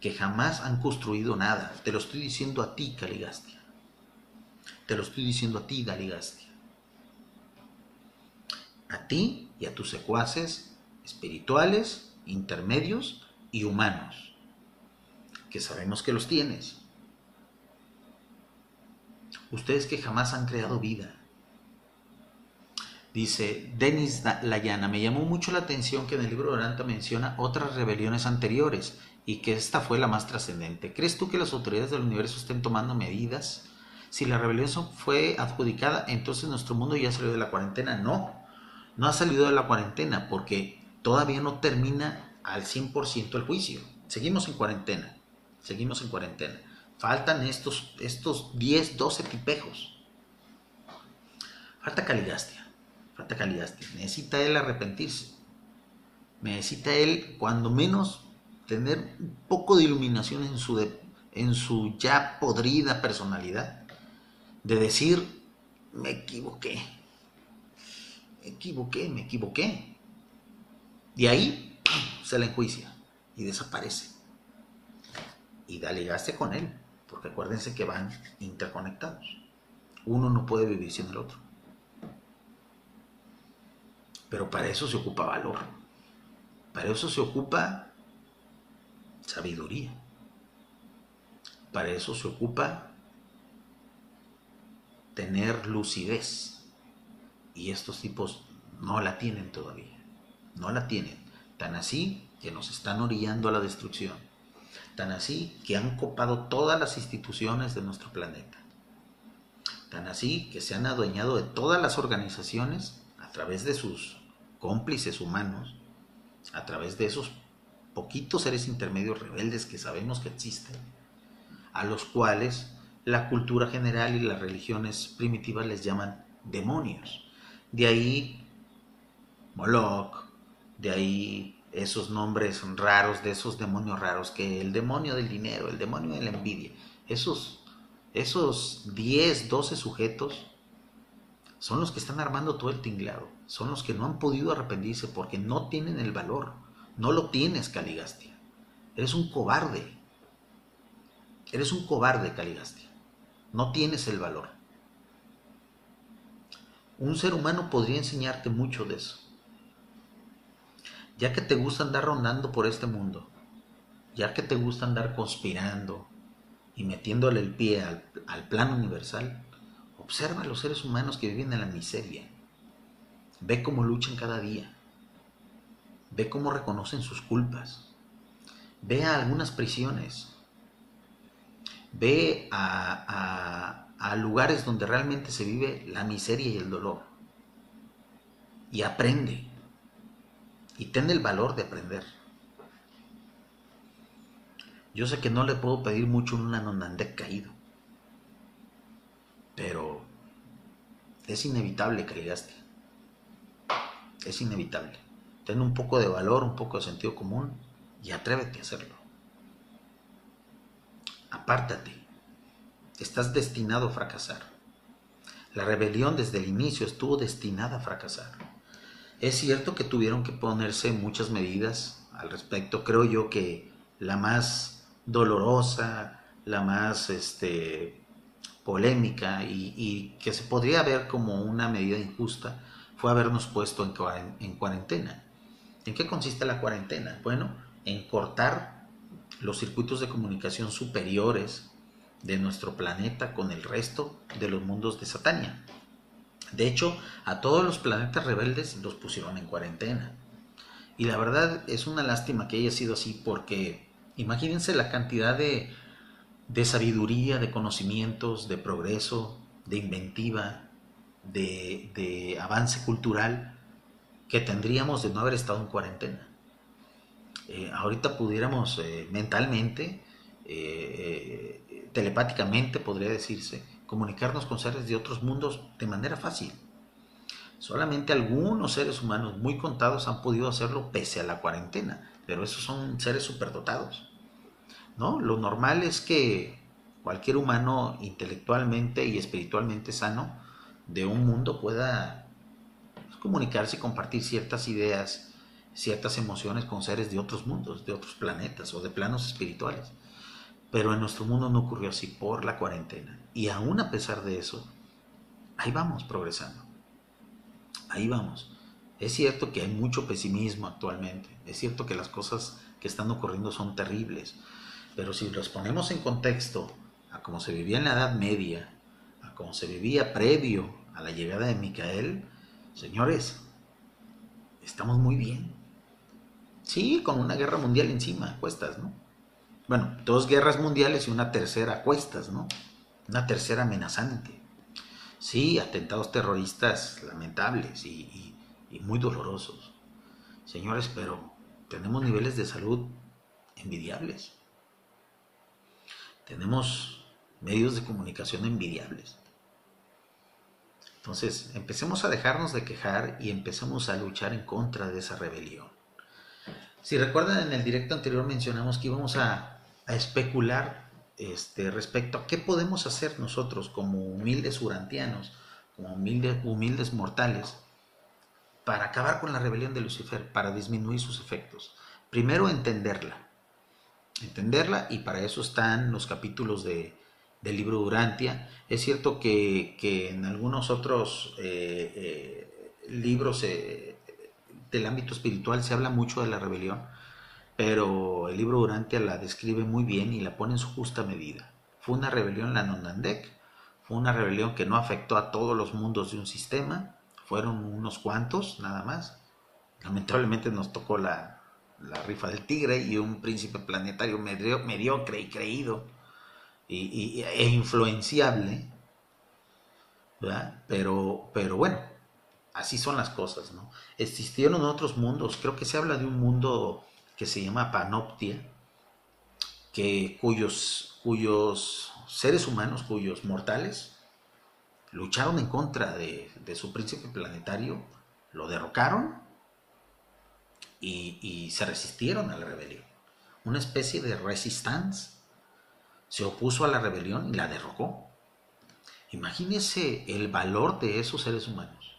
que jamás han construido nada. Te lo estoy diciendo a ti, Caligastia. Te lo estoy diciendo a ti, Caligastia. A ti y a tus secuaces espirituales, intermedios y humanos, que sabemos que los tienes. Ustedes que jamás han creado vida, Dice Denis Layana, me llamó mucho la atención que en el libro de Oranta menciona otras rebeliones anteriores y que esta fue la más trascendente. ¿Crees tú que las autoridades del universo estén tomando medidas? Si la rebelión fue adjudicada, entonces nuestro mundo ya salió de la cuarentena. No, no ha salido de la cuarentena porque todavía no termina al 100% el juicio. Seguimos en cuarentena, seguimos en cuarentena. Faltan estos, estos 10, 12 tipejos. Falta Caligastia falta calidad. Necesita él arrepentirse. Necesita él, cuando menos, tener un poco de iluminación en su, en su ya podrida personalidad. De decir, me equivoqué. Me equivoqué, me equivoqué. Y ahí se le enjuicia y desaparece. Y dale gaste con él, porque acuérdense que van interconectados. Uno no puede vivir sin el otro. Pero para eso se ocupa valor. Para eso se ocupa sabiduría. Para eso se ocupa tener lucidez. Y estos tipos no la tienen todavía. No la tienen. Tan así que nos están orillando a la destrucción. Tan así que han copado todas las instituciones de nuestro planeta. Tan así que se han adueñado de todas las organizaciones a través de sus cómplices humanos, a través de esos poquitos seres intermedios rebeldes que sabemos que existen, a los cuales la cultura general y las religiones primitivas les llaman demonios. De ahí Moloch, de ahí esos nombres raros de esos demonios raros, que el demonio del dinero, el demonio de la envidia, esos, esos 10, 12 sujetos son los que están armando todo el tinglado, son los que no han podido arrepentirse porque no tienen el valor, no lo tienes, Caligastia. Eres un cobarde, eres un cobarde, Caligastia, no tienes el valor. Un ser humano podría enseñarte mucho de eso, ya que te gusta andar rondando por este mundo, ya que te gusta andar conspirando y metiéndole el pie al, al universal, Observa a los seres humanos que viven en la miseria. Ve cómo luchan cada día. Ve cómo reconocen sus culpas. Ve a algunas prisiones. Ve a, a lugares donde realmente se vive la miseria y el dolor. Y aprende. Y ten el valor de aprender. Yo sé que no le puedo pedir mucho en un Anandek caído. Pero es inevitable que llegaste. Es inevitable. Ten un poco de valor, un poco de sentido común y atrévete a hacerlo. Apártate. Estás destinado a fracasar. La rebelión desde el inicio estuvo destinada a fracasar. Es cierto que tuvieron que ponerse muchas medidas al respecto. Creo yo que la más dolorosa, la más este, polémica y, que se podría ver como una medida injusta fue habernos puesto en, cuarentena. ¿En qué consiste la cuarentena? Bueno, en cortar los circuitos de comunicación superiores de nuestro planeta con el resto de los mundos de Satania. De hecho, a todos los planetas rebeldes los pusieron en cuarentena. Y la verdad es una lástima que haya sido así porque imagínense la cantidad de, de sabiduría, de conocimientos, de progreso, de inventiva, de, de, avance cultural que tendríamos de no haber estado en cuarentena. Eh, ahorita pudiéramos eh, mentalmente, eh, telepáticamente podría decirse, comunicarnos con seres de otros mundos de manera fácil. Solamente algunos seres humanos muy contados han podido hacerlo pese a la cuarentena, pero esos son seres superdotados. ¿no? Lo normal es que cualquier humano intelectualmente y espiritualmente sano de un mundo pueda comunicarse y compartir ciertas ideas, ciertas emociones con seres de otros mundos, de otros planetas o de planos espirituales. Pero en nuestro mundo no ocurrió así por la cuarentena. Y aún a pesar de eso, ahí vamos progresando. Ahí vamos. Es cierto que hay mucho pesimismo actualmente. Es cierto que las cosas que están ocurriendo son terribles. Pero si los ponemos en contexto a cómo se vivía en la Edad Media, a cómo se vivía previo a la llegada de Micael, señores, estamos muy bien. Sí, con una guerra mundial encima, cuestas, ¿no? Bueno, dos guerras mundiales y una tercera cuestas, ¿no? Una tercera amenazante. Sí, atentados terroristas lamentables y, y muy dolorosos. Señores, pero tenemos niveles de salud envidiables. Tenemos medios de comunicación envidiables. Entonces, empecemos a dejarnos de quejar y empecemos a luchar en contra de esa rebelión. Si recuerdan, en el directo anterior mencionamos que íbamos a, especular este, respecto a qué podemos hacer nosotros como humildes urantianos, como humildes, humildes mortales, para acabar con la rebelión de Lucifer, para disminuir sus efectos. Primero, entenderla. Entenderla y para eso están los capítulos de, del libro Durantia. Es cierto que, en algunos otros eh, eh, libros eh, del ámbito espiritual se habla mucho de la rebelión, pero el libro Durantia la describe muy bien y la pone en su justa medida. Fue una rebelión la Nonandek, fue una rebelión que no afectó a todos los mundos de un sistema, fueron unos cuantos nada más. Lamentablemente nos tocó la, la rifa del tigre y un príncipe planetario mediocre y creído e influenciable, Pero, pero bueno, así son las cosas, ¿no? Existieron otros mundos, creo que se habla de un mundo que se llama Panoptia, que, cuyos, cuyos seres humanos, cuyos mortales, lucharon en contra de, su príncipe planetario, lo derrocaron y, y, se resistieron a la rebelión. Una especie de resistance se opuso a la rebelión y la derrocó. Imagínese el valor de esos seres humanos.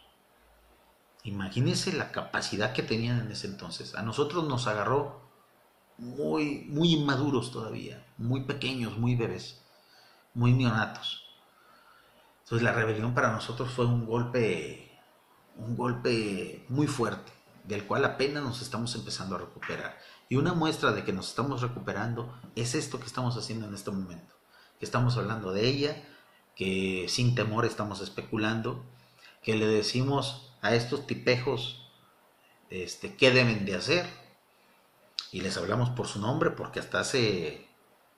Imagínese la capacidad que tenían en ese entonces. A nosotros nos agarró muy, muy inmaduros todavía, muy pequeños, muy bebés, muy neonatos. Entonces la rebelión para nosotros fue un golpe, un golpe muy fuerte, del cual apenas nos estamos empezando a recuperar. Y una muestra de que nos estamos recuperando es esto que estamos haciendo en este momento. Que estamos hablando de ella, que sin temor estamos especulando, que le decimos a estos tipejos este, qué deben de hacer. Y les hablamos por su nombre porque hasta hace,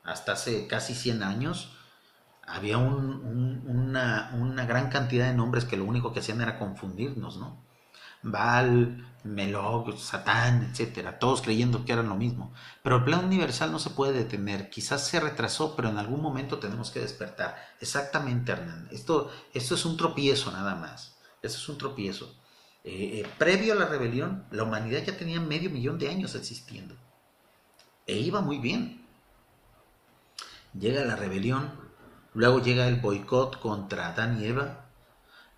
hasta hace casi 100 años había una, una gran cantidad de nombres que lo único que hacían era confundirnos, ¿no? Baal, Melog, Satán, etcétera, todos creyendo que eran lo mismo. Pero el plan universal no se puede detener. Quizás se retrasó, pero en algún momento tenemos que despertar. Exactamente, Hernán. Esto, esto es un tropiezo nada más. Esto es un tropiezo. Eh, eh, previo a la rebelión, la humanidad ya tenía medio millón de años existiendo. E iba muy bien. Llega la rebelión, luego llega el boicot contra Adán y Eva,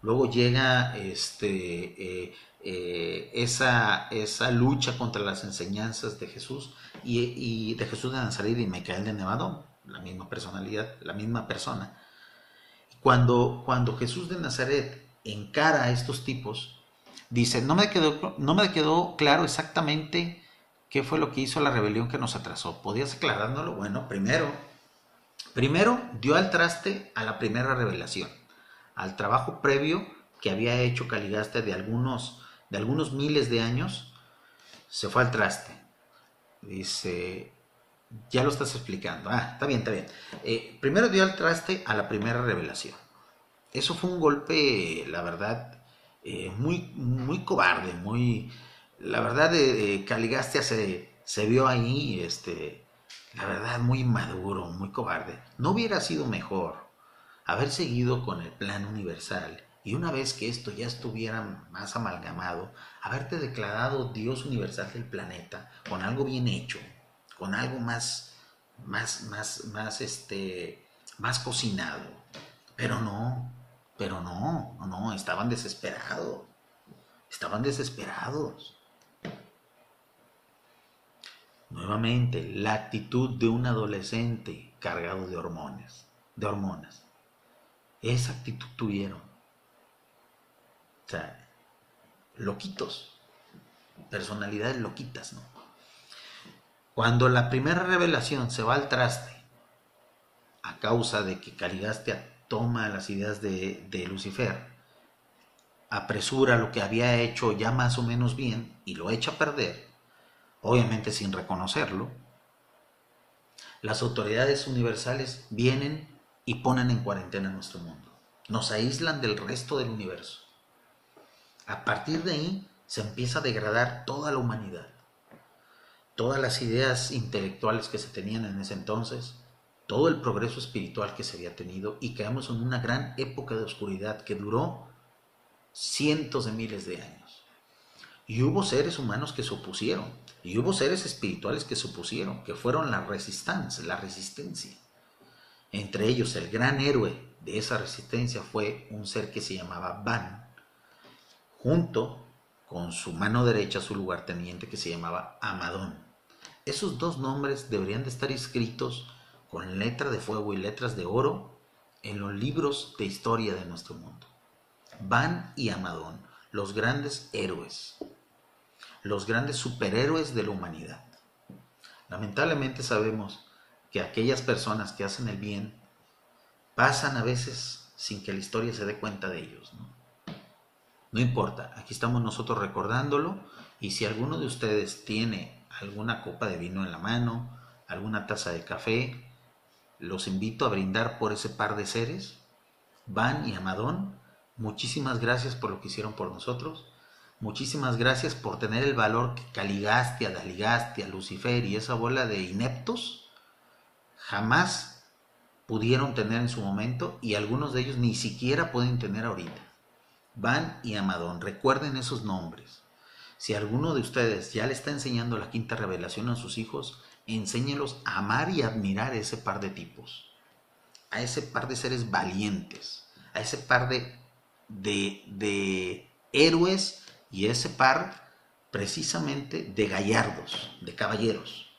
luego llega este, eh, eh, esa, esa lucha contra las enseñanzas de Jesús y, de Jesús de Nazaret y Micael de Nevadón, la misma personalidad, la misma persona. Cuando, cuando Jesús de Nazaret encara a estos tipos, dice, no me, quedó, no me quedó claro exactamente qué fue lo que hizo la rebelión que nos atrasó. ¿Podías aclarárnoslo? Bueno, primero, primero dio al traste a la primera revelación, al trabajo previo que había hecho Caligaste de algunos, de algunos miles de años se fue al traste. Dice, ya lo estás explicando. Ah, está bien, está bien. Eh, primero dio al traste a la primera revelación. Eso fue un golpe, la verdad, eh, muy, muy cobarde, muy... La verdad, de Caligastia se, se vio ahí, este, la verdad, muy maduro, muy cobarde. ¿No hubiera sido mejor haber seguido con el plan universal y una vez que esto ya estuviera más amalgamado, haberte declarado Dios universal del planeta con algo bien hecho, con algo más, más, más, más, este, más cocinado? Pero no, pero no, no, estaban desesperados, estaban desesperados. Nuevamente, la actitud de un adolescente cargado de hormonas, de hormonas. Esa actitud tuvieron. O sea, loquitos, personalidades loquitas, ¿no? Cuando la primera revelación se va al traste a causa de que Caligastia toma las ideas de, de Lucifer, apresura lo que había hecho ya más o menos bien y lo echa a perder, obviamente sin reconocerlo, las autoridades universales vienen y ponen en cuarentena nuestro mundo. Nos aíslan del resto del universo. A partir de ahí se empieza a degradar toda la humanidad. Todas las ideas intelectuales que se tenían en ese entonces, todo el progreso espiritual que se había tenido y caemos en una gran época de oscuridad que duró cientos de miles de años. Y hubo seres humanos que se opusieron, y hubo seres espirituales que se opusieron, que fueron la resistencia, la resistencia. Entre ellos, el gran héroe de esa resistencia fue un ser que se llamaba Van, junto con su mano derecha, su lugarteniente que se llamaba Amadón. Esos dos nombres deberían de estar escritos con letra de fuego y letras de oro en los libros de historia de nuestro mundo. Van y Amadón, los grandes héroes los grandes superhéroes de la humanidad. Lamentablemente sabemos que aquellas personas que hacen el bien pasan a veces sin que la historia se dé cuenta de ellos. ¿no? Importa, aquí estamos nosotros recordándolo y si alguno de ustedes tiene alguna copa de vino en la mano, alguna taza de café, los invito a brindar por ese par de seres, Van y Amadón. Muchísimas gracias por lo que hicieron por nosotros Muchísimas gracias por tener el valor que Caligastia, Daligastia, Lucifer y esa bola de ineptos jamás pudieron tener en su momento y algunos de ellos ni siquiera pueden tener ahorita. Van y Amadón, recuerden esos nombres. Si alguno de ustedes ya le está enseñando la quinta revelación a sus hijos, enséñelos a amar y admirar ese par de tipos, a ese par de seres valientes, a ese par de, de, de héroes y ese par precisamente de gallardos, de caballeros.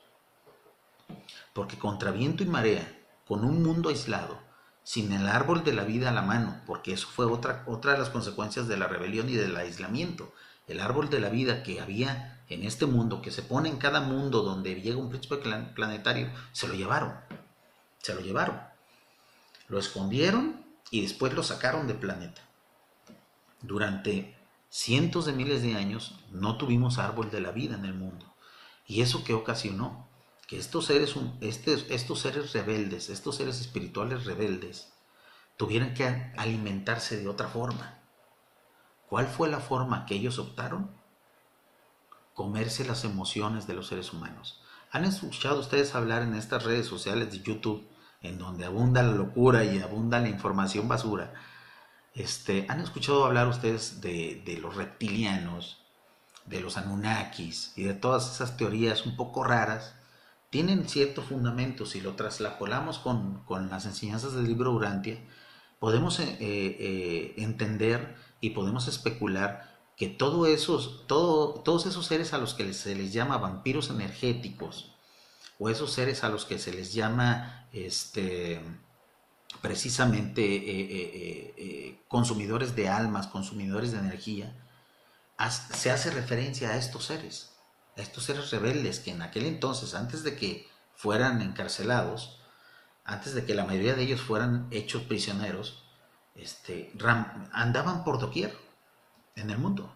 Porque contra viento y marea, con un mundo aislado, sin el árbol de la vida a la mano, porque eso fue otra, otra de las consecuencias de la rebelión y del aislamiento, el árbol de la vida que había en este mundo, que se pone en cada mundo donde llega un príncipe planetario, se lo llevaron, se lo llevaron, lo escondieron y después lo sacaron del planeta. Durante cientos de miles de años no tuvimos árbol de la vida en el mundo. ¿Y eso qué ocasionó? Que estos seres, estos seres rebeldes, estos seres espirituales rebeldes, tuvieran que alimentarse de otra forma. ¿Cuál fue la forma que ellos optaron? Comerse las emociones de los seres humanos. ¿Han escuchado ustedes hablar en estas redes sociales de YouTube, en donde abunda la locura y abunda la información basura? Este, ¿Han escuchado hablar ustedes de, los reptilianos, de los Anunnakis y de todas esas teorías un poco raras? Tienen cierto fundamento, si lo traslapolamos con, con las enseñanzas del libro Urantia, podemos eh, eh, entender y podemos especular que esos, todo, todos esos seres a los que se les llama vampiros energéticos, o esos seres a los que se les llama este, precisamente eh, consumidores de almas, consumidores de energía, se hace referencia a estos seres, a estos seres rebeldes que en aquel entonces, antes de que fueran encarcelados, antes de que la mayoría de ellos fueran hechos prisioneros, este, andaban por doquier en el mundo,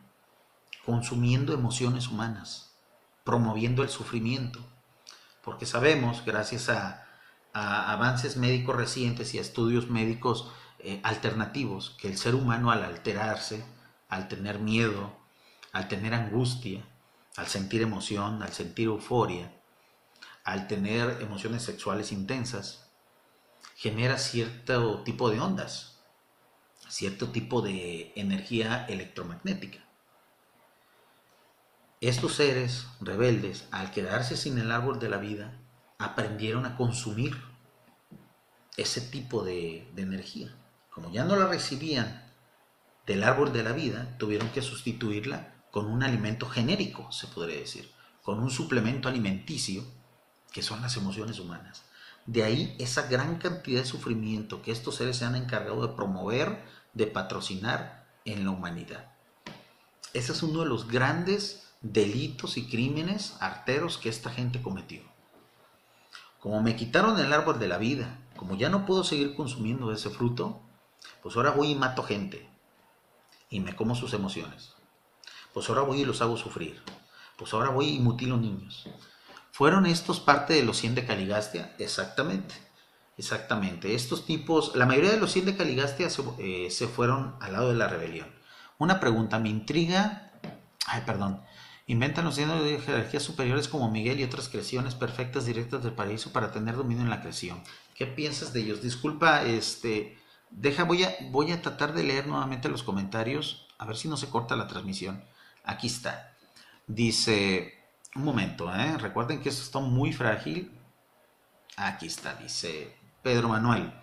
consumiendo emociones humanas, promoviendo el sufrimiento, porque sabemos, gracias a, avances médicos recientes y a estudios médicos eh, alternativos, que el ser humano al alterarse, al tener miedo, al tener angustia, al sentir emoción, al sentir euforia, al tener emociones sexuales intensas, genera cierto tipo de ondas, cierto tipo de energía electromagnética. Estos seres rebeldes, al quedarse sin el árbol de la vida, aprendieron a consumir ese tipo de, energía. Como ya no la recibían del árbol de la vida, tuvieron que sustituirla con un alimento genérico, se podría decir, con un suplemento alimenticio, que son las emociones humanas. De ahí esa gran cantidad de sufrimiento que estos seres se han encargado de promover, de patrocinar en la humanidad. Ese es uno de los grandes delitos y crímenes arteros que esta gente cometió. Como me quitaron el árbol de la vida, como ya no puedo seguir consumiendo ese fruto, pues ahora voy y mato gente y me como sus emociones. Pues ahora voy y los hago sufrir. Pues ahora voy y mutilo niños. ¿Fueron estos parte de los 100 de Caligastia? Exactamente. Exactamente. Estos tipos, la mayoría de los 100 de Caligastia se, eh, se fueron al lado de la rebelión. Una pregunta, me intriga. Ay, perdón. Inventan los de jerarquías superiores como Miguel y otras creaciones perfectas directas del paraíso para tener dominio en la creación. ¿Qué piensas de ellos? Disculpa, este, deja, voy a, voy a tratar de leer nuevamente los comentarios, a ver si no se corta la transmisión. Aquí está. Dice, un momento, ¿eh? recuerden que esto está muy frágil. Aquí está, dice Pedro Manuel.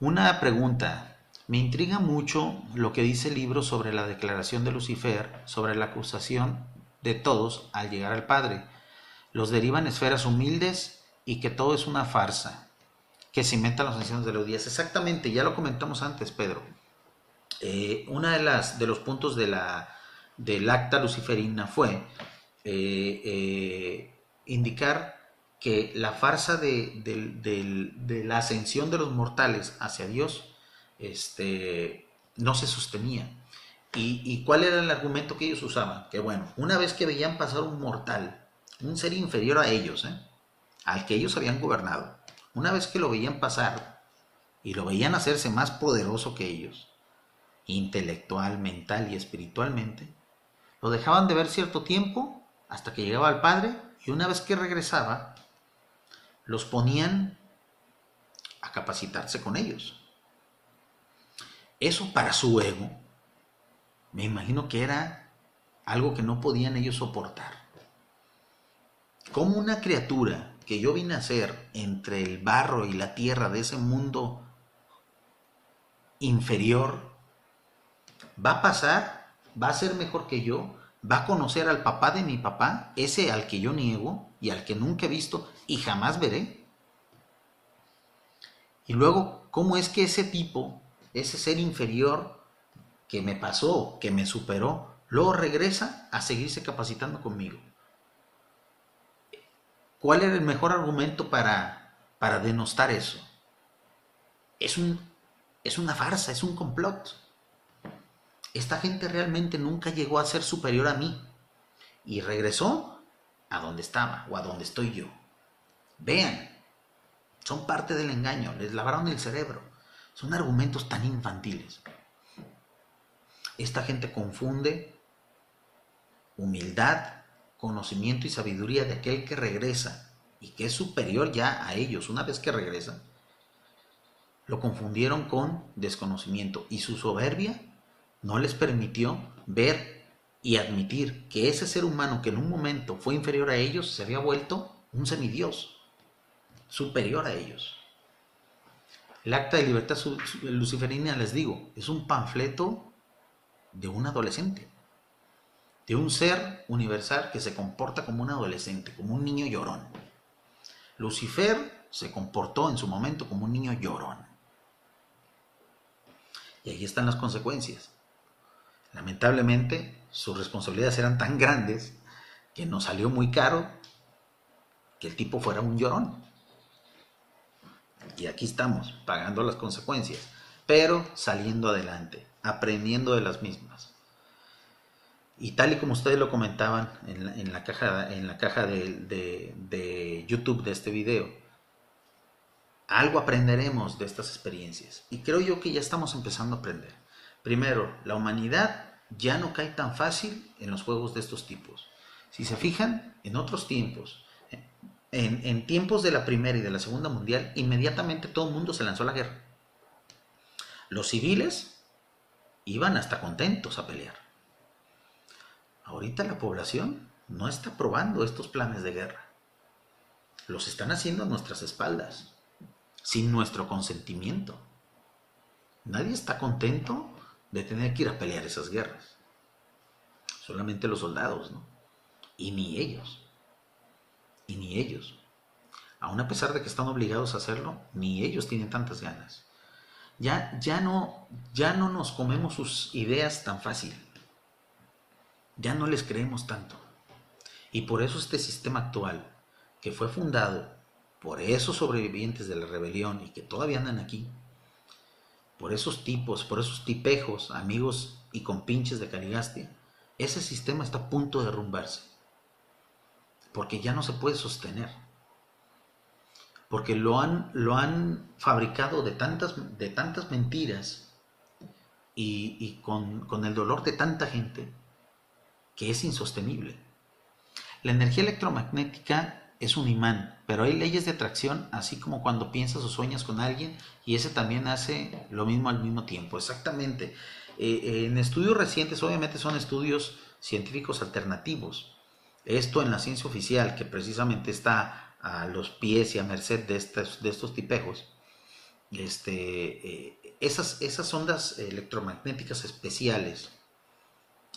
Una pregunta. Me intriga mucho lo que dice el libro sobre la declaración de Lucifer, sobre la acusación de todos al llegar al Padre. Los derivan esferas humildes y que todo es una farsa, que se inventan los ancianos de los días. Exactamente, ya lo comentamos antes, Pedro. Eh, una de las de los puntos de la del acta luciferina fue eh, eh, indicar que la farsa de, de, la ascensión de los mortales hacia Dios este, no se sostenía. ¿Y, cuál era el argumento que ellos usaban? Que bueno, una vez que veían pasar un mortal, un ser inferior a ellos, ¿eh? al que ellos habían gobernado, una vez que lo veían pasar y lo veían hacerse más poderoso que ellos, intelectual, mental y espiritualmente, lo dejaban de ver cierto tiempo hasta que llegaba al Padre y una vez que regresaba, los ponían a capacitarse con ellos. Eso para su ego me imagino que era algo que no podían ellos soportar. Como una criatura que yo vine a ser entre el barro y la tierra de ese mundo inferior, va a pasar, va a ser mejor que yo, va a conocer al papá de mi papá, ese al que yo niego y al que nunca he visto y jamás veré. Y luego, ¿cómo es que ese tipo, ese ser inferior, que me pasó, que me superó, luego regresa a seguirse capacitando conmigo. ¿Cuál era el mejor argumento para, para denostar eso? Es, un, es una farsa, es un complot. Esta gente realmente nunca llegó a ser superior a mí y regresó a donde estaba o a donde estoy yo. Vean, son parte del engaño, les lavaron el cerebro. Son argumentos tan infantiles. Esta gente confunde humildad, conocimiento y sabiduría de aquel que regresa y que es superior ya a ellos una vez que regresa. Lo confundieron con desconocimiento y su soberbia no les permitió ver y admitir que ese ser humano que en un momento fue inferior a ellos se había vuelto un semidios, superior a ellos. El acta de libertad luciferina, les digo, es un panfleto de un adolescente, de un ser universal que se comporta como un adolescente, como un niño llorón. Lucifer se comportó en su momento como un niño llorón. Y ahí están las consecuencias. Lamentablemente, sus responsabilidades eran tan grandes que nos salió muy caro que el tipo fuera un llorón. Y aquí estamos, pagando las consecuencias. pero saliendo adelante, aprendiendo de las mismas. Y tal y como ustedes lo comentaban en la, caja, en la caja de, de YouTube de este video, algo aprenderemos de estas experiencias. Y creo yo que ya estamos empezando a aprender. Primero, la humanidad ya no cae tan fácil en los juegos de estos tipos. Si se fijan, en otros tiempos, en, tiempos de la Primera y de la Segunda Mundial, inmediatamente todo el mundo se lanzó a la guerra. Los civiles iban hasta contentos a pelear. Ahorita la población no está probando estos planes de guerra. Los están haciendo a nuestras espaldas, sin nuestro consentimiento. Nadie está contento de tener que ir a pelear esas guerras. Solamente los soldados, ¿no? Y ni ellos y ni ellos. Aún a pesar de que están obligados a hacerlo, ni ellos tienen tantas ganas. Ya, ya, no, ya no nos comemos sus ideas tan fácil. Ya no les creemos tanto. Y por eso este sistema actual, que fue fundado por esos sobrevivientes de la rebelión y que todavía andan aquí, por esos tipos, por esos tipejos, amigos y compinches de Caligastia, ese sistema está a punto de derrumbarse porque ya no se puede sostener. Porque lo han, lo han fabricado de tantas, de tantas mentiras y, con, con el dolor de tanta gente que es insostenible. La energía electromagnética es un imán, pero hay leyes de atracción, así como cuando piensas o sueñas con alguien, y ese también hace lo mismo al mismo tiempo. Exactamente. Eh, en estudios recientes, obviamente son estudios científicos alternativos, esto en la ciencia oficial, que precisamente está a los pies y a merced de estos, de estos tipejos, este, eh, esas, esas ondas electromagnéticas especiales,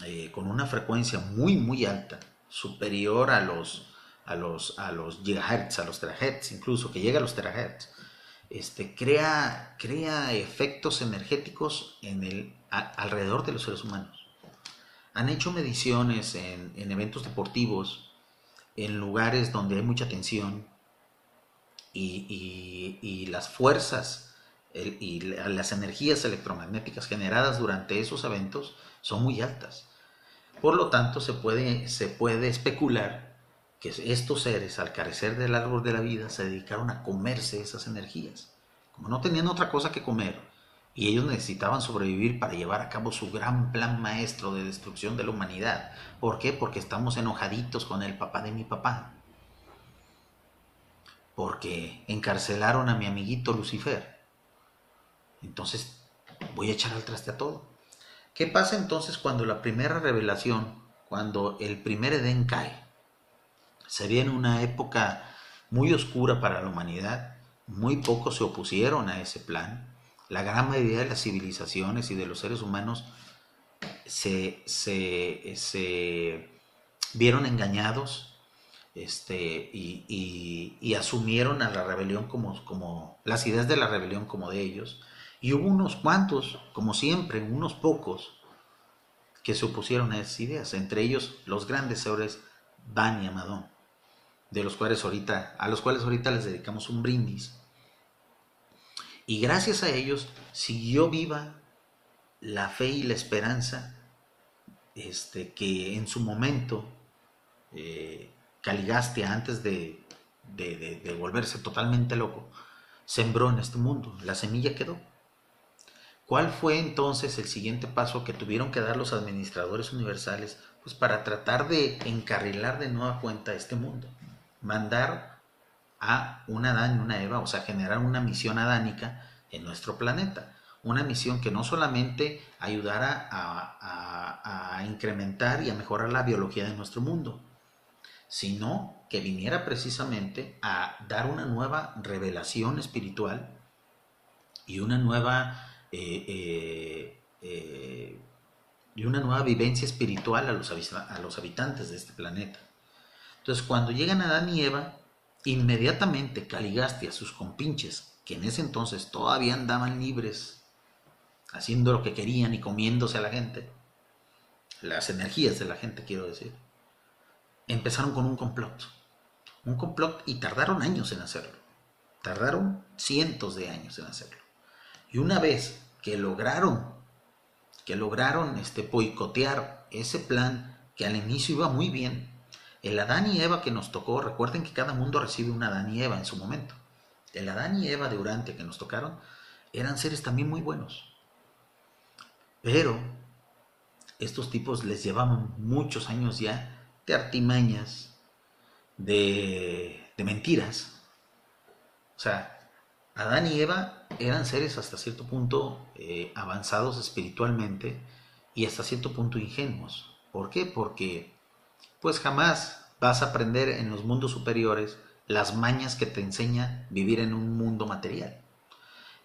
eh, con una frecuencia muy, muy alta, superior a los, a los, a los gigahertz, a los terahertz, incluso, que llega a los terahertz, este, crea, crea efectos energéticos en el, alrededor de los seres humanos han hecho mediciones en, eventos deportivos, en lugares donde hay mucha tensión y, las fuerzas y las energías electromagnéticas generadas durante esos eventos son muy altas. Por lo tanto, se puede, se puede especular que estos seres, al carecer del árbol de la vida, se dedicaron a comerse esas energías. Como no tenían otra cosa que comer, y ellos necesitaban sobrevivir para llevar a cabo su gran plan maestro de destrucción de la humanidad. ¿Por qué? Porque estamos enojaditos con el papá de mi papá. Porque encarcelaron a mi amiguito Lucifer. Entonces voy a echar al traste a todo. ¿Qué pasa entonces cuando la primera revelación, cuando el primer Edén cae? Se viene una época muy oscura para la humanidad. Muy pocos se opusieron a ese plan la gran mayoría de las civilizaciones y de los seres humanos se, vieron engañados este, y, asumieron a la rebelión como, como las ideas de la rebelión como de ellos. Y hubo unos cuantos, como siempre, unos pocos, que se opusieron a esas ideas, entre ellos los grandes señores Dan y Amadón, de los cuales ahorita, a los cuales ahorita les dedicamos un brindis. Y gracias a ellos siguió viva la fe y la esperanza este, que en su momento eh, Caligastia, antes de, de, volverse totalmente loco, sembró en este mundo. La semilla quedó. ¿Cuál fue entonces el siguiente paso que tuvieron que dar los administradores universales pues para tratar de encarrilar de nueva cuenta este mundo? Mandar a un Adán y una Eva, o sea, generar una misión adánica en nuestro planeta. Una misión que no solamente ayudara a, incrementar y a mejorar la biología de nuestro mundo, sino que viniera precisamente a dar una nueva revelación espiritual y una nueva eh, eh, eh, y una nueva vivencia espiritual a los, a los habitantes de este planeta. Entonces, cuando llegan Adán y Eva, Inmediatamente Caligastia, sus compinches, que en ese entonces todavía andaban libres, haciendo lo que querían y comiéndose a la gente, las energías de la gente quiero decir, empezaron con un complot. Un complot y tardaron años en hacerlo. Tardaron cientos de años en hacerlo. Y una vez que lograron, que lograron este, boicotear ese plan que al inicio iba muy bien. El Adán y Eva que nos tocó, recuerden que cada mundo recibe un Adán y Eva en su momento. El Adán y Eva de Urante que nos tocaron eran seres también muy buenos. Pero estos tipos les llevaban muchos años ya de artimañas, de, mentiras. O sea, Adán y Eva eran seres hasta cierto punto eh, avanzados espiritualmente y hasta cierto punto ingenuos. ¿Por qué? Porque pues jamás vas a aprender en los mundos superiores las mañas que te enseña vivir en un mundo material.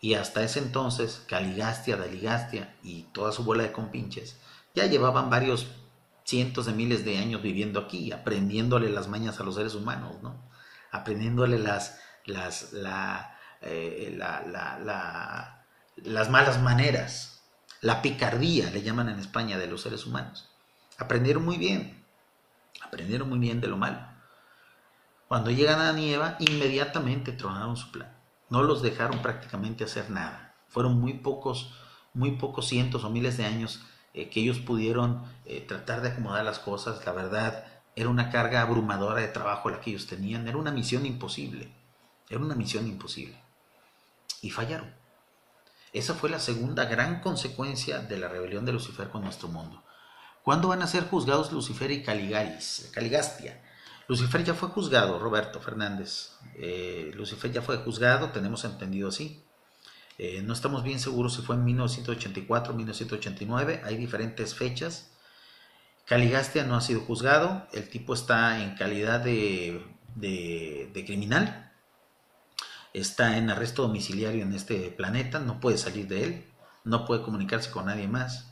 Y hasta ese entonces, Caligastia, Daligastia y toda su bola de compinches ya llevaban varios cientos de miles de años viviendo aquí, aprendiéndole las mañas a los seres humanos, ¿no? Aprendiéndole las, las, eh, las malas maneras, la picardía, le llaman en España, de los seres humanos. Aprendieron muy bien, aprendieron muy bien de lo malo. Cuando llegan a Nieva, inmediatamente tronaron su plan. No los dejaron prácticamente hacer nada. Fueron muy pocos, muy pocos cientos o miles de años eh, que ellos pudieron eh, tratar de acomodar las cosas. La verdad, era una carga abrumadora de trabajo la que ellos tenían. Era una misión imposible. Era una misión imposible. Y fallaron. Esa fue la segunda gran consecuencia de la rebelión de Lucifer con nuestro mundo. ¿Cuándo van a ser juzgados Lucifer y Caligaris, Caligastia? Lucifer ya fue juzgado, Roberto Fernández. Eh, Lucifer ya fue juzgado, tenemos entendido así. Eh, no estamos bien seguros si fue en 1984 o 1989, hay diferentes fechas. Caligastia no ha sido juzgado, el tipo está en calidad de, criminal, está en arresto domiciliario en este planeta, no puede salir de él, no puede comunicarse con nadie más.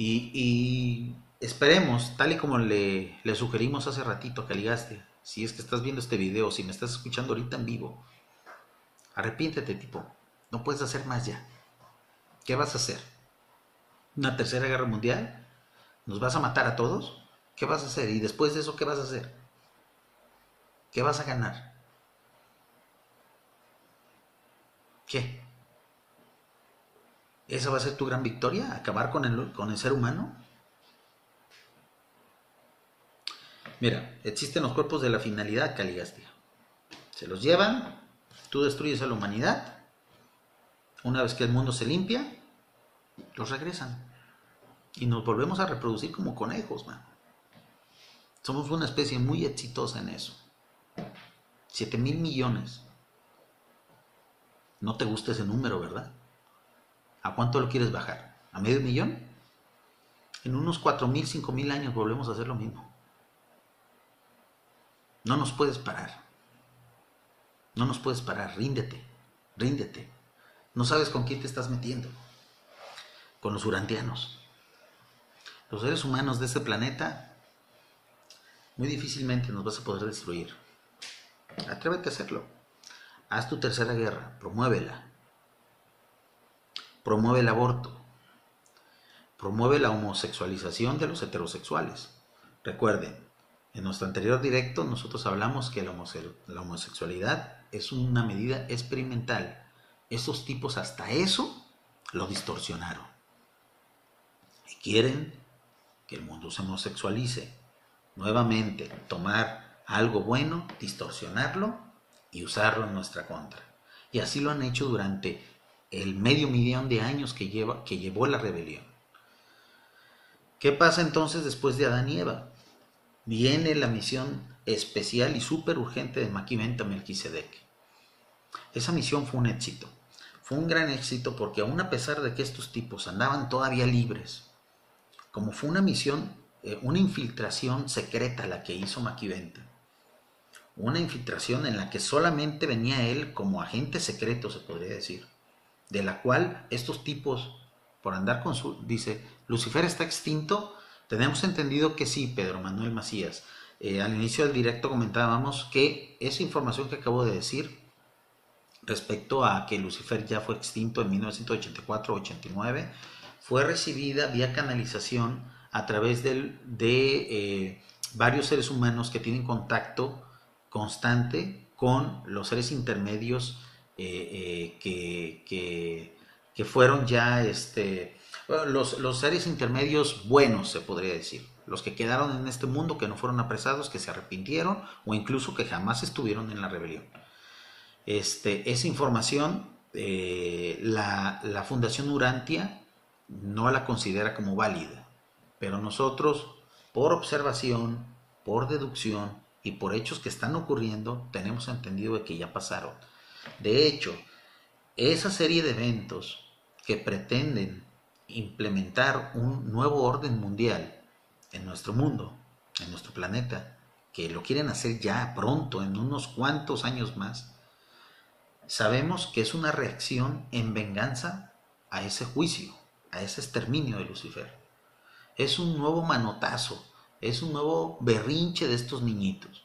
Y, esperemos, tal y como le, sugerimos hace ratito a Caligastia, si es que estás viendo este video, si me estás escuchando ahorita en vivo, arrepiéntete tipo, no puedes hacer más ya. ¿Qué vas a hacer? ¿Una tercera guerra mundial? ¿Nos vas a matar a todos? ¿Qué vas a hacer? Y después de eso, ¿qué vas a hacer? ¿Qué vas a ganar? ¿Qué? ¿Esa va a ser tu gran victoria? ¿Acabar con el, con el ser humano? Mira, existen los cuerpos de la finalidad, Caligastia. Se los llevan, tú destruyes a la humanidad una vez que el mundo se limpia, los regresan. Y nos volvemos a reproducir como conejos, man. Somos una especie muy exitosa en eso. 7 mil millones. No te gusta ese número, ¿verdad? ¿A cuánto lo quieres bajar? ¿A medio millón? En unos 4 mil, 5 mil años volvemos a hacer lo mismo. No nos puedes parar. No nos puedes parar. Ríndete. Ríndete. No sabes con quién te estás metiendo. Con los urantianos. Los seres humanos de este planeta muy difícilmente nos vas a poder destruir. Atrévete a hacerlo. Haz tu tercera guerra, promuévela. Promueve el aborto. Promueve la homosexualización de los heterosexuales. Recuerden, en nuestro anterior directo nosotros hablamos que la homosexualidad es una medida experimental esos tipos hasta eso lo distorsionaron. Y quieren que el mundo se homosexualice. Nuevamente, tomar algo bueno, distorsionarlo y usarlo en nuestra contra. Y así lo han hecho durante el medio millón de años que, lleva, que llevó la rebelión. ¿Qué pasa entonces después de Adán y Eva? Viene la misión especial y súper urgente de Maquiventa Melquisedec. Esa misión fue un éxito. Fue un gran éxito porque aún a pesar de que estos tipos andaban todavía libres, como fue una misión, eh, una infiltración secreta la que hizo Maquiventa, una infiltración en la que solamente venía él como agente secreto, se podría decir, de la cual estos tipos, por andar con su, dice, Lucifer está extinto, tenemos entendido que sí, Pedro Manuel Macías. Eh, al inicio del directo comentábamos que esa información que acabo de decir respecto a que Lucifer ya fue extinto en 1984-89, fue recibida vía canalización a través de, eh, varios seres humanos que tienen contacto constante con los seres intermedios eh, eh, que, que fueron ya este, los, los seres intermedios buenos, se podría decir. Los que quedaron en este mundo, que no fueron apresados, que se arrepintieron o incluso que jamás estuvieron en la rebelión. Este, esa información, eh, la, la Fundación Urantia no la considera como válida, pero nosotros, por observación, por deducción y por hechos que están ocurriendo, tenemos entendido de que ya pasaron. De hecho, esa serie de eventos que pretenden implementar un nuevo orden mundial en nuestro mundo, en nuestro planeta, que lo quieren hacer ya pronto, en unos cuantos años más, sabemos que es una reacción en venganza a ese juicio, a ese exterminio de Lucifer. Es un nuevo manotazo, es un nuevo berrinche de estos niñitos,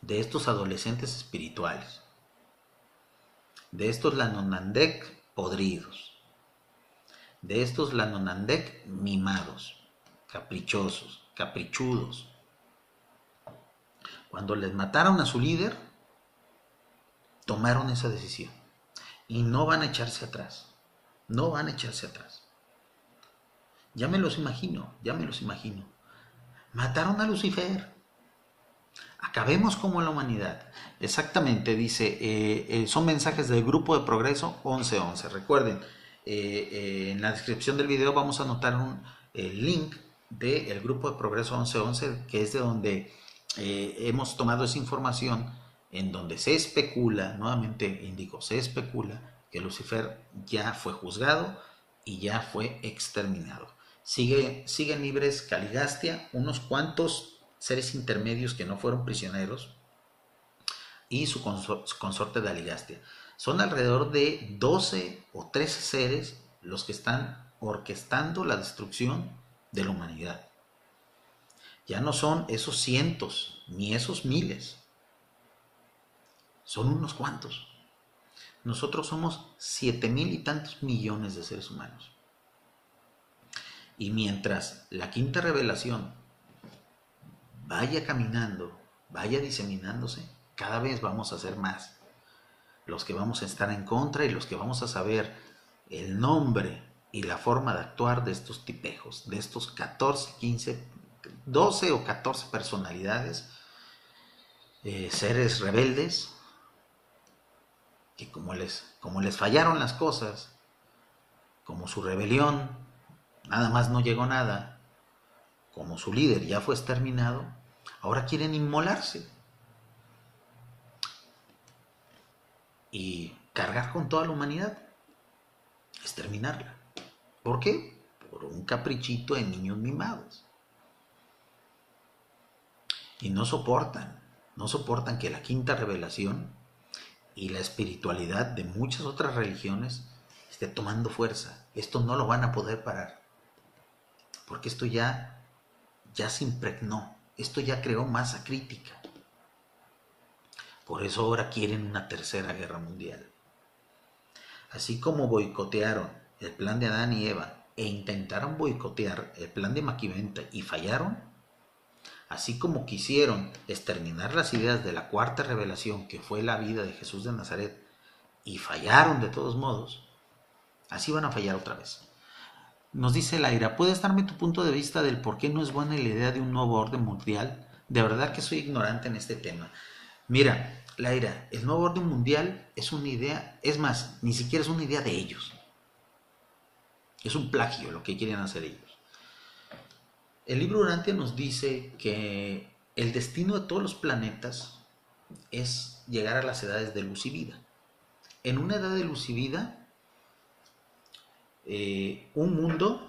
de estos adolescentes espirituales, de estos Lanonandek podridos, de estos Lanonandek mimados caprichosos, caprichudos. Cuando les mataron a su líder, tomaron esa decisión. Y no van a echarse atrás. No van a echarse atrás. Ya me los imagino, ya me los imagino. Mataron a Lucifer. Acabemos como la humanidad. Exactamente, dice, eh, eh, son mensajes del grupo de progreso 1111. Recuerden, eh, en la descripción del video vamos a anotar un link del grupo de Progreso 1111, que es de donde hemos tomado esa información, en donde se especula, nuevamente indico, se especula que Lucifer ya fue juzgado y ya fue exterminado. Sigue, siguen libres Caligastia, unos cuantos seres intermedios que no fueron prisioneros, y su, consorte de Aligastia. Son alrededor de 12 o 13 seres los que están orquestando la destrucción de la humanidad. Ya no son esos cientos ni esos miles. Son unos cuantos. Nosotros somos siete mil y tantos millones de seres humanos. Y mientras la quinta revelación vaya caminando, vaya diseminándose, cada vez vamos a ser más. Los que vamos a estar en contra y los que vamos a saber el nombre y la forma de actuar de estos tipejos, de estos 14, 15, 12 o 14 personalidades, eh, seres rebeldes, que como les, como les fallaron las cosas, como su rebelión, nada más no llegó nada, como su líder ya fue exterminado, ahora quieren inmolarse y cargar con toda la humanidad, exterminarla. ¿Por qué? Por un caprichito de niños mimados. Y no soportan, no soportan que la quinta revelación y la espiritualidad de muchas otras religiones esté tomando fuerza. Esto no lo van a poder parar. Porque esto ya, ya se impregnó. Esto ya creó masa crítica. Por eso ahora quieren una tercera guerra mundial. Así como boicotearon el plan de Adán y Eva e intentaron boicotear el plan de Maquiventa y fallaron, así como quisieron exterminar las ideas de la cuarta revelación que fue la vida de Jesús de Nazaret y fallaron de todos modos, así van a fallar otra vez. Nos dice Laira, ¿puedes darme tu punto de vista del por qué no es buena la idea de un nuevo orden mundial? De verdad que soy ignorante en este tema. Mira, Laira, el nuevo orden mundial es una idea, es más, ni siquiera es una idea de ellos. Es un plagio lo que quieren hacer ellos. El libro Urantia nos dice que el destino de todos los planetas es llegar a las edades de luz y vida. En una edad de luz y vida, eh, un mundo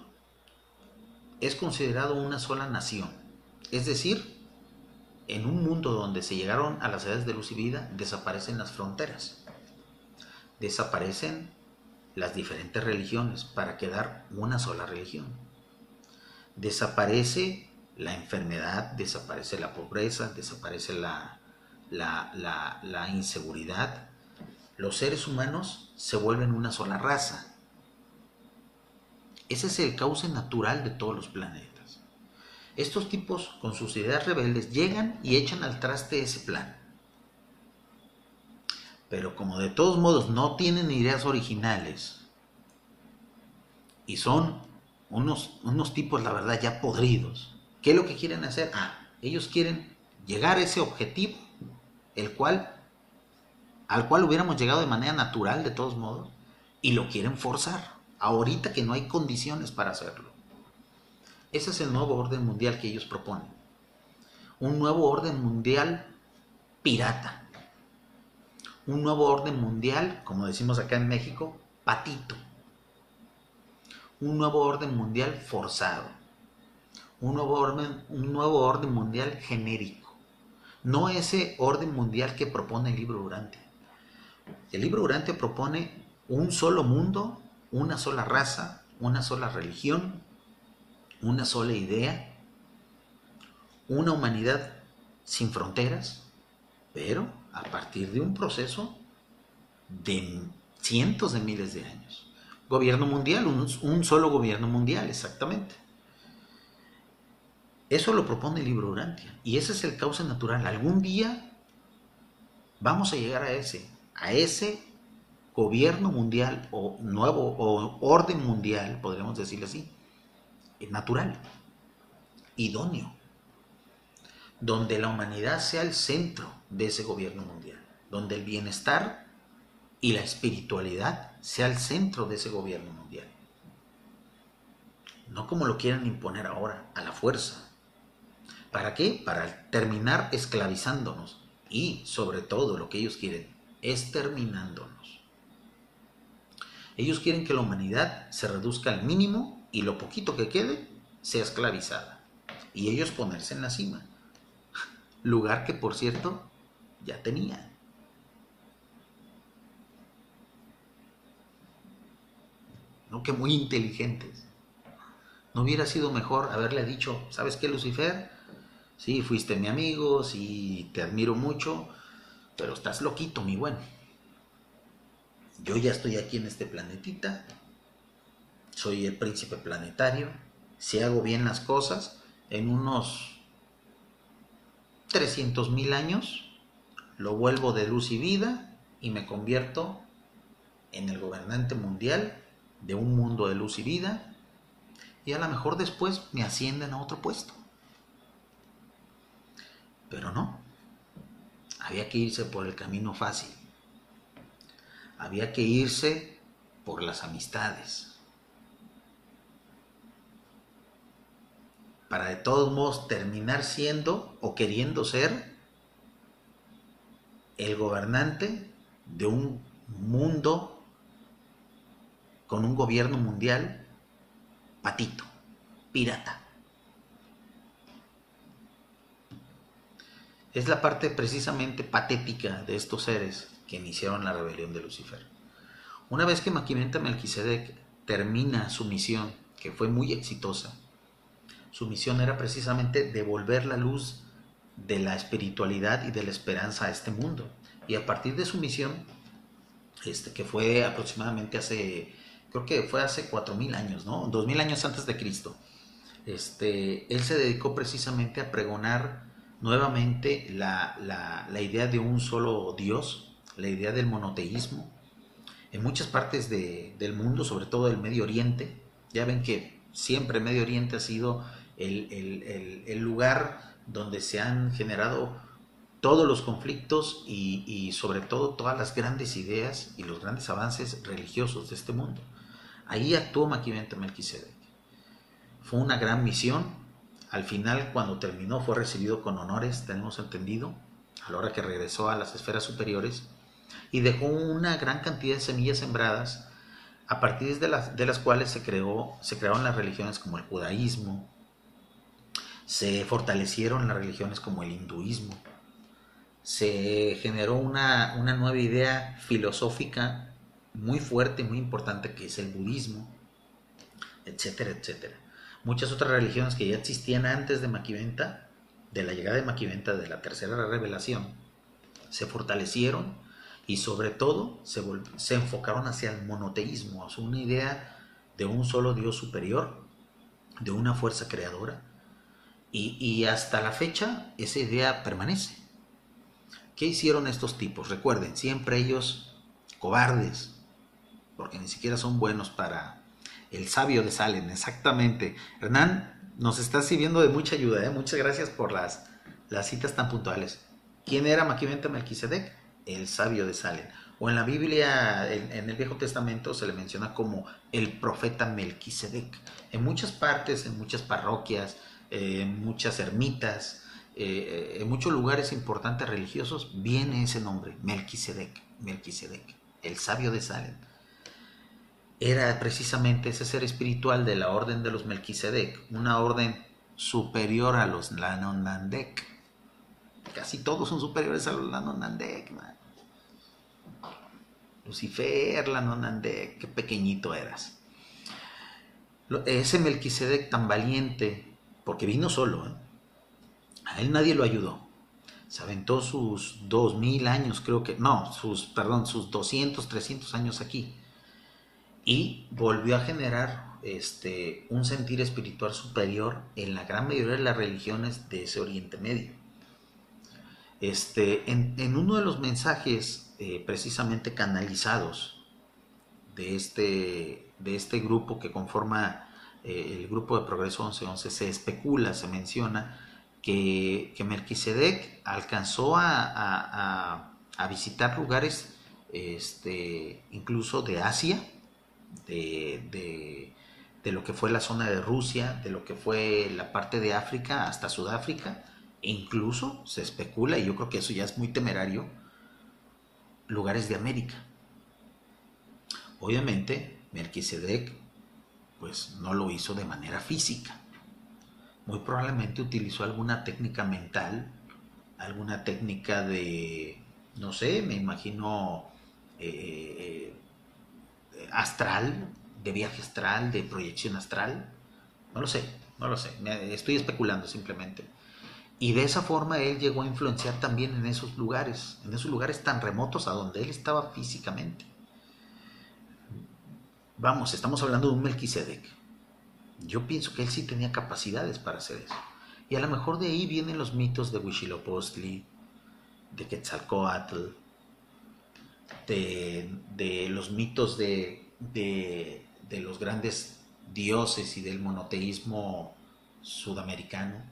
es considerado una sola nación. Es decir, en un mundo donde se llegaron a las edades de luz y vida, desaparecen las fronteras. Desaparecen las diferentes religiones para quedar una sola religión. Desaparece la enfermedad, desaparece la pobreza, desaparece la, la, inseguridad. Los seres humanos se vuelven una sola raza. Ese es el cauce natural de todos los planetas. Estos tipos, con sus ideas rebeldes, llegan y echan al traste ese plan. Pero como de todos modos no tienen ideas originales y son unos, unos tipos, la verdad, ya podridos, ¿qué es lo que quieren hacer? Ah, ellos quieren llegar a ese objetivo, el cual, al cual hubiéramos llegado de manera natural de todos modos, y lo quieren forzar, ahorita que no hay condiciones para hacerlo. Ese es el nuevo orden mundial que ellos proponen. Un nuevo orden mundial pirata. Un nuevo orden mundial, como decimos acá en México, patito. Un nuevo orden mundial forzado. Un nuevo orden, un nuevo orden mundial genérico. No ese orden mundial que propone el libro Durante. El libro Durante propone un solo mundo, una sola raza, una sola religión, una sola idea, una humanidad sin fronteras, pero a partir de un proceso de cientos de miles de años. Gobierno mundial, un, solo gobierno mundial, exactamente. Eso lo propone el libro Urantia. Y ese es el causa natural. Algún día vamos a llegar a ese, a ese gobierno mundial o nuevo o orden mundial, podríamos decirlo así, natural, idóneo, donde la humanidad sea el centro de ese gobierno mundial, donde el bienestar y la espiritualidad sea el centro de ese gobierno mundial. No como lo quieren imponer ahora, a la fuerza. ¿Para qué? Para terminar esclavizándonos y, sobre todo, lo que ellos quieren, exterminándonos. Ellos quieren que la humanidad se reduzca al mínimo y lo poquito que quede sea esclavizada. Y ellos ponerse en la cima. Lugar que, por cierto, ya tenían. No que muy inteligentes. ¿No hubiera sido mejor haberle dicho, ¿sabes qué, Lucifer? Sí, fuiste mi amigo, sí, te admiro mucho, pero estás loquito, mi buen. Yo ya estoy aquí en este planetita, soy el príncipe planetario, si hago bien las cosas, en unos 300 mil años lo vuelvo de luz y vida y me convierto en el gobernante mundial de un mundo de luz y vida y a lo mejor después me ascienden a otro puesto. Pero no, había que irse por el camino fácil, había que irse por las amistades, para de todos modos terminar siendo o queriendo ser el gobernante de un mundo con un gobierno mundial patito, pirata. Es la parte precisamente patética de estos seres que iniciaron la rebelión de Lucifer. Una vez que Maquimenta Melquisedec termina su misión, que fue muy exitosa, su misión era precisamente devolver la luz de la espiritualidad y de la esperanza a este mundo. Y a partir de su misión, este, que fue aproximadamente hace, creo que fue hace 4.000 años, ¿no? 2.000 años antes de Cristo, este, él se dedicó precisamente a pregonar nuevamente la, la, idea de un solo Dios, la idea del monoteísmo. En muchas partes del mundo, sobre todo el Medio Oriente, ya ven que siempre Medio Oriente ha sido el, lugar donde se han generado todos los conflictos y, sobre todo todas las grandes ideas y los grandes avances religiosos de este mundo. Ahí actuó Maquivente Melquisedec. Fue una gran misión. Al final, cuando terminó, fue recibido con honores, tenemos entendido, a la hora que regresó a las esferas superiores, y dejó una gran cantidad de semillas sembradas, a partir de las, de las cuales se, creó, se crearon las religiones como el judaísmo, se fortalecieron las religiones como el hinduismo, se generó una, nueva idea filosófica muy fuerte, muy importante, que es el budismo, etcétera, etcétera. Muchas otras religiones que ya existían antes de Maquiventa, de la llegada de Maquiventa, de la tercera revelación, se fortalecieron y sobre todo se, se enfocaron hacia el monoteísmo, hacia una idea de un solo Dios superior, de una fuerza creadora, y, hasta la fecha esa idea permanece. ¿Qué hicieron estos tipos? Recuerden, siempre ellos cobardes, porque ni siquiera son buenos para el sabio de Salen, exactamente. Hernán, nos está sirviendo de mucha ayuda, ¿eh? muchas gracias por las, las citas tan puntuales. ¿Quién era Maquiventa Melquisedec? El sabio de Salen. O en la Biblia, en, el Viejo Testamento, se le menciona como el profeta Melquisedec. En muchas partes, en muchas parroquias, eh, en muchas ermitas, eh, en muchos lugares importantes religiosos, viene ese nombre, Melquisedec. Melquisedec, el sabio de Salem. Era precisamente ese ser espiritual de la orden de los Melquisedec, una orden superior a los Lanonandek. Casi todos son superiores a los Lanonandek. Lucifer, la Nonandek, qué pequeñito eras. Ese Melquisedec tan valiente, porque vino solo, ¿eh? a él nadie lo ayudó. Se aventó sus dos mil años, creo que, no, sus, perdón, sus 200, 300 años aquí. Y volvió a generar este, un sentir espiritual superior en la gran mayoría de las religiones de ese Oriente Medio. Este, en, uno de los mensajes eh, precisamente canalizados de este, de este grupo que conforma eh, el grupo de Progreso 1111, se especula, se menciona que, que Melquisedec alcanzó a, visitar lugares este, incluso de Asia, de, de, lo que fue la zona de Rusia, de lo que fue la parte de África hasta Sudáfrica, incluso se especula, y yo creo que eso ya es muy temerario, lugares de América. Obviamente, Melquisedec pues no lo hizo de manera física. Muy probablemente utilizó alguna técnica mental, alguna técnica de, no sé, me imagino eh, eh, astral, de viaje astral, de proyección astral. No lo sé, no lo sé. Estoy especulando simplemente. Y de esa forma él llegó a influenciar también en esos lugares, en esos lugares tan remotos a donde él estaba físicamente. Vamos, estamos hablando de un Melquisedec. Yo pienso que él sí tenía capacidades para hacer eso. Y a lo mejor de ahí vienen los mitos de Huitzilopochtli, de Quetzalcoatl, de, de los mitos de, de, de los grandes dioses y del monoteísmo sudamericano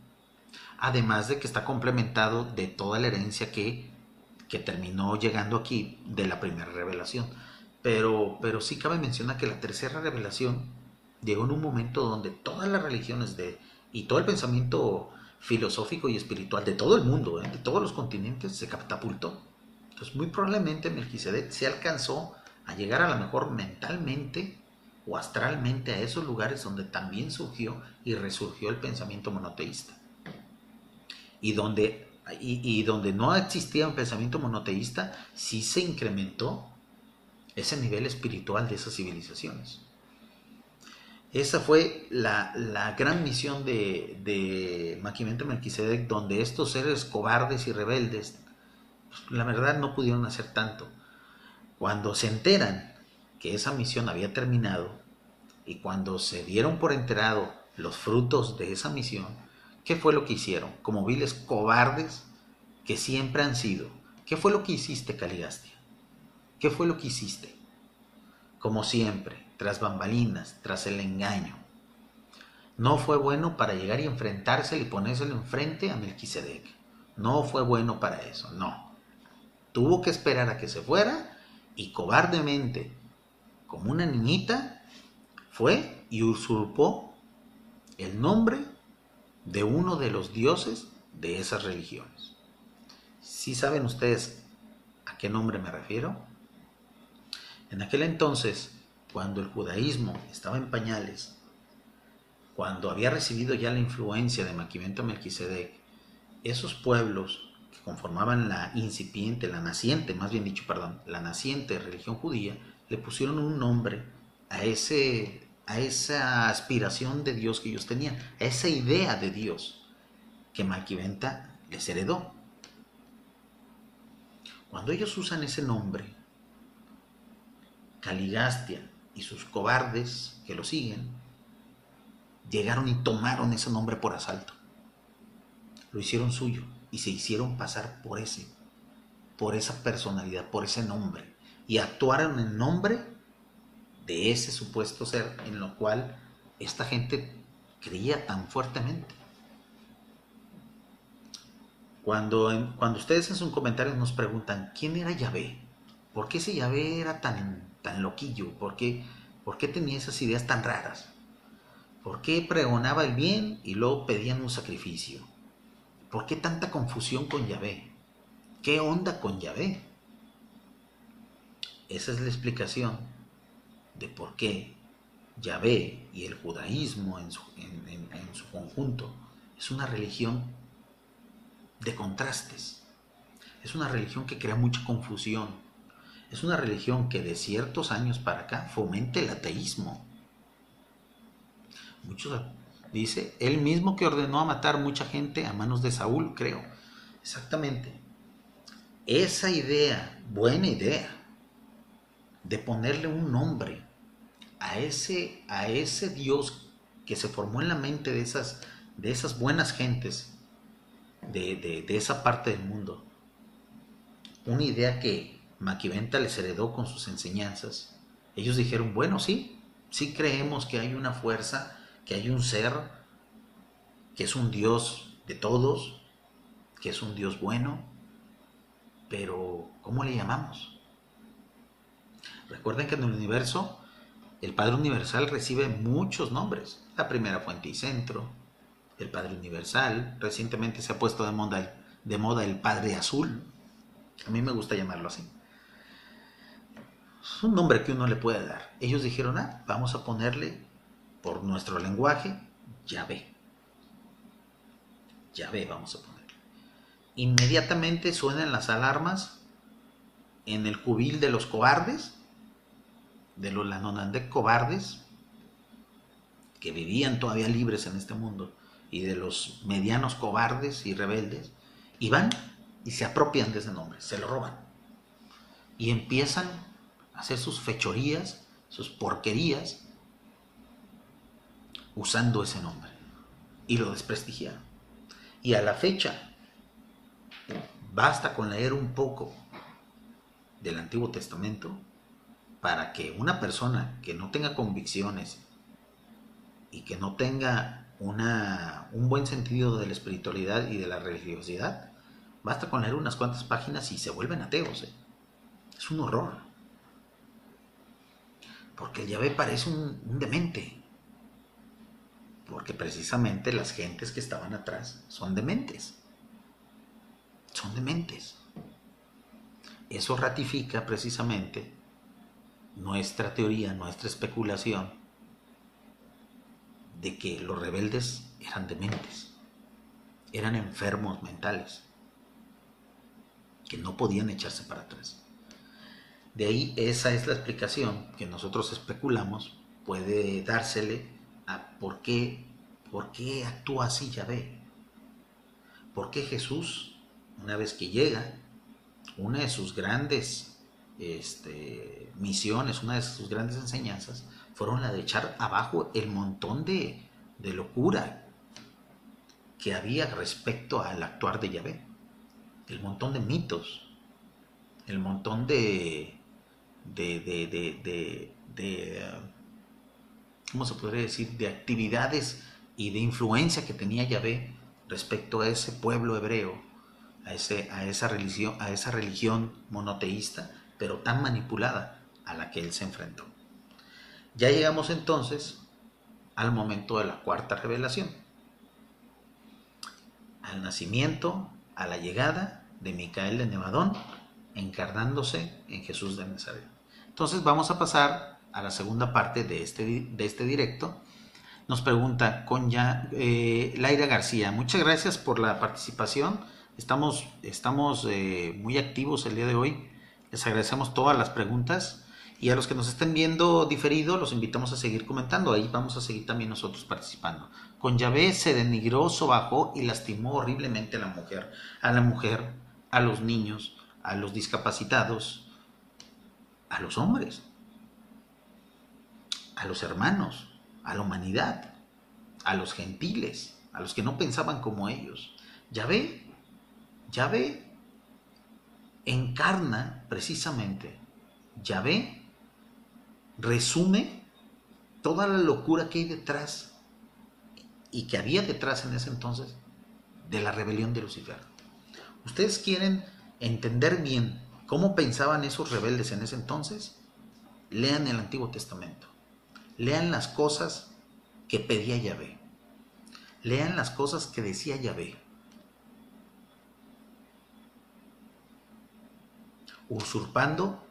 además de que está complementado de toda la herencia que, que terminó llegando aquí de la primera revelación. Pero, pero sí cabe mencionar que la tercera revelación llegó en un momento donde todas las religiones de, y todo el pensamiento filosófico y espiritual de todo el mundo, ¿eh? de todos los continentes, se catapultó. Entonces, muy probablemente Melquisedec se alcanzó a llegar a lo mejor mentalmente o astralmente a esos lugares donde también surgió y resurgió el pensamiento monoteísta y donde, y, donde no existía un pensamiento monoteísta, sí se incrementó ese nivel espiritual de esas civilizaciones. Esa fue la, gran misión de, de Maquimento Melquisedec, donde estos seres cobardes y rebeldes, pues, la verdad no pudieron hacer tanto. Cuando se enteran que esa misión había terminado y cuando se dieron por enterado los frutos de esa misión, ¿Qué fue lo que hicieron? Como viles cobardes que siempre han sido. ¿Qué fue lo que hiciste, Caligastia? ¿Qué fue lo que hiciste? Como siempre, tras bambalinas, tras el engaño. No fue bueno para llegar y enfrentárselo y ponérselo enfrente a Melquisedec. No fue bueno para eso, no. Tuvo que esperar a que se fuera y cobardemente, como una niñita, fue y usurpó el nombre de uno de los dioses de esas religiones. ¿Sí saben ustedes a qué nombre me refiero? En aquel entonces, cuando el judaísmo estaba en pañales, cuando había recibido ya la influencia de Maquimento Melquisedec, esos pueblos que conformaban la incipiente, la naciente, más bien dicho, perdón, la naciente religión judía, le pusieron un nombre a ese a esa aspiración de Dios que ellos tenían, a esa idea de Dios que Maquiventa les heredó. Cuando ellos usan ese nombre, Caligastia y sus cobardes que lo siguen, llegaron y tomaron ese nombre por asalto. Lo hicieron suyo y se hicieron pasar por ese. por esa personalidad, por ese nombre. Y actuaron en nombre de ese supuesto ser en lo cual esta gente creía tan fuertemente. Cuando, cuando ustedes en sus comentarios nos preguntan quién era Yahvé, por qué ese Yahvé era tan, tan loquillo, ¿Por qué, por qué tenía esas ideas tan raras, por qué pregonaba el bien y luego pedían un sacrificio, por qué tanta confusión con Yahvé, qué onda con Yahvé. Esa es la explicación de por qué Yahvé y el judaísmo en su, en su conjunto es una religión de contrastes. Es una religión que crea mucha confusión. Es una religión que de ciertos años para acá fomenta el ateísmo. Muchos dice, él mismo que ordenó a matar mucha gente a manos de Saúl, creo. Exactamente. Esa idea, buena idea, de ponerle un nombre a ese, a ese Dios que se formó en la mente de esas, de esas buenas gentes de, esa parte del mundo. Una idea que Maquiventa les heredó con sus enseñanzas. Ellos dijeron, bueno, sí, sí creemos que hay una fuerza, que hay un ser, que es un Dios de todos, que es un Dios bueno, pero ¿cómo le llamamos? Recuerden que en el universo el Padre Universal recibe muchos nombres. La primera fuente y centro, el Padre Universal. Recientemente se ha puesto de moda, el Padre Azul. A mí me gusta llamarlo así. Es un nombre que uno le puede dar. Ellos dijeron, ah, vamos a ponerle por nuestro lenguaje llave. Llave vamos a ponerle. Inmediatamente suenan las alarmas en el cubil de los cobardes, de los Lanonandek cobardes, que vivían todavía libres en este mundo y de los medianos cobardes y rebeldes, y van y se apropian de ese nombre, se lo roban. Y empiezan a hacer sus fechorías, sus porquerías, usando ese nombre. Y lo desprestigiaron. Y a la fecha, basta con leer un poco del Antiguo Testamento para que una persona que no tenga convicciones y que no tenga una, un buen sentido de la espiritualidad y de la religiosidad, basta con leer unas cuantas páginas y se vuelven ateos. ¿eh? Es un horror. Porque el Yahvé parece un, un demente. Porque precisamente las gentes que estaban atrás son dementes. Son dementes. Eso ratifica precisamente nuestra teoría, nuestra especulación de que los rebeldes eran dementes, eran enfermos mentales, que no podían echarse para atrás. De ahí esa es la explicación que nosotros especulamos puede dársele a por qué, por qué actúa así Yahvé. ¿Por qué Jesús, una vez que llega, una de sus grandes este, misiones, una de sus grandes enseñanzas, fueron la de echar abajo el montón de, locura que había respecto al actuar de Yahvé. El montón de mitos, el montón de, de, de, de, ¿cómo se podría decir?, de actividades y de influencia que tenía Yahvé respecto a ese pueblo hebreo, a, ese, a, esa religión, a esa religión monoteísta, pero tan manipulada a la que él se enfrentó. Ya llegamos entonces al momento de la cuarta revelación, al nacimiento, a la llegada de Micael de Nevadón, encarnándose en Jesús de Nazaret. Entonces vamos a pasar a la segunda parte de este, de este directo. Nos pregunta Conya, eh, Laira García, muchas gracias por la participación. Estamos, estamos eh, muy activos el día de hoy. Les agradecemos todas las preguntas. Y a los que nos estén viendo diferido, los invitamos a seguir comentando. Ahí vamos a seguir también nosotros participando. Con Yahvé se denigró, sobajó y lastimó horriblemente a la mujer. A la mujer, a los niños, a los discapacitados, a los hombres, a los hermanos, a la humanidad, a los gentiles, a los que no pensaban como ellos. Yahvé, Yahvé encarna precisamente Yahvé, resume toda la locura que hay detrás y que había detrás en ese entonces de la rebelión de Lucifer. ¿Ustedes quieren entender bien cómo pensaban esos rebeldes en ese entonces? Lean el Antiguo Testamento. Lean las cosas que pedía Yahvé. Lean las cosas que decía Yahvé. Usurpando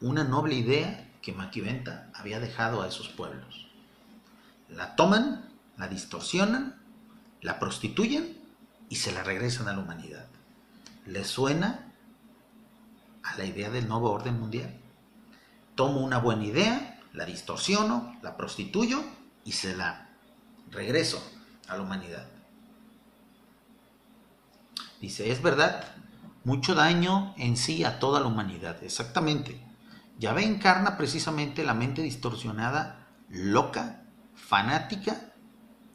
una noble idea que Maquiventa había dejado a esos pueblos. La toman, la distorsionan, la prostituyen y se la regresan a la humanidad. ¿Les suena a la idea del nuevo orden mundial? Tomo una buena idea, la distorsiono, la prostituyo y se la regreso a la humanidad. Dice, es verdad, mucho daño en sí a toda la humanidad, exactamente. Yahvé encarna precisamente la mente distorsionada, loca, fanática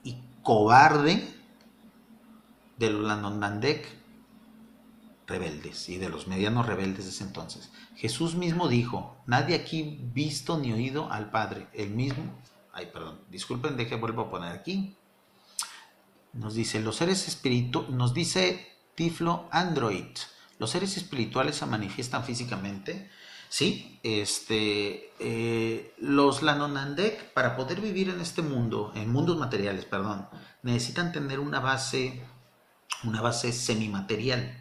y cobarde de los Lanondandek rebeldes y de los medianos rebeldes de ese entonces. Jesús mismo dijo, nadie aquí visto ni oído al Padre, el mismo, ay perdón, disculpen, deje vuelvo a poner aquí. Nos dice, los seres espirituales, nos dice Tiflo Android, los seres espirituales se manifiestan físicamente. Sí, este, eh, los Lanonandek, para poder vivir en este mundo, en mundos materiales, perdón, necesitan tener una base una base semimaterial.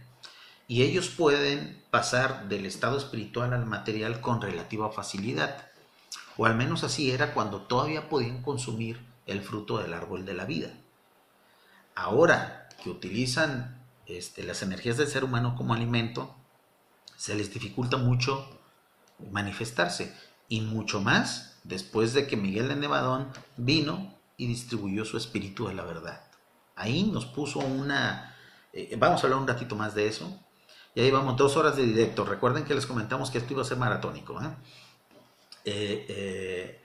Y ellos pueden pasar del estado espiritual al material con relativa facilidad. O al menos así era cuando todavía podían consumir el fruto del árbol de la vida. Ahora que utilizan este, las energías del ser humano como alimento, se les dificulta mucho manifestarse. Y mucho más después de que Miguel de Nevadón vino y distribuyó su espíritu de la verdad. Ahí nos puso una... Eh, vamos a hablar un ratito más de eso. Y ahí vamos, dos horas de directo. Recuerden que les comentamos que esto iba a ser maratónico. ¿eh? Eh,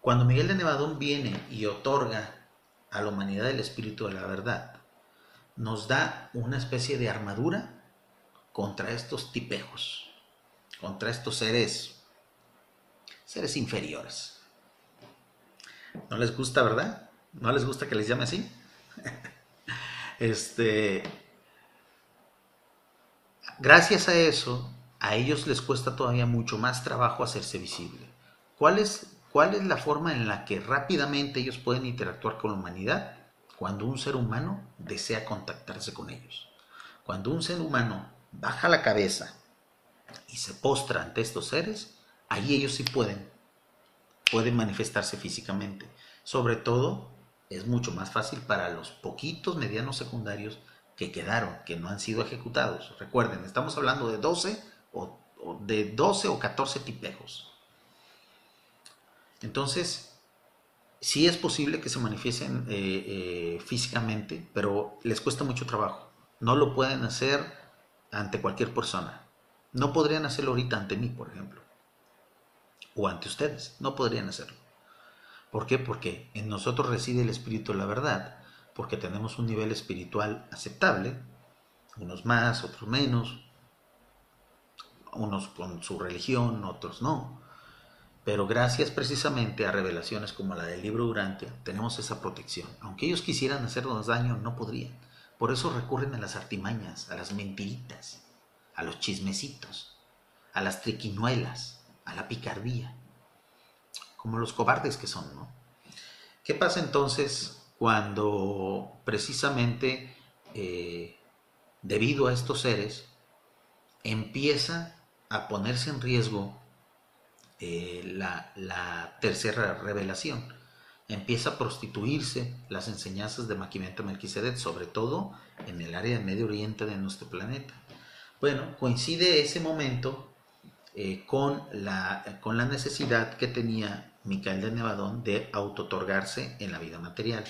cuando Miguel de Nevadón viene y otorga a la humanidad el espíritu de la verdad, nos da una especie de armadura contra estos tipejos, contra estos seres, seres inferiores. ¿No les gusta, verdad? ¿No les gusta que les llame así? este, gracias a eso, a ellos les cuesta todavía mucho más trabajo hacerse visible. ¿Cuál es, ¿Cuál es la forma en la que rápidamente ellos pueden interactuar con la humanidad? Cuando un ser humano desea contactarse con ellos. Cuando un ser humano baja la cabeza y se postra ante estos seres, ahí ellos sí pueden, pueden manifestarse físicamente. Sobre todo es mucho más fácil para los poquitos medianos secundarios que quedaron, que no han sido ejecutados. Recuerden, estamos hablando de 12 o, de 12 o 14 tipejos. Entonces, sí es posible que se manifiesten eh, eh, físicamente, pero les cuesta mucho trabajo. No lo pueden hacer ante cualquier persona. No podrían hacerlo ahorita ante mí, por ejemplo. O ante ustedes. No podrían hacerlo. ¿Por qué? Porque en nosotros reside el espíritu de la verdad, porque tenemos un nivel espiritual aceptable, unos más, otros menos, unos con su religión, otros no. Pero gracias precisamente a revelaciones como la del libro Durante, tenemos esa protección. Aunque ellos quisieran hacernos daño, no podrían. Por eso recurren a las artimañas, a las mentiritas, a los chismecitos, a las triquiñuelas, a la picardía como los cobardes que son, ¿no? ¿Qué pasa entonces cuando precisamente eh, debido a estos seres empieza a ponerse en riesgo eh, la, tercera revelación? Empieza a prostituirse las enseñanzas de Maquimento Melquisedec, sobre todo en el área del Medio Oriente de nuestro planeta. Bueno, coincide ese momento eh, con, la, con la necesidad que tenía Micael de Nevadón de autotorgarse en la vida material.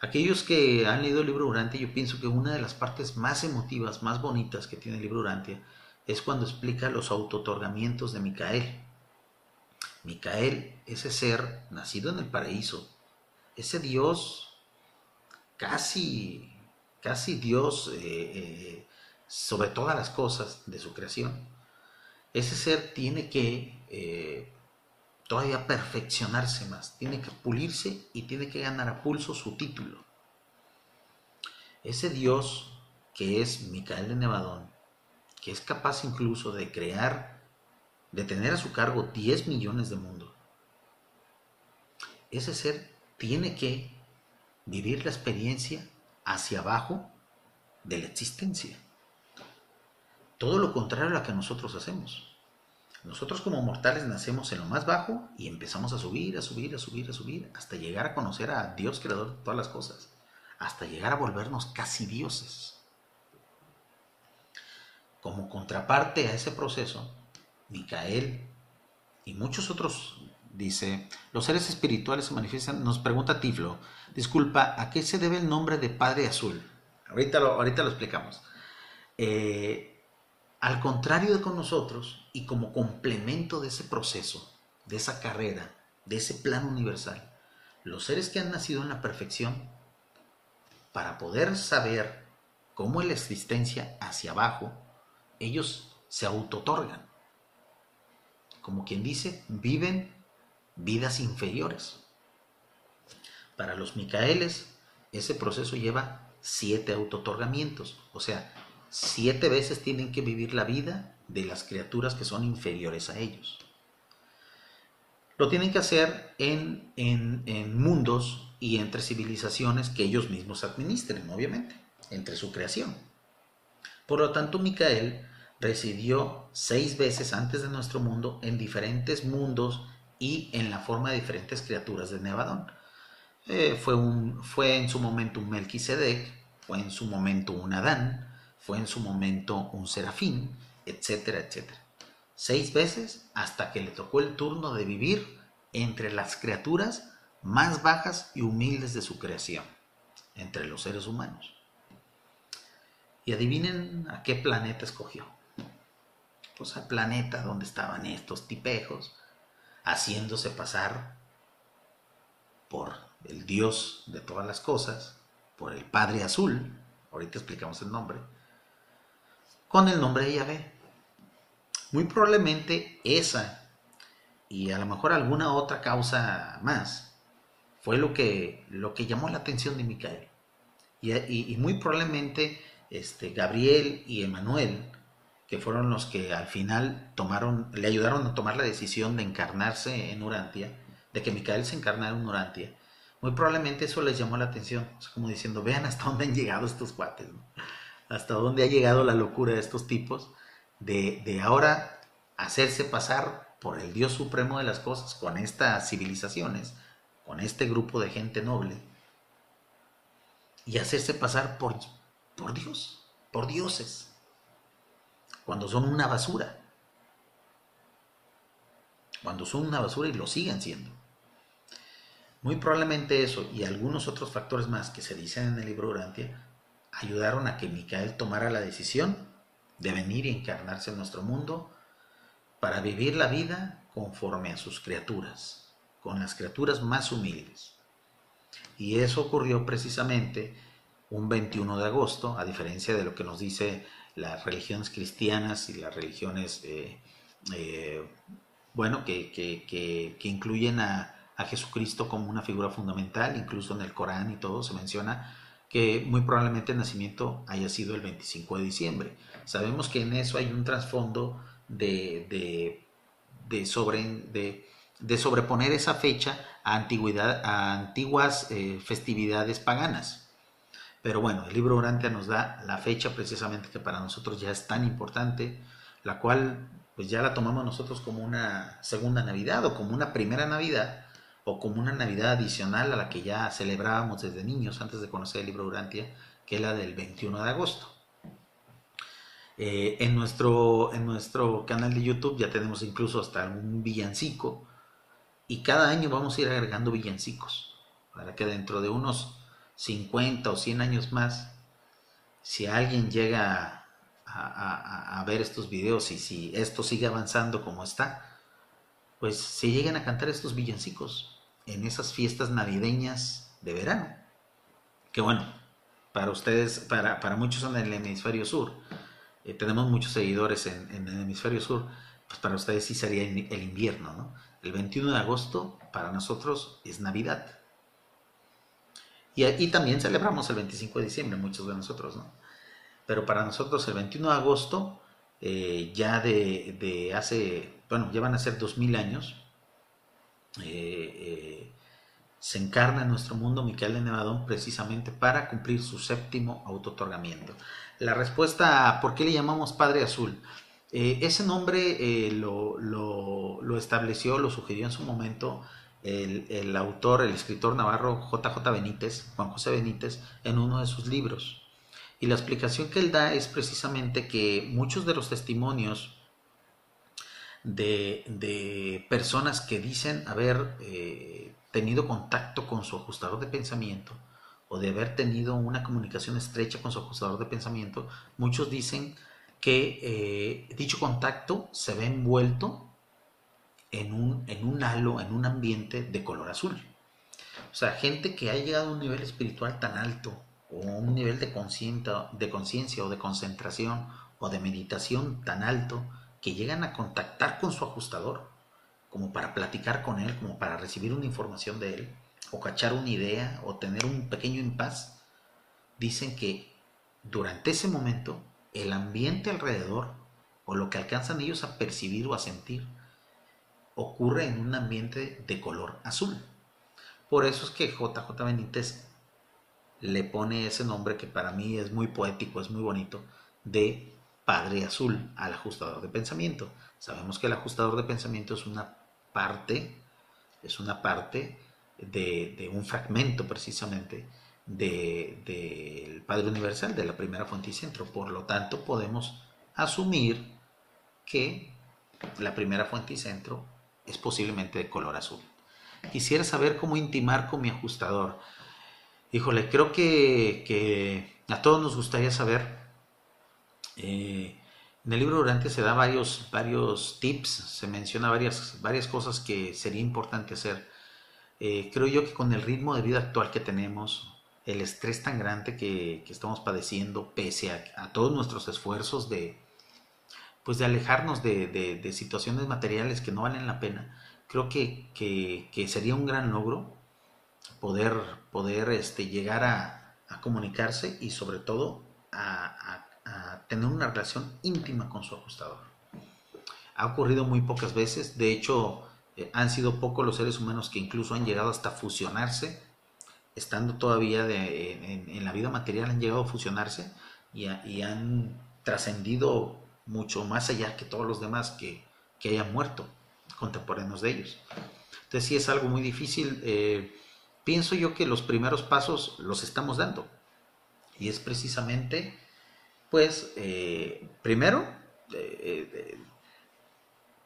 Aquellos que han leído el libro Urantia, yo pienso que una de las partes más emotivas, más bonitas que tiene el libro Urantia es cuando explica los autotorgamientos de Micael. Micael, ese ser nacido en el paraíso, ese Dios casi, casi Dios eh, eh, sobre todas las cosas de su creación, ese ser tiene que eh, todavía perfeccionarse más, tiene que pulirse y tiene que ganar a pulso su título. Ese Dios que es Micael de Nevadón, que es capaz incluso de crear, de tener a su cargo 10 millones de mundos, ese ser tiene que vivir la experiencia hacia abajo de la existencia. Todo lo contrario a lo que nosotros hacemos. Nosotros como mortales nacemos en lo más bajo y empezamos a subir, a subir, a subir, a subir, hasta llegar a conocer a Dios creador de todas las cosas, hasta llegar a volvernos casi dioses. Como contraparte a ese proceso, Micael y muchos otros, dice, los seres espirituales se manifiestan, nos pregunta Tiflo, disculpa, ¿a qué se debe el nombre de Padre Azul? Ahorita lo, ahorita lo explicamos. Eh, al contrario de con nosotros y como complemento de ese proceso, de esa carrera, de ese plan universal, los seres que han nacido en la perfección, para poder saber cómo es la existencia hacia abajo, ellos se autotorgan. Como quien dice, viven vidas inferiores. Para los Micaeles, ese proceso lleva siete autotorgamientos, o sea, siete veces tienen que vivir la vida de las criaturas que son inferiores a ellos. Lo tienen que hacer en, en, mundos y entre civilizaciones que ellos mismos administren, obviamente, entre su creación. Por lo tanto, Micael residió seis veces antes de nuestro mundo en diferentes mundos y en la forma de diferentes criaturas de Nevadón. Eh, fue, un, fue en su momento un Melquisedec, fue en su momento un Adán, fue en su momento un serafín, etcétera, etcétera. Seis veces hasta que le tocó el turno de vivir entre las criaturas más bajas y humildes de su creación, entre los seres humanos. Y adivinen a qué planeta escogió. Pues al planeta donde estaban estos tipejos, haciéndose pasar por el Dios de todas las cosas, por el Padre Azul, ahorita explicamos el nombre, con el nombre de Yahvé. Muy probablemente esa y a lo mejor alguna otra causa más fue lo que, lo que llamó la atención de Micael. Y, muy probablemente este, Gabriel y Emanuel, que fueron los que al final tomaron, le ayudaron a tomar la decisión de encarnarse en Urantia, de que Micael se encarnara en Urantia, muy probablemente eso les llamó la atención, como diciendo, vean hasta dónde han llegado estos cuates hasta dónde ha llegado la locura de estos tipos de, ahora hacerse pasar por el Dios supremo de las cosas con estas civilizaciones, con este grupo de gente noble, y hacerse pasar por, por Dios, por dioses, cuando son una basura, cuando son una basura y lo siguen siendo. Muy probablemente eso y algunos otros factores más que se dicen en el libro Urantia ayudaron a que Micael tomara la decisión de venir y encarnarse en nuestro mundo para vivir la vida conforme a sus criaturas, con las criaturas más humildes. Y eso ocurrió precisamente un 21 de agosto, a diferencia de lo que nos dice las religiones cristianas y las religiones, eh, eh, bueno, que, que, incluyen a, a Jesucristo como una figura fundamental, incluso en el Corán y todo se menciona que muy probablemente el nacimiento haya sido el 25 de diciembre. Sabemos que en eso hay un trasfondo de, de, sobre, de, sobreponer esa fecha a, antigüedad, a antiguas eh, festividades paganas. Pero bueno, el libro Orantia nos da la fecha precisamente que para nosotros ya es tan importante, la cual pues ya la tomamos nosotros como una segunda Navidad o como una primera Navidad, o como una Navidad adicional a la que ya celebrábamos desde niños antes de conocer el libro Urantia, que es la del 21 de agosto. Eh, en, nuestro, en nuestro canal de YouTube ya tenemos incluso hasta un villancico y cada año vamos a ir agregando villancicos para que dentro de unos 50 o 100 años más, si alguien llega a, a ver estos videos y si esto sigue avanzando como está, pues se lleguen a cantar estos villancicos en esas fiestas navideñas de verano. Que bueno, para ustedes, para, muchos en el hemisferio sur, eh, tenemos muchos seguidores en, el hemisferio sur, pues para ustedes sí sería el invierno, ¿no? El 21 de agosto para nosotros es Navidad. Y, y también celebramos el 25 de diciembre, muchos de nosotros, ¿no? Pero para nosotros el 21 de agosto, eh, ya de, hace, bueno, llevan a ser 2000 años, eh, se encarna en nuestro mundo Miquel de Nevadón precisamente para cumplir su séptimo autotorgamiento. La respuesta a por qué le llamamos Padre Azul. Eh, ese nombre eh, lo, estableció, lo sugirió en su momento el, autor, el escritor navarro JJ Benítez, Juan José Benítez, en uno de sus libros. Y la explicación que él da es precisamente que muchos de los testimonios de, personas que dicen haber eh, tenido contacto con su ajustador de pensamiento, o de haber tenido una comunicación estrecha con su ajustador de pensamiento, muchos dicen que eh, dicho contacto se ve envuelto en un, en un halo, en un ambiente de color azul. O sea, gente que ha llegado a un nivel espiritual tan alto, o un nivel de conciencia o de concentración o de meditación tan alto, que llegan a contactar con su ajustador, como para platicar con él, como para recibir una información de él, o cachar una idea o tener un pequeño impas, dicen que durante ese momento el ambiente alrededor o lo que alcanzan ellos a percibir o a sentir ocurre en un ambiente de color azul. Por eso es que JJ Benítez le pone ese nombre que para mí es muy poético, es muy bonito, de Padre Azul al ajustador de pensamiento. Sabemos que el ajustador de pensamiento es una parte, es una parte de, un fragmento precisamente del Padre Universal, de la primera fuente y centro. Por lo tanto, podemos asumir que la primera fuente y centro es posiblemente de color azul. Quisiera saber cómo intimar con mi ajustador. Híjole, creo que, a todos nos gustaría saber. Eh, en el libro durante se da varios, varios tips, se menciona varias, varias cosas que sería importante hacer. Eh, creo yo que con el ritmo de vida actual que tenemos, el estrés tan grande que, estamos padeciendo, pese a, todos nuestros esfuerzos de, pues de alejarnos de, situaciones materiales que no valen la pena, creo que, sería un gran logro poder, poder este, llegar a, comunicarse y sobre todo a, a tener una relación íntima con su ajustador. Ha ocurrido muy pocas veces, de hecho, eh, han sido pocos los seres humanos que incluso han llegado hasta fusionarse, estando todavía en, la vida material, han llegado a fusionarse y, han trascendido mucho más allá que todos los demás que, hayan muerto, contemporáneos de ellos. Entonces sí es algo muy difícil. Eh, pienso yo que los primeros pasos los estamos dando. Y es precisamente, pues, eh, primero,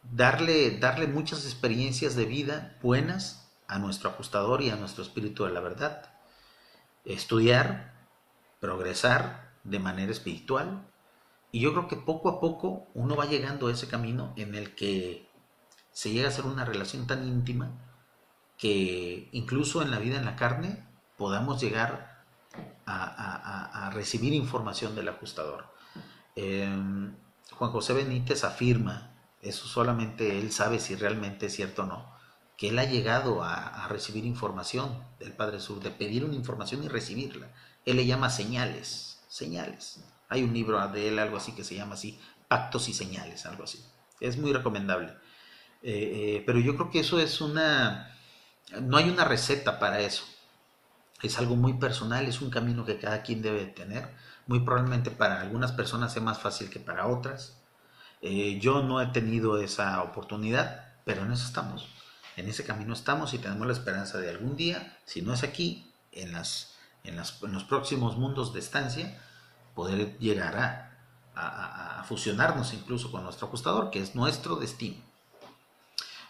darle, darle muchas experiencias de vida buenas a nuestro ajustador y a nuestro espíritu de la verdad. Estudiar, progresar de manera espiritual. Y yo creo que poco a poco uno va llegando a ese camino en el que se llega a ser una relación tan íntima que incluso en la vida en la carne podamos llegar a, recibir información del ajustador. Em, Juan José Benítez afirma eso solamente él sabe si realmente es cierto o no, que él ha llegado a, recibir información del Padre Sur, de pedir una información y recibirla. Él le llama señales, señales. Hay un libro de él, algo así que se llama así, Pactos y Señales, algo así. Es muy recomendable. Eh, eh, pero yo creo que eso es una... No hay una receta para eso. Es algo muy personal, es un camino que cada quien debe tener. Muy probablemente para algunas personas sea más fácil que para otras. Eh, yo no he tenido esa oportunidad, pero en eso estamos. En ese camino estamos y tenemos la esperanza de algún día, si no es aquí, en, las, en, los próximos mundos de estancia, poder llegar a, a, fusionarnos incluso con nuestro ajustador, que es nuestro destino.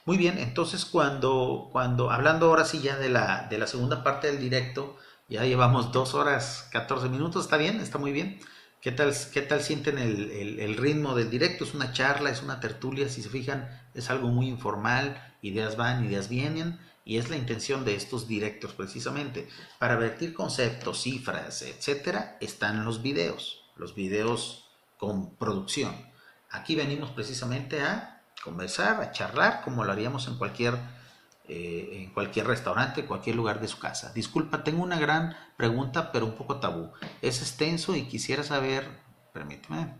Muy bien, entonces cuando, cuando hablando ahora sí ya de la, de la segunda parte del directo, ya llevamos dos horas 14 minutos, ¿está bien? ¿Está muy bien? ¿Qué tal, qué tal sienten el, ritmo del directo? Es una charla, es una tertulia, si se fijan, es algo muy informal, ideas van, ideas vienen, y es la intención de estos directos precisamente. Para vertir conceptos, cifras, etcétera, están los videos. Los videos con producción. Aquí venimos precisamente a conversar, a charlar, como lo haríamos en cualquier, eh, en cualquier restaurante, cualquier lugar de su casa. Disculpa, tengo una gran pregunta, pero un poco tabú. Es extenso y quisiera saber, permíteme,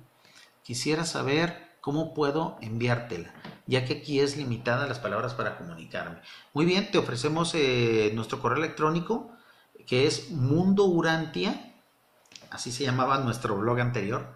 quisiera saber cómo puedo enviártela, ya que aquí es limitada las palabras para comunicarme. Muy bien, te ofrecemos eh, nuestro correo electrónico, que es mundourantia, así se llamaba nuestro blog anterior,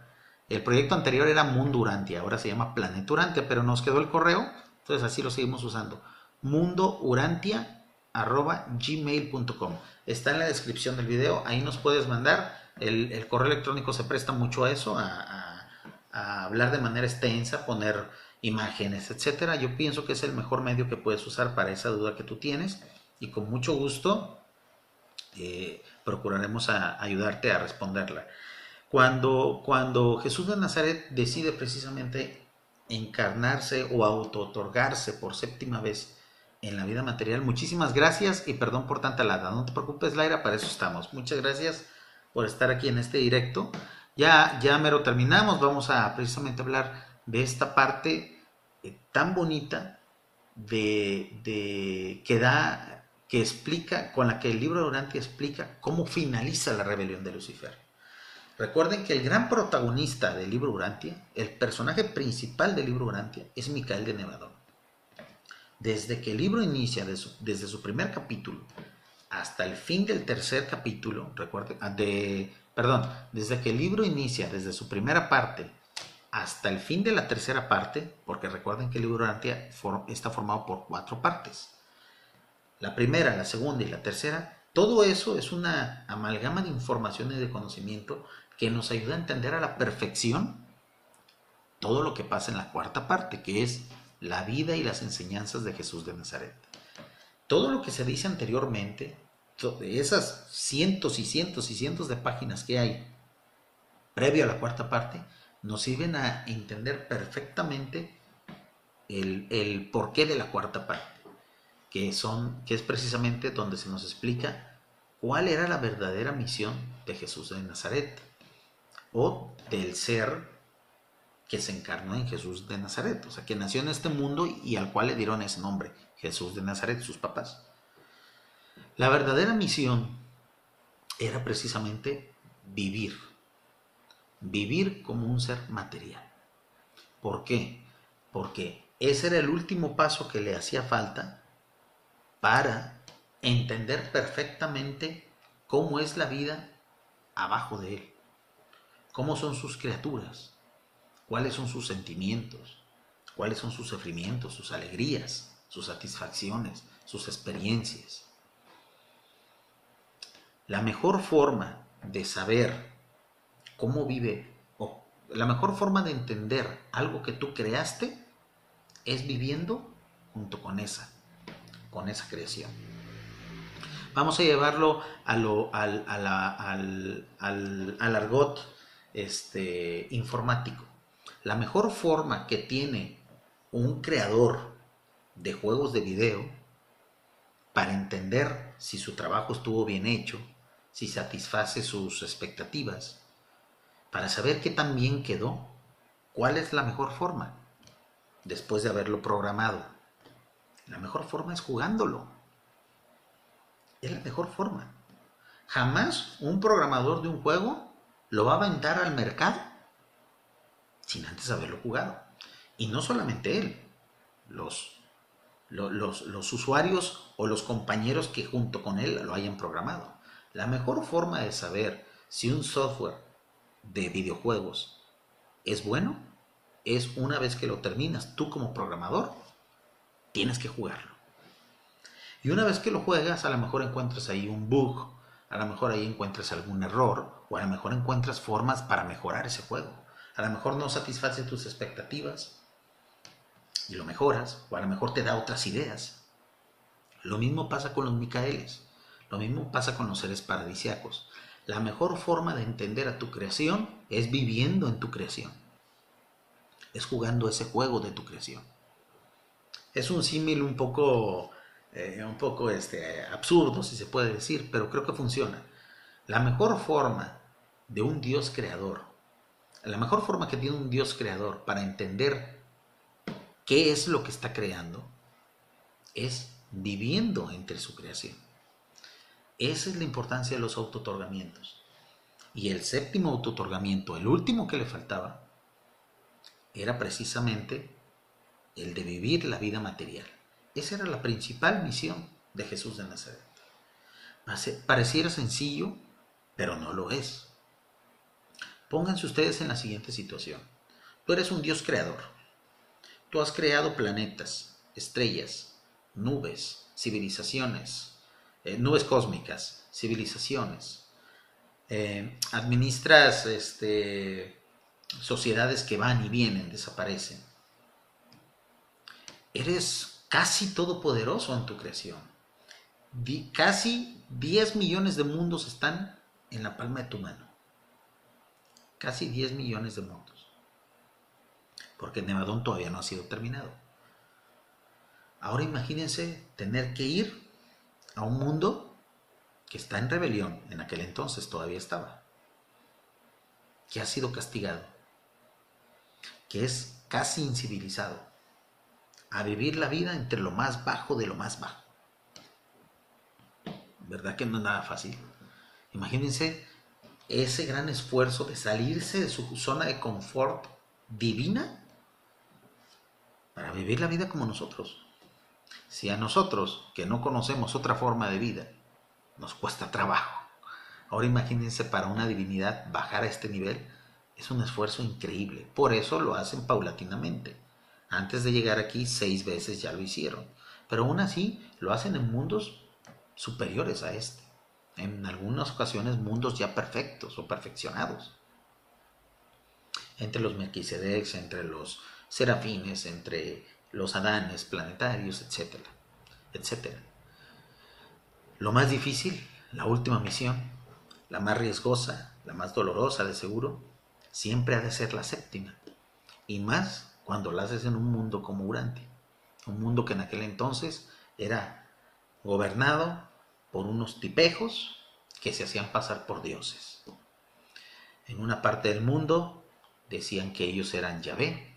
el proyecto anterior era Mundurantia, ahora se llama Planeturantia, pero nos quedó el correo, entonces así lo seguimos usando. mundourantia.gmail.com Está en la descripción del video, ahí nos puedes mandar. El, correo electrónico se presta mucho a eso, a, hablar de manera extensa, poner imágenes, etcétera. Yo pienso que es el mejor medio que puedes usar para esa duda que tú tienes y con mucho gusto eh, procuraremos ayudarte a responderla. Cuando, cuando Jesús de Nazaret decide precisamente encarnarse o auto-otorgarse por séptima vez en la vida material, muchísimas gracias y perdón por tanta lata. No te preocupes, Laira, para eso estamos. Muchas gracias por estar aquí en este directo. Ya, ya mero terminamos, vamos a precisamente hablar de esta parte eh, tan bonita de, de, que da, que explica, con la que el libro de Durante explica cómo finaliza la rebelión de Lucifer. Recuerden que el gran protagonista del libro Urantia, el personaje principal del libro Urantia, es Micael de Nevadón. Desde que el libro inicia, desde su primer capítulo hasta el fin del tercer capítulo, recuerden, ah, de, perdón, desde que el libro inicia, desde su primera parte hasta el fin de la tercera parte, porque recuerden que el libro Urantia está formado por cuatro partes. La primera, la segunda y la tercera, todo eso es una amalgama de información y de conocimiento que nos ayuda a entender a la perfección todo lo que pasa en la cuarta parte, que es la vida y las enseñanzas de Jesús de Nazaret. Todo lo que se dice anteriormente, esas cientos y cientos y cientos de páginas que hay previo a la cuarta parte, nos sirven a entender perfectamente el, porqué de la cuarta parte, que es precisamente donde se nos explica cuál era la verdadera misión de Jesús de Nazaret o del ser que se encarnó en Jesús de Nazaret, o sea, que nació en este mundo y al cual le dieron ese nombre, Jesús de Nazaret, sus papás. La verdadera misión era precisamente vivir, vivir como un ser material. ¿Por qué? Porque ese era el último paso que le hacía falta para entender perfectamente cómo es la vida abajo de él cómo son sus criaturas, cuáles son sus sentimientos, cuáles son sus sufrimientos, sus alegrías, sus satisfacciones, sus experiencias. La mejor forma de saber cómo vive o la mejor forma de entender algo que tú creaste es viviendo junto con esa, con esa creación. Vamos a llevarlo a lo, al, al, al argot este, informático. La mejor forma que tiene un creador de juegos de video para entender si su trabajo estuvo bien hecho, si satisface sus expectativas, para saber qué tan bien quedó, cuál es la mejor forma después de haberlo programado. La mejor forma es jugándolo. Es la mejor forma. Jamás un programador de un juego lo va a aventar al mercado sin antes haberlo jugado. Y no solamente él, los, los, los, usuarios o los compañeros que junto con él lo hayan programado. La mejor forma de saber si un software de videojuegos es bueno es una vez que lo terminas, tú como programador tienes que jugarlo. Y una vez que lo juegas, a lo mejor encuentras ahí un bug, a lo mejor ahí encuentras algún error, o a lo mejor encuentras formas para mejorar ese juego. A lo mejor no satisface tus expectativas y lo mejoras, o a lo mejor te da otras ideas. Lo mismo pasa con los Micaeles, lo mismo pasa con los seres paradisiacos. La mejor forma de entender a tu creación es viviendo en tu creación. Es jugando ese juego de tu creación. Es un símil un poco, eh, un poco este, absurdo, si se puede decir, pero creo que funciona. La mejor forma de un Dios creador la mejor forma que tiene un Dios creador para entender qué es lo que está creando es viviendo entre su creación. Esa es la importancia de los autotorgamientos. Y el séptimo autotorgamiento, el último que le faltaba, era precisamente el de vivir la vida material. Esa era la principal misión de Jesús de Nazaret. Pareciera sencillo, pero no lo es. Pónganse ustedes en la siguiente situación. Tú eres un Dios creador. Tú has creado planetas, estrellas, nubes, civilizaciones, eh, nubes cósmicas, civilizaciones. Eh, administras este, sociedades que van y vienen, desaparecen. Eres casi todopoderoso en tu creación. casi 10 millones de mundos están en la palma de tu mano. Casi 10 millones de mundos. Porque Nevadón todavía no ha sido terminado. Ahora imagínense tener que ir a un mundo que está en rebelión. En aquel entonces todavía estaba. Que ha sido castigado. Que es casi incivilizado. A vivir la vida entre lo más bajo de lo más bajo. ¿Verdad que no es nada fácil? Imagínense ese gran esfuerzo de salirse de su zona de confort divina para vivir la vida como nosotros. Si a nosotros, que no conocemos otra forma de vida, nos cuesta trabajo, ahora imagínense para una divinidad bajar a este nivel, es un esfuerzo increíble. Por eso lo hacen paulatinamente. Antes de llegar aquí, seis veces ya lo hicieron. Pero aún así, lo hacen en mundos superiores a este. En algunas ocasiones mundos ya perfectos o perfeccionados. Entre los Melquisedecs, entre los serafines, entre los adanes planetarios, etcétera, etcétera. Lo más difícil, la última misión, la más riesgosa, la más dolorosa de seguro, siempre ha de ser la séptima. Y más cuando la haces en un mundo como Urantia. Un mundo que en aquel entonces era gobernado por unos tipejos que se hacían pasar por dioses. En una parte del mundo decían que ellos eran Yahvé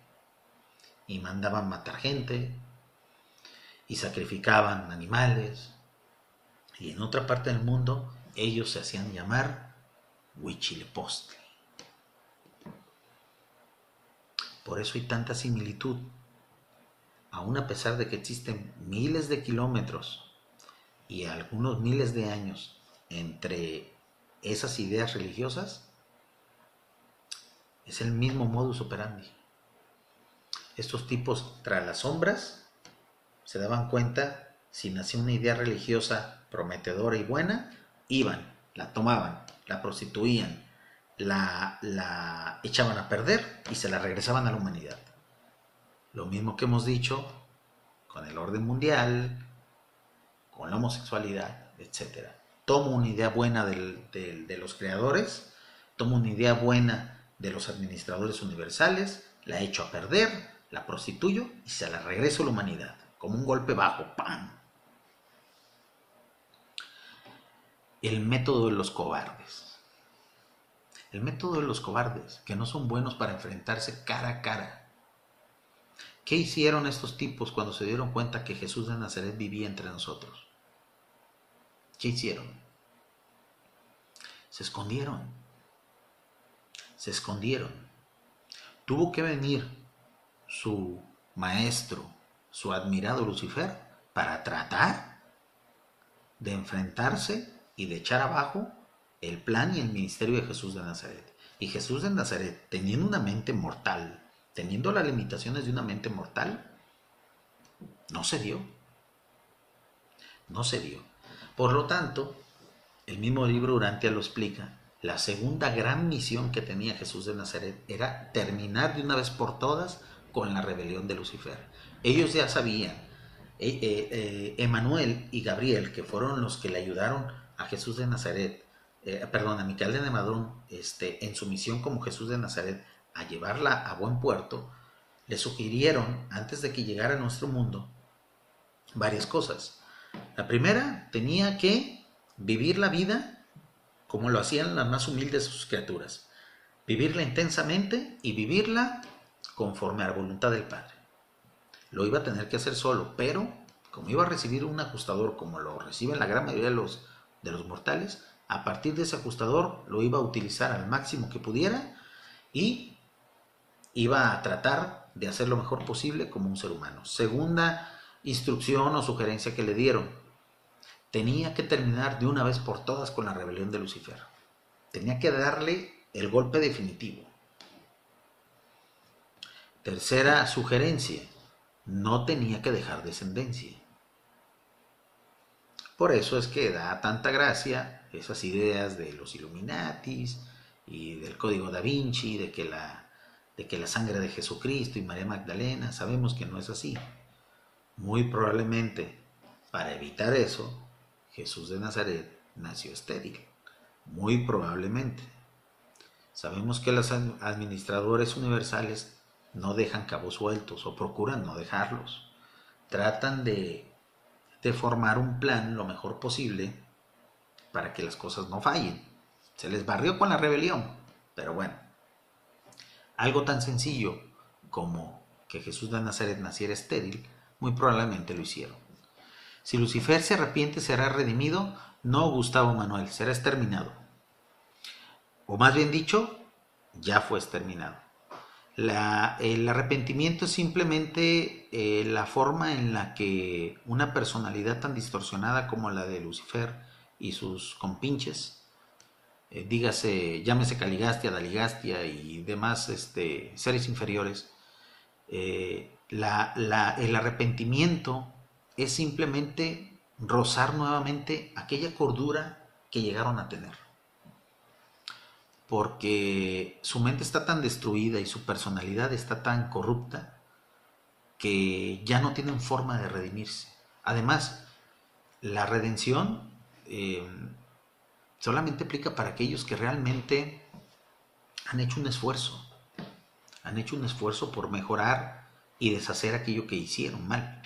y mandaban matar gente y sacrificaban animales. Y en otra parte del mundo ellos se hacían llamar Huichilepostle. Por eso hay tanta similitud, aun a pesar de que existen miles de kilómetros y algunos miles de años entre esas ideas religiosas, es el mismo modus operandi. Estos tipos, tras las sombras, se daban cuenta si nacía una idea religiosa prometedora y buena, iban, la tomaban, la prostituían, la, la echaban a perder y se la regresaban a la humanidad. Lo mismo que hemos dicho con el orden mundial, con la homosexualidad, etc. Tomo una idea buena de los creadores, tomo una idea buena de los administradores universales, la echo a perder, la prostituyo y se la regreso a la humanidad, como un golpe bajo, ¡pam! El método de los cobardes. El método de los cobardes, que no son buenos para enfrentarse cara a cara ¿Qué hicieron estos tipos cuando se dieron cuenta que Jesús de Nazaret vivía entre nosotros? ¿Qué hicieron? Se escondieron. Se escondieron. Tuvo que venir su maestro, su admirado Lucifer, para tratar de enfrentarse y de echar abajo el plan y el ministerio de Jesús de Nazaret. Y Jesús de Nazaret, teniendo una mente mortal, teniendo las limitaciones de una mente mortal, no se dio. No se dio. Por lo tanto, el mismo libro Urantia lo explica. La segunda gran misión que tenía Jesús de Nazaret era terminar de una vez por todas con la rebelión de Lucifer. Ellos ya sabían, eh, eh, eh, Emanuel y Gabriel, que fueron los que le ayudaron a Jesús de Nazaret, perdón, a Micael de Nemadón, este, en su misión como Jesús de Nazaret, a llevarla a buen puerto, le sugirieron, antes de que llegara a nuestro mundo, varias cosas. La primera, tenía que vivir la vida como lo hacían las más humildes de sus criaturas. vivirla intensamente y vivirla conforme a la voluntad del Padre. Lo iba a tener que hacer solo, pero como iba a recibir un ajustador como lo reciben la gran mayoría de los, de los mortales, a partir de ese ajustador lo iba a utilizar al máximo que pudiera y iba a tratar de hacer lo mejor posible como un ser humano. Segunda instrucción o sugerencia que le dieron, tenía que terminar de una vez por todas con la rebelión de Lucifer. Tenía que darle el golpe definitivo. Tercera sugerencia, no tenía que dejar descendencia. Por eso es que da tanta gracia esas ideas de los Illuminatis y del código da Vinci, de que la, de que la sangre de Jesucristo y María Magdalena, sabemos que no es así. Muy probablemente, para evitar eso, Jesús de Nazaret nació estéril. Muy probablemente. Sabemos que los administradores universales no dejan cabos sueltos o procuran no dejarlos. Tratan de, de formar un plan lo mejor posible para que las cosas no fallen. Se les barrió con la rebelión, pero bueno. Algo tan sencillo como que Jesús de Nazaret naciera estéril, muy probablemente lo hicieron. Si Lucifer se arrepiente, será redimido, no Gustavo Manuel, será exterminado. O más bien dicho, ya fue exterminado. el arrepentimiento es simplemente eh, la forma en la que una personalidad tan distorsionada como la de Lucifer y sus compinches, eh, dígase, llámese Caligastia, Daligastia y demás este, seres inferiores, eh, el arrepentimiento es simplemente rozar nuevamente aquella cordura que llegaron a tener. Porque su mente está tan destruida y su personalidad está tan corrupta que ya no tienen forma de redimirse. Además, la redención eh, solamente aplica para aquellos que realmente han hecho un esfuerzo, han hecho un esfuerzo por mejorar y deshacer aquello que hicieron mal.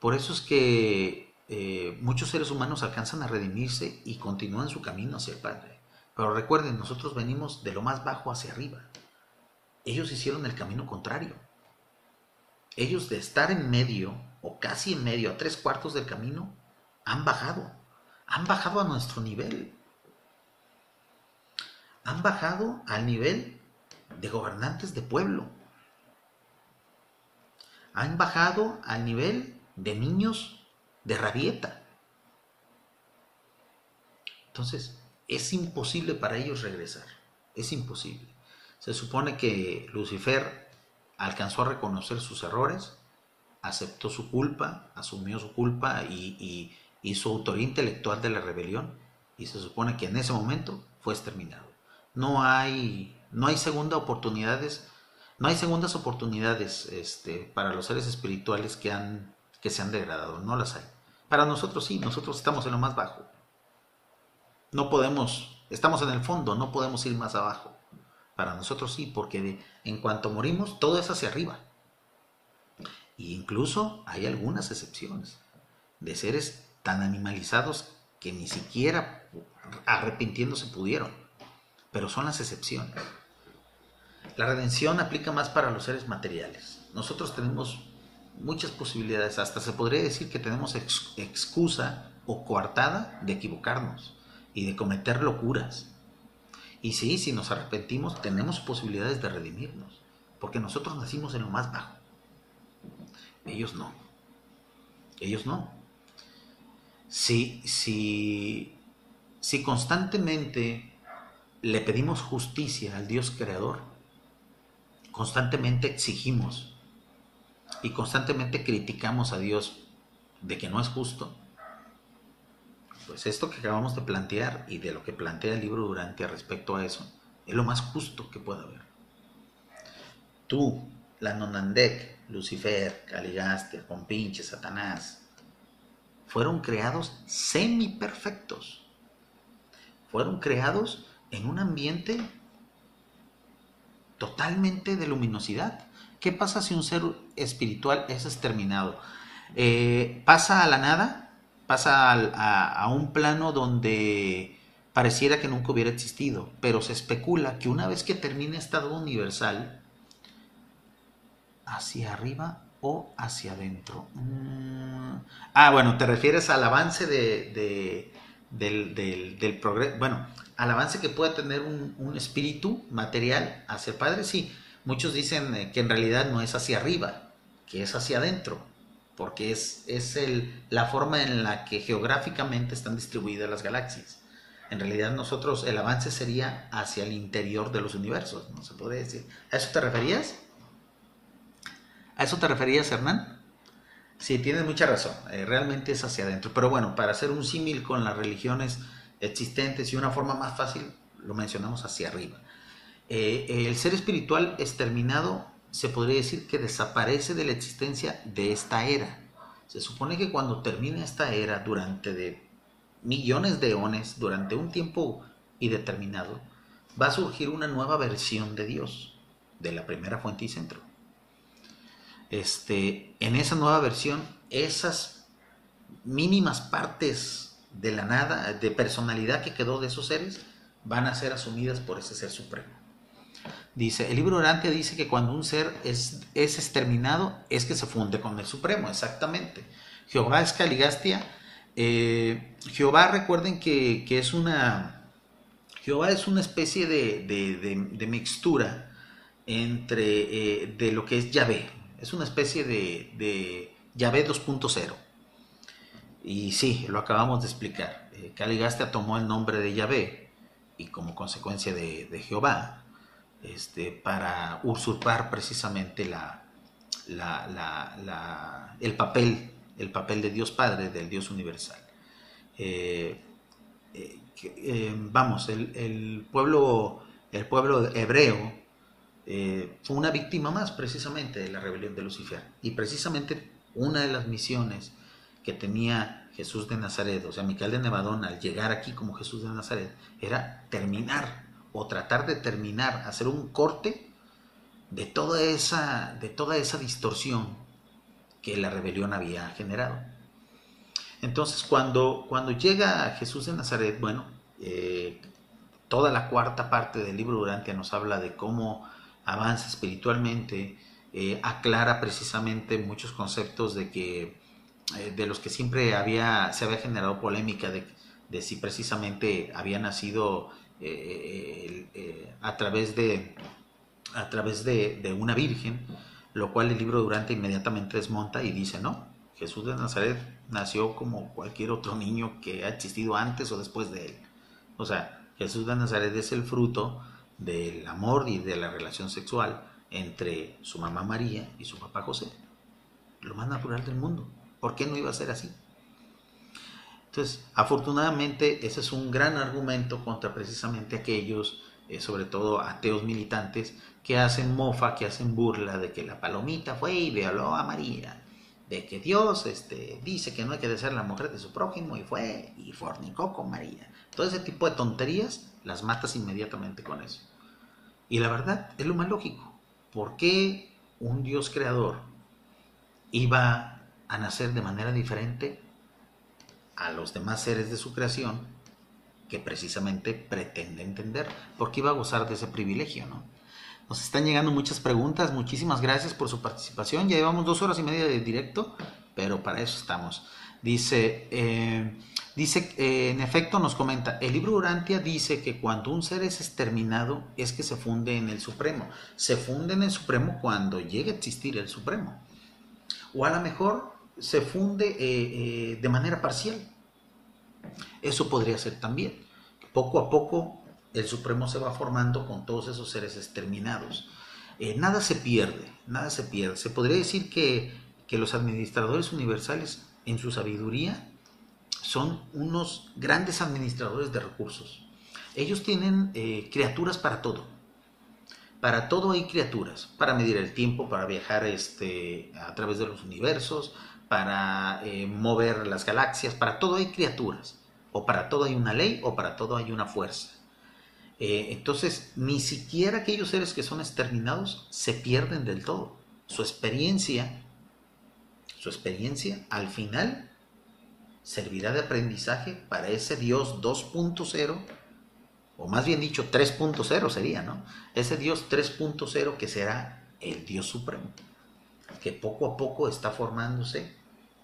Por eso es que eh, muchos seres humanos alcanzan a redimirse y continúan su camino hacia el Padre. Pero recuerden, nosotros venimos de lo más bajo hacia arriba. Ellos hicieron el camino contrario. Ellos de estar en medio o casi en medio, a tres cuartos del camino, han bajado. Han bajado a nuestro nivel. Han bajado al nivel de gobernantes de pueblo. Han bajado al nivel de niños de rabieta. Entonces, es imposible para ellos regresar. Es imposible. Se supone que Lucifer alcanzó a reconocer sus errores, aceptó su culpa, asumió su culpa y, y, su autoría intelectual de la rebelión, y se supone que en ese momento fue exterminado. No hay, no hay segunda oportunidades, no hay segundas oportunidades este, para los seres espirituales que han que se han degradado, no las hay. Para nosotros sí, nosotros estamos en lo más bajo. No podemos, estamos en el fondo, no podemos ir más abajo. Para nosotros sí, porque en cuanto morimos, todo es hacia arriba. E incluso hay algunas excepciones de seres tan animalizados que ni siquiera arrepintiéndose pudieron. Pero son las excepciones. La redención aplica más para los seres materiales. Nosotros tenemos muchas posibilidades. Hasta se podría decir que tenemos excusa o coartada de equivocarnos y de cometer locuras. Y sí, si nos arrepentimos, tenemos posibilidades de redimirnos, porque nosotros nacimos en lo más bajo. Ellos no. Ellos no. Si, si, si constantemente le pedimos justicia al Dios creador, constantemente exigimos y constantemente criticamos a Dios de que no es justo, pues esto que acabamos de plantear y de lo que plantea el libro Durante respecto a eso, es lo más justo que pueda haber. Tú, la Nonandek, Lucifer, Caligastia, Compinche, Satanás, fueron creados semi-perfectos. Fueron creados en un ambiente totalmente de luminosidad. ¿Qué pasa si un ser espiritual es exterminado? Eh, ¿Pasa a la nada? ¿Pasa a, un plano donde pareciera que nunca hubiera existido, pero se especula que una vez que termine estado universal, hacia arriba o hacia adentro. Mm, ah, bueno, te refieres al avance de, del, progreso, bueno, al avance que puede tener un, espíritu material hacia el Padre, sí. Muchos dicen eh, que en realidad no es hacia arriba, que es hacia adentro, porque es, es el, la forma en la que geográficamente están distribuidas las galaxias. En realidad nosotros el avance sería hacia el interior de los universos, ¿no se puede decir? ¿A eso te referías? ¿A eso te referías, Hernán? Sí, tienes mucha razón, eh, realmente es hacia adentro. Pero bueno, para hacer un símil con las religiones existentes y una forma más fácil, lo mencionamos hacia arriba. Eh, el ser espiritual exterminado se podría decir que desaparece de la existencia de esta era. Se supone que cuando termine esta era durante de millones de eones, durante un tiempo indeterminado, va a surgir una nueva versión de Dios, de la primera fuente y centro. Este, en esa nueva versión, esas mínimas partes de la nada, de personalidad que quedó de esos seres, van a ser asumidas por ese ser supremo. Dice, el libro orante dice que cuando un ser es, es exterminado es que se funde con el Supremo, exactamente. Jehová es Caligastia. Eh, Jehová, recuerden que, es una... Jehová es una especie de, mixtura entre eh, de lo que es Yahvé. Es una especie de, de Yahvé 2.0. Y sí, lo acabamos de explicar. Eh, Caligastia tomó el nombre de Yahvé y como consecuencia de, de Jehová este, para usurpar precisamente la, el, papel, el papel de Dios Padre, del Dios universal. Eh, eh, eh, vamos, el, pueblo, el pueblo hebreo fue una víctima más precisamente de la rebelión de Lucifer. Y precisamente una de las misiones que tenía Jesús de Nazaret, o sea, Micael de Nevadón, al llegar aquí como Jesús de Nazaret, era terminar o tratar de terminar, hacer un corte de toda esa, de toda esa distorsión que la rebelión había generado. Entonces, cuando, cuando llega Jesús de Nazaret, bueno, eh, toda la cuarta parte del libro Durante nos habla de cómo avanza espiritualmente, eh, aclara precisamente muchos conceptos de que eh, de los que siempre había se había generado polémica de, de si precisamente había nacido eh, a través, de, a través de, una virgen, lo cual el libro Durante inmediatamente desmonta y dice, no, Jesús de Nazaret nació como cualquier otro niño que ha existido antes o después de él. O sea, Jesús de Nazaret es el fruto del amor y de la relación sexual entre su mamá María y su papá José. Lo más natural del mundo. ¿Por qué no iba a ser así? Entonces, afortunadamente, ese es un gran argumento contra precisamente aquellos, eh, sobre todo ateos militantes, que hacen mofa, que hacen burla de que la palomita fue y violó a María, de que Dios este, dice que no hay que desear la mujer de su prójimo y fue y fornicó con María. Todo ese tipo de tonterías las matas inmediatamente con eso. Y la verdad es lo más lógico. ¿Por qué un Dios creador iba a nacer de manera diferente a los demás seres de su creación que precisamente pretende entender, porque iba a gozar de ese privilegio, ¿no? Nos están llegando muchas preguntas, muchísimas gracias por su participación, ya llevamos dos horas y media de directo, pero para eso estamos. Dice, eh, dice eh, en efecto nos comenta, el libro Urantia dice que cuando un ser es exterminado es que se funde en el Supremo, se funde en el Supremo cuando llegue a existir el Supremo, o a lo mejor se funde eh, eh, de manera parcial. Eso podría ser también. Poco a poco el Supremo se va formando con todos esos seres exterminados. Nada se pierde, nada se pierde. Se podría decir que, que los administradores universales, en su sabiduría, son unos grandes administradores de recursos. Ellos tienen criaturas para todo. Para todo hay criaturas, para medir el tiempo, para viajar este, a través de los universos, para eh, mover las galaxias, para todo hay criaturas, o para todo hay una ley, o para todo hay una fuerza. Eh, entonces, ni siquiera aquellos seres que son exterminados se pierden del todo. Su experiencia, su experiencia al final servirá de aprendizaje para ese Dios 2.0 o más bien dicho 3.0 sería, ¿no? Ese Dios 3.0 que será el Dios supremo, que poco a poco está formándose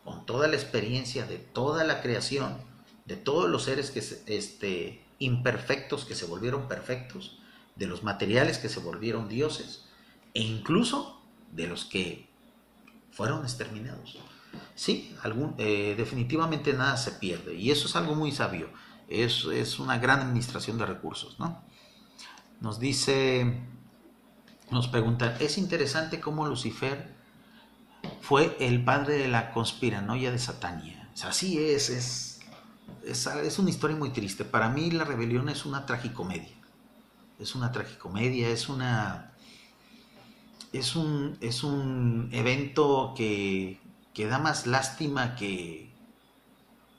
con toda la experiencia de toda la creación, de todos los seres que este, imperfectos que se volvieron perfectos, de los materiales que se volvieron dioses, e incluso de los que fueron exterminados. Sí, algún, eh, definitivamente nada se pierde, y eso es algo muy sabio, es, es una gran administración de recursos, ¿no? Nos dice, nos preguntan, es interesante cómo Lucifer fue el padre de la conspiranoia de Satania. O sea, así es, es, es, es una historia muy triste. Para mí la rebelión es una tragicomedia. Es una tragicomedia, es una... Es un, es un evento que, que da más lástima que,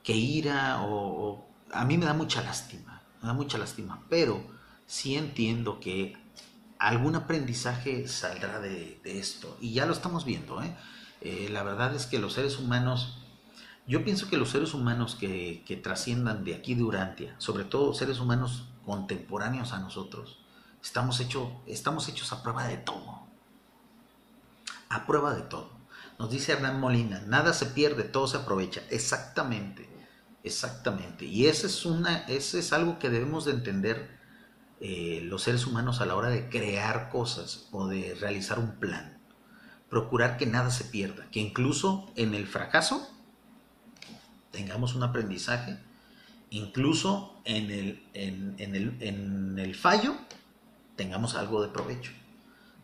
que ira o, a mí me da mucha lástima, me da mucha lástima, pero sí entiendo que algún aprendizaje saldrá de, esto y ya lo estamos viendo. ¿eh? Eh, la verdad es que los seres humanos, yo pienso que los seres humanos que, que trasciendan de aquí de Urantia, sobre todo seres humanos contemporáneos a nosotros, estamos, hecho, estamos hechos a prueba de todo. A prueba de todo. Nos dice Hernán Molina, nada se pierde, todo se aprovecha. Exactamente. Exactamente. Y eso es, una, ese es algo que debemos de entender eh, los seres humanos a la hora de crear cosas o de realizar un plan. Procurar que nada se pierda, que incluso en el fracaso tengamos un aprendizaje, incluso en el, en, el, en el fallo tengamos algo de provecho.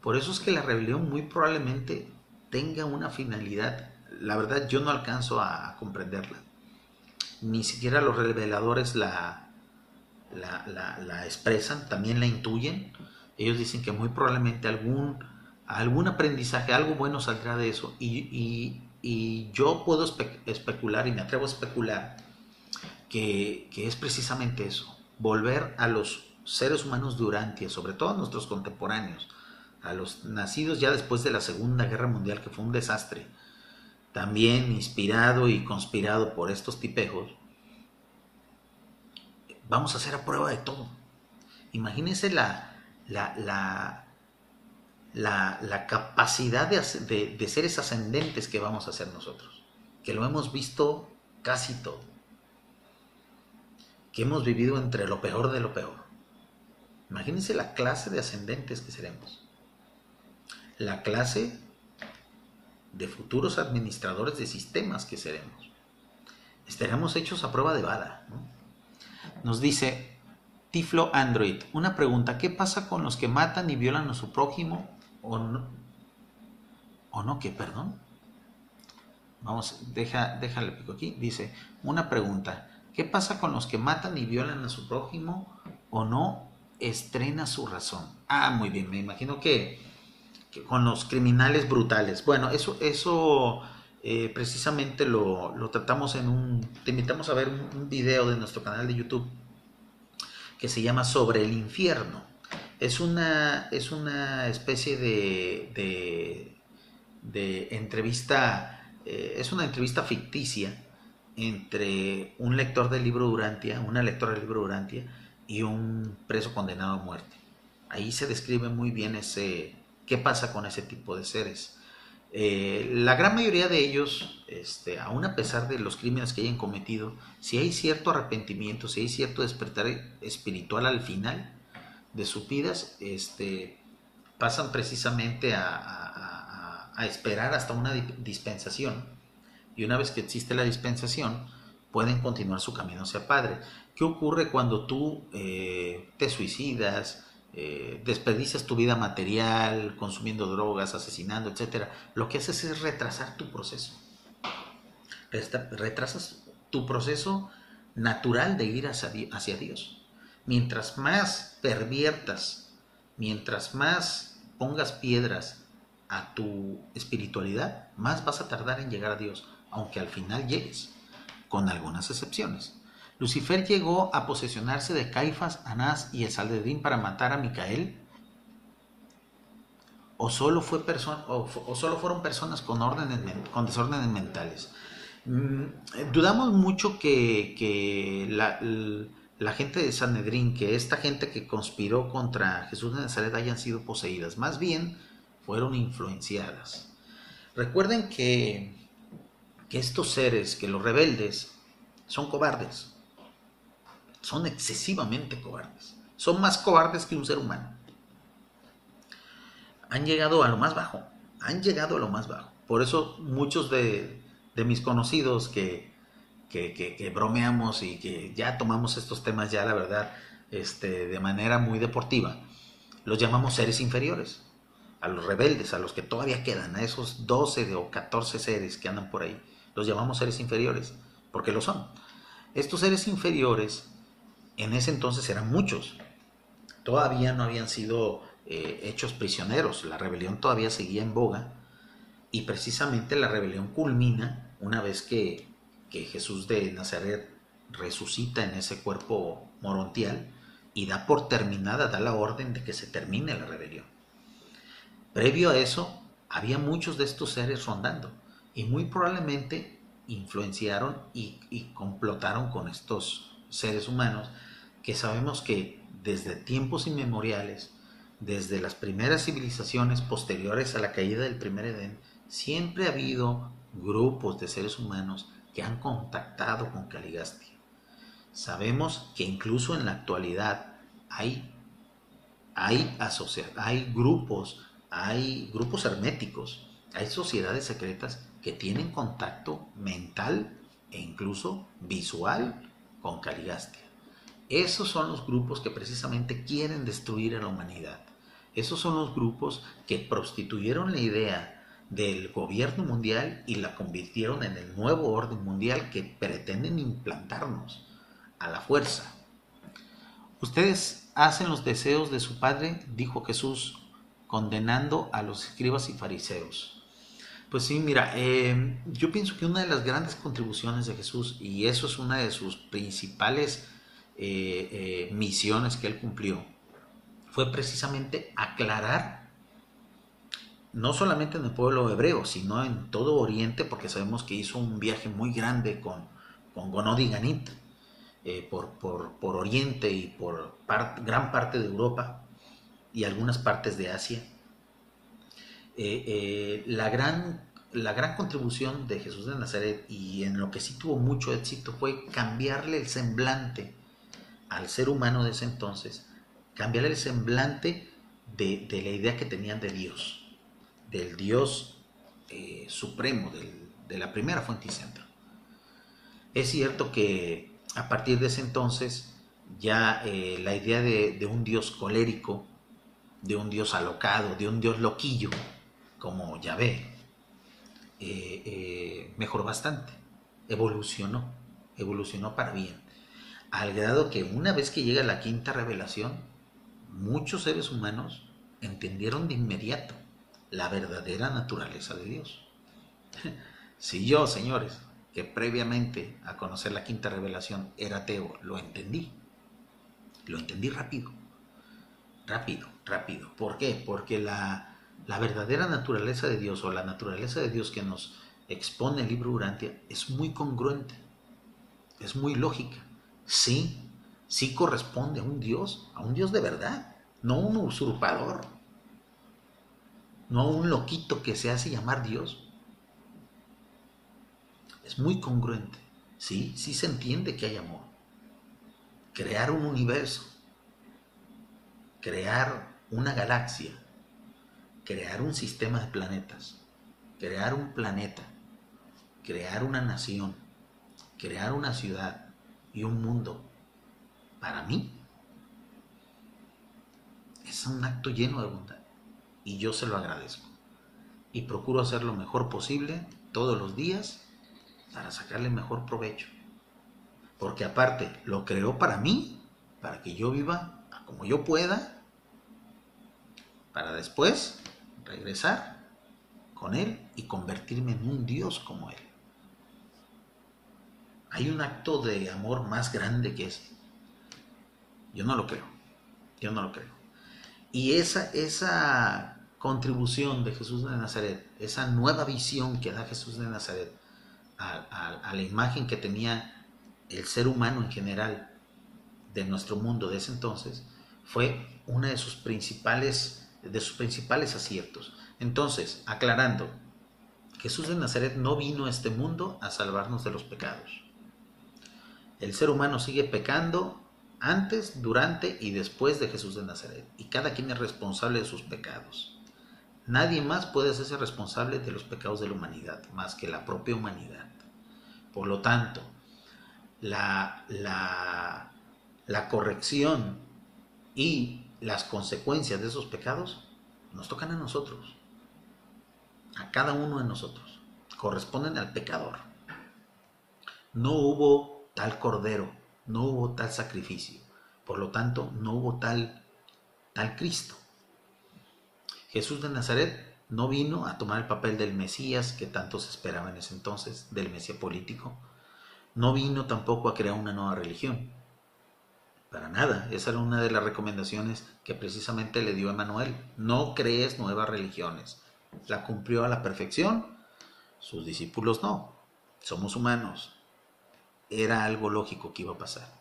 Por eso es que la rebelión muy probablemente tenga una finalidad, la verdad yo no alcanzo a comprenderla ni siquiera los reveladores la, la, expresan, también la intuyen. Ellos dicen que muy probablemente algún, algún aprendizaje, algo bueno saldrá de eso. Y, yo puedo especular y me atrevo a especular que, es precisamente eso, volver a los seres humanos durante, sobre todo a nuestros contemporáneos, a los nacidos ya después de la Segunda Guerra Mundial, que fue un desastre, también inspirado y conspirado por estos tipejos, vamos a hacer a prueba de todo. Imagínense la, la, la, capacidad de, de, seres ascendentes que vamos a hacer nosotros, que lo hemos visto casi todo, que hemos vivido entre lo peor de lo peor. Imagínense la clase de ascendentes que seremos, la clase de futuros administradores de sistemas que seremos. Estaremos hechos a prueba de bala. Nos dice Tiflo Android, una pregunta, ¿qué pasa con los que matan y violan a su prójimo o no? ¿O no qué, perdón? Vamos, deja, déjale pico aquí. Dice, una pregunta, ¿qué pasa con los que matan y violan a su prójimo o no estrena su razón? Ah, muy bien, me imagino que con los criminales brutales. Bueno, eso, eso eh, precisamente lo, tratamos en un... Te invitamos a ver un, video de nuestro canal de YouTube que se llama Sobre el infierno. Es una, es una especie de, de, de entrevista, eh, es una entrevista ficticia entre un lector del libro Durantia, una lectora del libro Durantia y un preso condenado a muerte. Ahí se describe muy bien ese, qué pasa con ese tipo de seres. Eh, la gran mayoría de ellos, este, aún a pesar de los crímenes que hayan cometido, si hay cierto arrepentimiento, si hay cierto despertar espiritual al final de sus vidas, este, pasan precisamente a, esperar hasta una dispensación. Y una vez que existe la dispensación, pueden continuar su camino hacia Padre. ¿Qué ocurre cuando tú eh, te suicidas? Eh, desperdicias tu vida material, consumiendo drogas, asesinando, etc., lo que haces es retrasar tu proceso. Retrasas tu proceso natural de ir hacia, Dios. Mientras más perviertas, mientras más pongas piedras a tu espiritualidad, más vas a tardar en llegar a Dios, aunque al final llegues, con algunas excepciones. Lucifer llegó a posesionarse de Caifás, Anás y el Saldedín para matar a Micael? ¿O solo, fue o, solo fueron personas con, con desórdenes mentales? Mm, dudamos mucho que, la, la gente de Sanedrín, que esta gente que conspiró contra Jesús de Nazaret hayan sido poseídas, más bien fueron influenciadas. Recuerden que, que estos seres, que los rebeldes, son cobardes, son excesivamente cobardes, son más cobardes que un ser humano. Han llegado a lo más bajo, han llegado a lo más bajo. Por eso muchos de, de mis conocidos que, que, bromeamos y que ya tomamos estos temas ya, la verdad, este, de manera muy deportiva, los llamamos seres inferiores, a los rebeldes, a los que todavía quedan, a esos 12 o 14 seres que andan por ahí, los llamamos seres inferiores, porque lo son. Estos seres inferiores, en ese entonces eran muchos, todavía no habían sido eh, hechos prisioneros, la rebelión todavía seguía en boga, y precisamente la rebelión culmina una vez que que Jesús de Nazaret resucita en ese cuerpo morontial y da por terminada, da la orden de que se termine la rebelión. Previo a eso, había muchos de estos seres rondando y muy probablemente influenciaron y, y complotaron con estos seres humanos que sabemos que desde tiempos inmemoriales, desde las primeras civilizaciones posteriores a la caída del primer Edén, siempre ha habido grupos de seres humanos que han contactado con Caligastia. Sabemos que incluso en la actualidad hay, hay, hay grupos, hay grupos herméticos, hay sociedades secretas que tienen contacto mental e incluso visual con Caligastia. Esos son los grupos que precisamente quieren destruir a la humanidad. Esos son los grupos que prostituyeron la idea del gobierno mundial y la convirtieron en el nuevo orden mundial que pretenden implantarnos a la fuerza. Ustedes hacen los deseos de su Padre, dijo Jesús, condenando a los escribas y fariseos. Pues sí, mira, eh, yo pienso que una de las grandes contribuciones de Jesús, y eso es una de sus principales eh, eh, misiones que él cumplió, fue precisamente aclarar no solamente en el pueblo hebreo, sino en todo Oriente, porque sabemos que hizo un viaje muy grande con, con Gonod Ganit eh, por, por, Oriente y por gran parte de Europa y algunas partes de Asia. Eh, eh, la, gran, la gran contribución de Jesús de Nazaret y en lo que sí tuvo mucho éxito fue cambiarle el semblante al ser humano de ese entonces, cambiarle el semblante de, de la idea que tenían de Dios del Dios eh, supremo, de la primera fuente y centro. Es cierto que a partir de ese entonces ya la idea de, un Dios colérico, de un Dios alocado, de un Dios loquillo, como Yahvé, eh, mejoró bastante, evolucionó, evolucionó para bien, al grado que una vez que llega la quinta revelación, muchos seres humanos entendieron de inmediato la verdadera naturaleza de Dios. Si yo, señores, que previamente a conocer la quinta revelación era ateo, lo entendí, lo entendí rápido, rápido, rápido. ¿Por qué? Porque la, la verdadera naturaleza de Dios o la naturaleza de Dios que nos expone el libro Urantia es muy congruente, es muy lógica. Sí, sí corresponde a un Dios, a un Dios de verdad, no un usurpador, no un loquito que se hace llamar Dios. Es muy congruente. Sí, sí se entiende que hay amor. Crear un universo, crear una galaxia, crear un sistema de planetas, crear un planeta, crear una nación, crear una ciudad y un mundo, para mí, es un acto lleno de bondad y yo se lo agradezco. Y procuro hacer lo mejor posible todos los días para sacarle mejor provecho. Porque aparte, lo creó para mí, para que yo viva como yo pueda, para después regresar con Él y convertirme en un Dios como Él. Hay un acto de amor más grande que ese. Yo no lo creo. Yo no lo creo. Y esa, esa contribución de Jesús de Nazaret, esa nueva visión que da Jesús de Nazaret a, la imagen que tenía el ser humano en general de nuestro mundo de ese entonces, fue una de sus principales, de sus principales aciertos. Entonces, aclarando, Jesús de Nazaret no vino a este mundo a salvarnos de los pecados. El ser humano sigue pecando antes, durante y después de Jesús de Nazaret. Y cada quien es responsable de sus pecados. Nadie más puede hacerse responsable de los pecados de la humanidad, más que la propia humanidad. Por lo tanto, la, la, la corrección y las consecuencias de esos pecados nos tocan a nosotros, a cada uno de nosotros, corresponden al pecador. No hubo tal cordero, no hubo tal sacrificio, por lo tanto no hubo tal, tal Cristo. Jesús de Nazaret no vino a tomar el papel del Mesías que tantos esperaban en ese entonces, del Mesías político. No vino tampoco a crear una nueva religión. Para nada, esa era una de las recomendaciones que precisamente le dio Emanuel. No crees nuevas religiones. La cumplió a la perfección, sus discípulos no. Somos humanos. Era algo lógico que iba a pasar.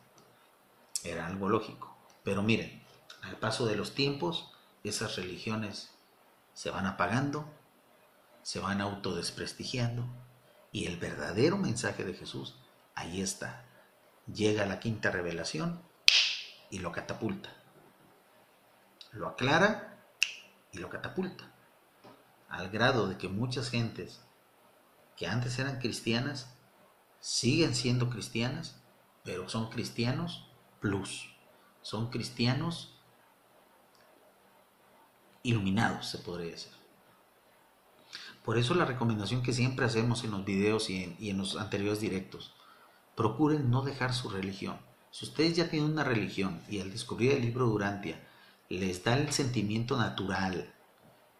Era algo lógico. Pero miren, al paso de los tiempos, esas religiones se van apagando, se van autodesprestigiando y el verdadero mensaje de Jesús, ahí está. Llega la quinta revelación y lo catapulta. Lo aclara y lo catapulta. Al grado de que muchas gentes que antes eran cristianas siguen siendo cristianas, pero son cristianos plus. Son cristianos iluminados, se podría decir. Por eso la recomendación que siempre hacemos en los videos y en, los anteriores directos, procuren no dejar su religión. Si ustedes ya tienen una religión y al descubrir el libro Durantia les da el sentimiento natural,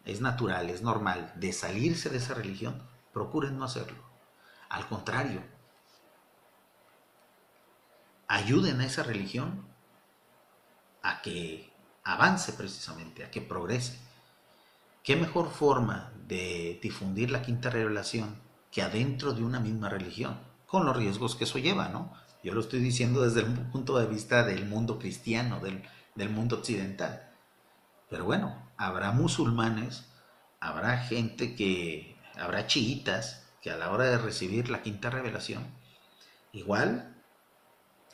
es natural, es normal, de salirse de esa religión, procuren no hacerlo. Al contrario, ayuden a esa religión a que avance precisamente, a que progrese. ¿Qué mejor forma de difundir la quinta revelación que adentro de una misma religión? Con los riesgos que eso lleva, ¿no? Yo lo estoy diciendo desde el punto de vista del mundo cristiano, del, del mundo occidental. Pero bueno, habrá musulmanes, habrá gente que, habrá chiitas que a la hora de recibir la quinta revelación, igual,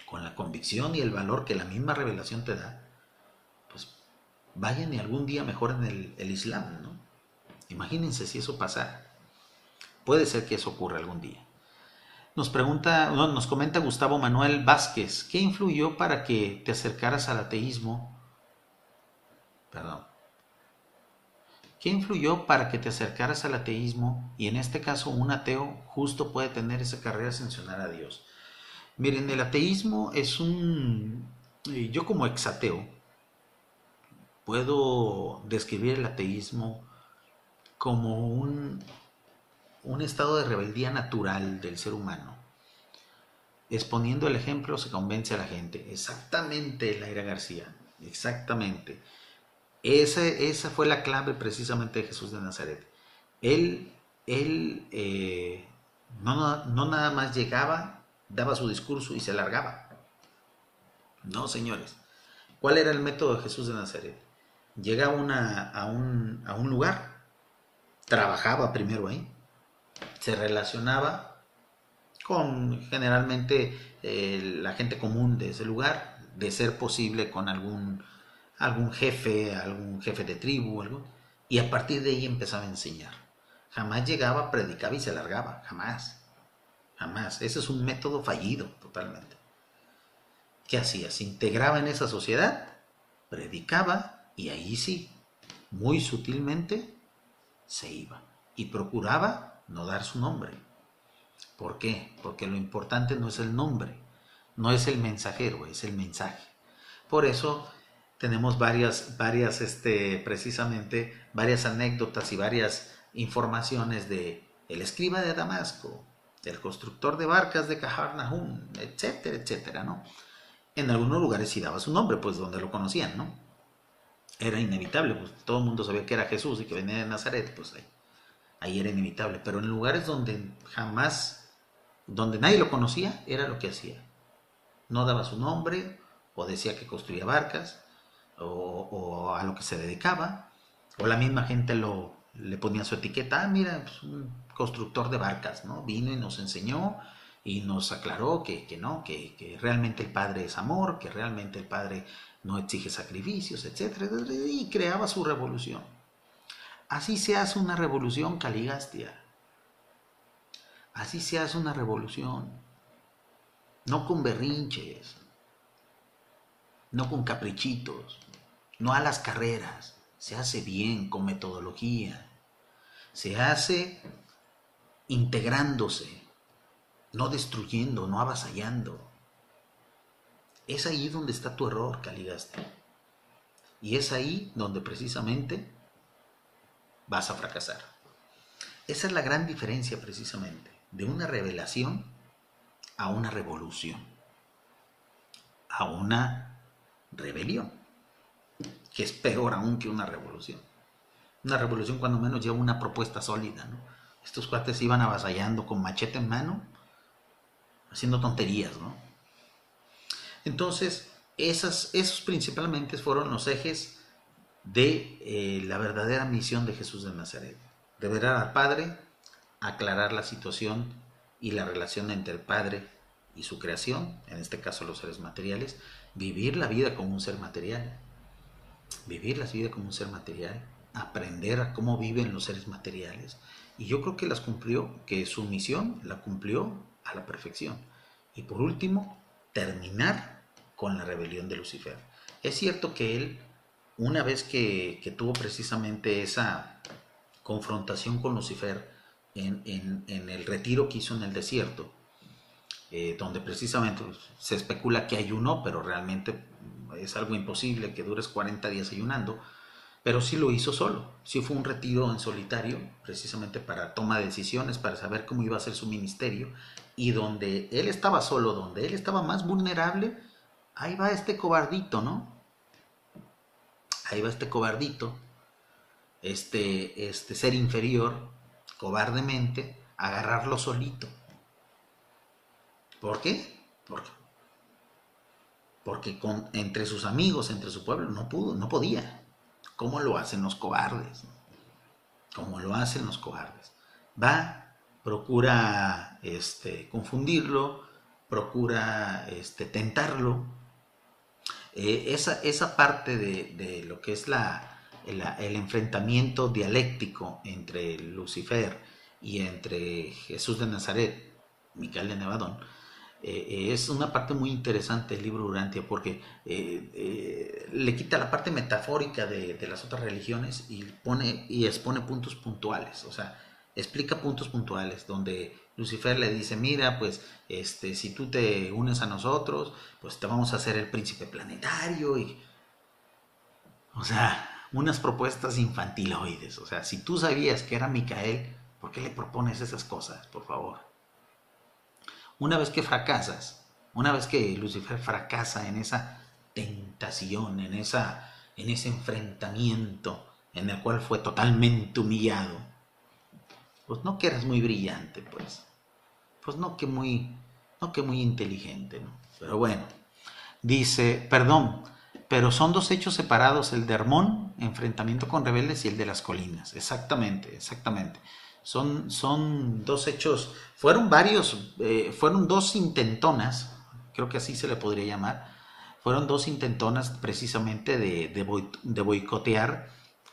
con la convicción y el valor que la misma revelación te da, vayan y algún día mejoren el, el Islam, ¿no? Imagínense si eso pasa. Puede ser que eso ocurra algún día. Nos pregunta, nos comenta Gustavo Manuel Vázquez, ¿qué influyó para que te acercaras al ateísmo? Perdón. ¿Qué influyó para que te acercaras al ateísmo y en este caso un ateo justo puede tener esa carrera sin mencionar a Dios? Miren, el ateísmo es un... Yo como exateo, puedo describir el ateísmo como un, un estado de rebeldía natural del ser humano. Exponiendo el ejemplo se convence a la gente. Exactamente, Laira García. Exactamente. Esa, esa fue la clave precisamente de Jesús de Nazaret. Él, él eh, no, no nada más llegaba, daba su discurso y se largaba. No, señores. ¿Cuál era el método de Jesús de Nazaret? llega a, un, a un lugar, trabajaba primero ahí, se relacionaba con generalmente eh, la gente común de ese lugar, de ser posible con algún, algún jefe, algún jefe de tribu, algo, y a partir de ahí empezaba a enseñar. Jamás llegaba, predicaba y se largaba, jamás, jamás. Ese es un método fallido totalmente. ¿Qué hacía? Se integraba en esa sociedad, predicaba y ahí sí, muy sutilmente, se iba. Y procuraba no dar su nombre. ¿Por qué? Porque lo importante no es el nombre, no es el mensajero, es el mensaje. Por eso tenemos varias, varias, este, precisamente, varias anécdotas y varias informaciones de el escriba de Damasco, el constructor de barcas de Nahum, etcétera, etcétera, ¿no? En algunos lugares sí daba su nombre, pues donde lo conocían, ¿no? era inevitable, pues todo el mundo sabía que era Jesús y que venía de Nazaret, pues ahí, ahí era inevitable. Pero en lugares donde jamás, donde nadie lo conocía, era lo que hacía. No daba su nombre o decía que construía barcas, o, a lo que se dedicaba, o la misma gente lo, le ponía su etiqueta, ah, mira, pues, un constructor de barcas, ¿no? Vino y nos enseñó y nos aclaró que, no, que, que, realmente el Padre es amor, que realmente el Padre no exige sacrificios, etc. Y creaba su revolución. Así se hace una revolución, Caligastia. Así se hace una revolución. No con berrinches, no con caprichitos, no a las carreras. Se hace bien, con metodología. Se hace integrándose, no destruyendo, no avasallando. Es ahí donde está tu error, Caligaste. Y es ahí donde precisamente vas a fracasar. Esa es la gran diferencia precisamente de una revelación a una revolución, a una rebelión, que es peor aún que una revolución. Una revolución cuando menos lleva una propuesta sólida, ¿no? Estos cuates iban avasallando con machete en mano, haciendo tonterías, ¿no? Entonces, esos principalmente fueron los ejes de eh, la verdadera misión de Jesús de Nazaret. Revelar al Padre, aclarar la situación y la relación entre el Padre y su creación, en este caso los seres materiales, vivir la vida como un ser material, vivir la vida como un ser material, aprender a cómo viven los seres materiales. Y yo creo que las cumplió, que su misión la cumplió a la perfección. Y por último, terminar con la rebelión de Lucifer. Es cierto que él, una vez que, tuvo precisamente esa confrontación con Lucifer en, el retiro que hizo en el desierto, eh, donde precisamente se especula que ayunó, pero realmente es algo imposible que dures 40 días ayunando, pero sí lo hizo solo, sí fue un retiro en solitario, precisamente para toma de decisiones, para saber cómo iba a ser su ministerio, y donde él estaba solo, donde él estaba más vulnerable, ahí va este cobardito, ¿no? Ahí va este cobardito, este, este ser inferior, cobardemente, agarrarlo solito. ¿Por qué? Porque, porque con, entre sus amigos, entre su pueblo, no pudo, no podía. ¿Cómo lo hacen los cobardes? ¿Cómo lo hacen los cobardes? Va, procura este, confundirlo, procura este, tentarlo. Eh, esa, esa, parte de, lo que es la, el, enfrentamiento dialéctico entre Lucifer y entre Jesús de Nazaret, Micael de Nevadón, eh, es una parte muy interesante del libro Urantia porque eh, eh, le quita la parte metafórica de, las otras religiones y pone y expone puntos puntuales, o sea, explica puntos puntuales donde Lucifer le dice, mira, pues este, si tú te unes a nosotros, pues te vamos a hacer el príncipe planetario y... O sea, unas propuestas infantiloides. O sea, si tú sabías que era Micael, ¿por qué le propones esas cosas, por favor? Una vez que fracasas, una vez que Lucifer fracasa en esa tentación, en, esa, en ese enfrentamiento en el cual fue totalmente humillado, pues no que eres muy brillante, pues. Pues no que muy, no que muy inteligente, ¿no? Pero bueno, dice, perdón, pero son dos hechos separados, el de Hermón, enfrentamiento con rebeldes, y el de las colinas. Exactamente, exactamente. Son, son dos hechos, fueron varios, eh, fueron dos intentonas, creo que así se le podría llamar, fueron dos intentonas precisamente de, de, boicotear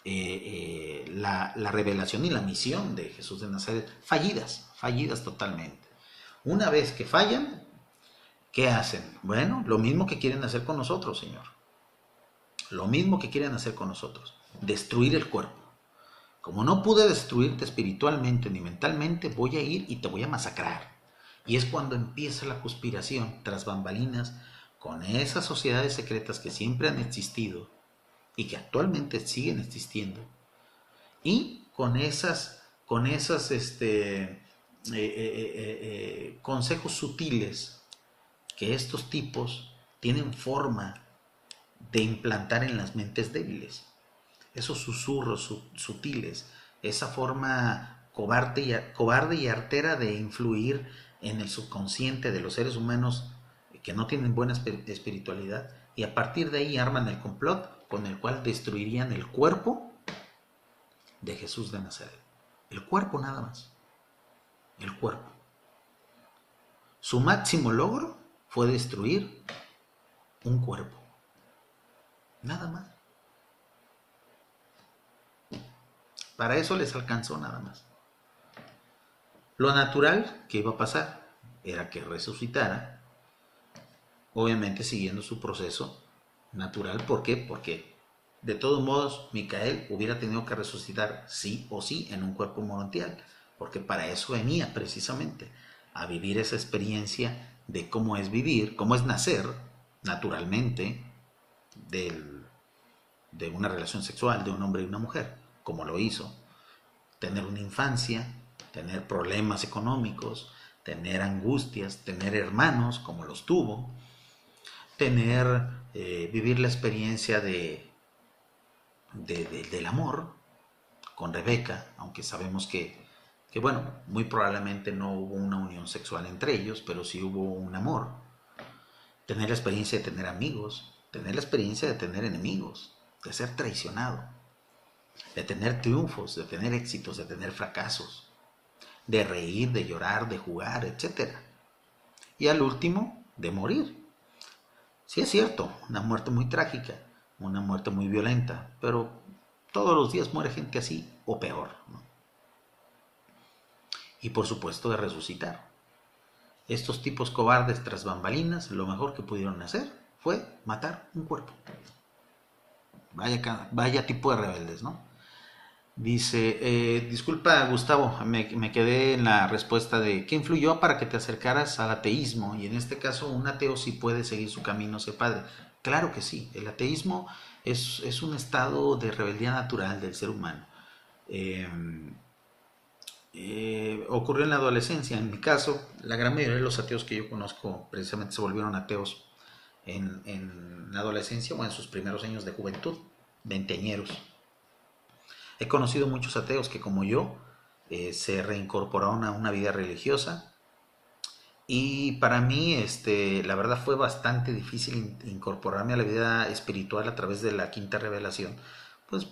eh, eh, la, la, revelación y la misión de Jesús de Nazaret, fallidas, fallidas totalmente. Una vez que fallan, ¿qué hacen? Bueno, lo mismo que quieren hacer con nosotros, Señor. Lo mismo que quieren hacer con nosotros, destruir el cuerpo. Como no pude destruirte espiritualmente ni mentalmente, voy a ir y te voy a masacrar. Y es cuando empieza la conspiración tras bambalinas con esas sociedades secretas que siempre han existido y que actualmente siguen existiendo. Y con esas, con esas este, eh, eh, eh, consejos sutiles que estos tipos tienen forma de implantar en las mentes débiles esos susurros sutiles, esa forma cobarde y, cobarde y artera de influir en el subconsciente de los seres humanos que no tienen buena espiritualidad, y a partir de ahí arman el complot con el cual destruirían el cuerpo de Jesús de Nazaret. El cuerpo nada más. El cuerpo. Su máximo logro fue destruir un cuerpo. Nada más. Para eso les alcanzó nada más. Lo natural que iba a pasar era que resucitara, obviamente siguiendo su proceso natural. ¿Por qué? Porque de todos modos Micael hubiera tenido que resucitar sí o sí en un cuerpo morontial, porque para eso venía precisamente, a vivir esa experiencia de cómo es vivir, cómo es nacer naturalmente de una relación sexual de un hombre y una mujer, como lo hizo, tener una infancia, tener problemas económicos, tener angustias, tener hermanos como los tuvo, tener, eh, vivir la experiencia de, del amor con Rebeca, aunque sabemos que, que, bueno, muy probablemente no hubo una unión sexual entre ellos, pero sí hubo un amor. Tener la experiencia de tener amigos, tener la experiencia de tener enemigos, de ser traicionado, de tener triunfos, de tener éxitos, de tener fracasos de reír, de llorar, de jugar, etc. Y al último, de morir. Sí es cierto, una muerte muy trágica, una muerte muy violenta, pero todos los días muere gente así o peor. Y por supuesto de resucitar. Estos tipos cobardes tras bambalinas, lo mejor que pudieron hacer fue matar un cuerpo. Vaya, vaya tipo de rebeldes, ¿no? Dice, eh, disculpa Gustavo, me, quedé en la respuesta de ¿qué influyó para que te acercaras al ateísmo? Y en este caso un ateo sí puede seguir su camino, ser padre. Claro que sí, el ateísmo es, un estado de rebeldía natural del ser humano. Em, eh, ocurrió en la adolescencia, en mi caso, la gran mayoría de los ateos que yo conozco precisamente se volvieron ateos en, en la adolescencia o en sus primeros años de juventud, veinteñeros. He conocido muchos ateos que como yo eh, se reincorporaron a una vida religiosa y para mí este, la verdad fue bastante difícil incorporarme a la vida espiritual a través de la quinta revelación, pues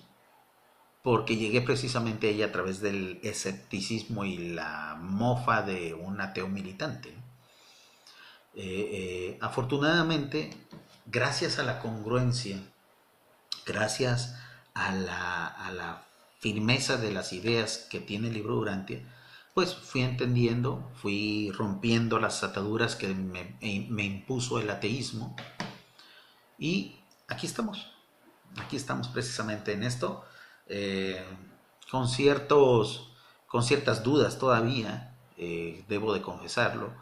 porque llegué precisamente a ella a través del escepticismo y la mofa de un ateo militante. Eh, eh, afortunadamente, gracias a la congruencia, gracias a la, a la firmeza de las ideas que tiene el libro Durantia, pues fui entendiendo, fui rompiendo las ataduras que me, impuso el ateísmo. Y aquí estamos, aquí estamos precisamente en esto, eh, con, ciertos, con ciertas dudas todavía, eh, debo de confesarlo,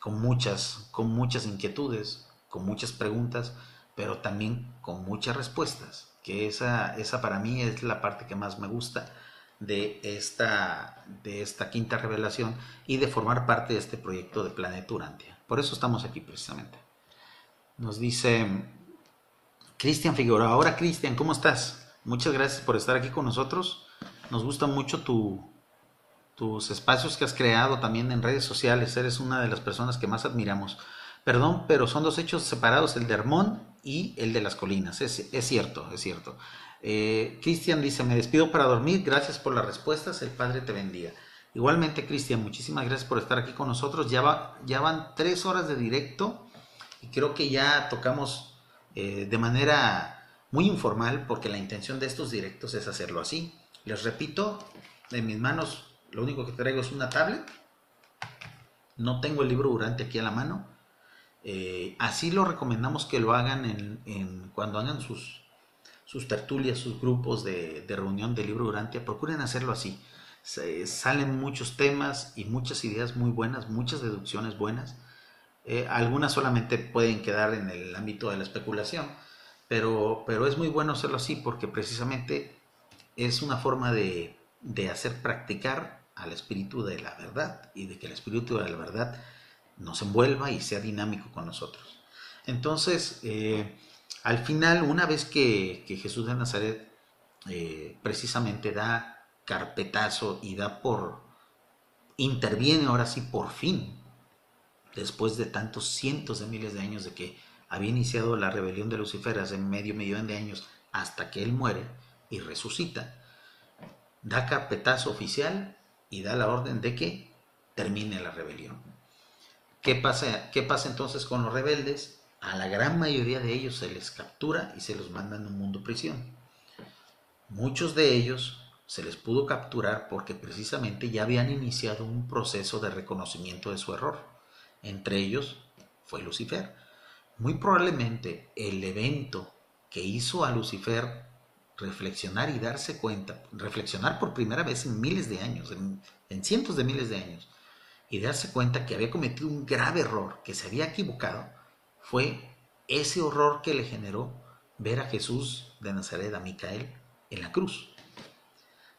con muchas, con muchas inquietudes, con muchas preguntas, pero también con muchas respuestas que esa, esa para mí es la parte que más me gusta de esta, de esta quinta revelación y de formar parte de este proyecto de Planeta Urantia. Por eso estamos aquí precisamente. Nos dice Cristian Figueroa. Ahora Cristian, ¿cómo estás? Muchas gracias por estar aquí con nosotros. Nos gusta mucho tu, tus espacios que has creado también en redes sociales. Eres una de las personas que más admiramos. Perdón, pero son dos hechos separados, el de Hermón y el de las colinas. Es, cierto, es cierto. Eh, Cristian dice, me despido para dormir, gracias por las respuestas, el Padre te bendiga. Igualmente, Cristian, muchísimas gracias por estar aquí con nosotros. Ya, va, ya van tres horas de directo y creo que ya tocamos eh, de manera muy informal porque la intención de estos directos es hacerlo así. Les repito, en mis manos lo único que traigo es una tablet. No tengo el libro durante aquí a la mano. Eh, así lo recomendamos que lo hagan en, cuando hagan sus, sus tertulias, sus grupos de, reunión de libro durante, procuren hacerlo así. salen muchos temas y muchas ideas muy buenas, muchas deducciones buenas. Eh, algunas solamente pueden quedar en el ámbito de la especulación, pero, pero es muy bueno hacerlo así porque precisamente es una forma de, de hacer practicar al espíritu de la verdad y de que el espíritu de la verdad nos envuelva y sea dinámico con nosotros. Entonces, eh, al final, una vez que, Jesús de Nazaret eh, precisamente da carpetazo y da por, interviene ahora sí por fin, después de tantos cientos de miles de años de que había iniciado la rebelión de Lucifer hace medio millón de años hasta que él muere y resucita, da carpetazo oficial y da la orden de que termine la rebelión. ¿Qué pasa, ¿Qué pasa entonces con los rebeldes? A la gran mayoría de ellos se les captura y se los manda en un mundo prisión. Muchos de ellos se les pudo capturar porque precisamente ya habían iniciado un proceso de reconocimiento de su error. Entre ellos fue Lucifer. Muy probablemente el evento que hizo a Lucifer reflexionar y darse cuenta, reflexionar por primera vez en miles de años, en, cientos de miles de años, y darse cuenta que había cometido un grave error, que se había equivocado, fue ese horror que le generó ver a Jesús de Nazaret, a Micael, en la cruz.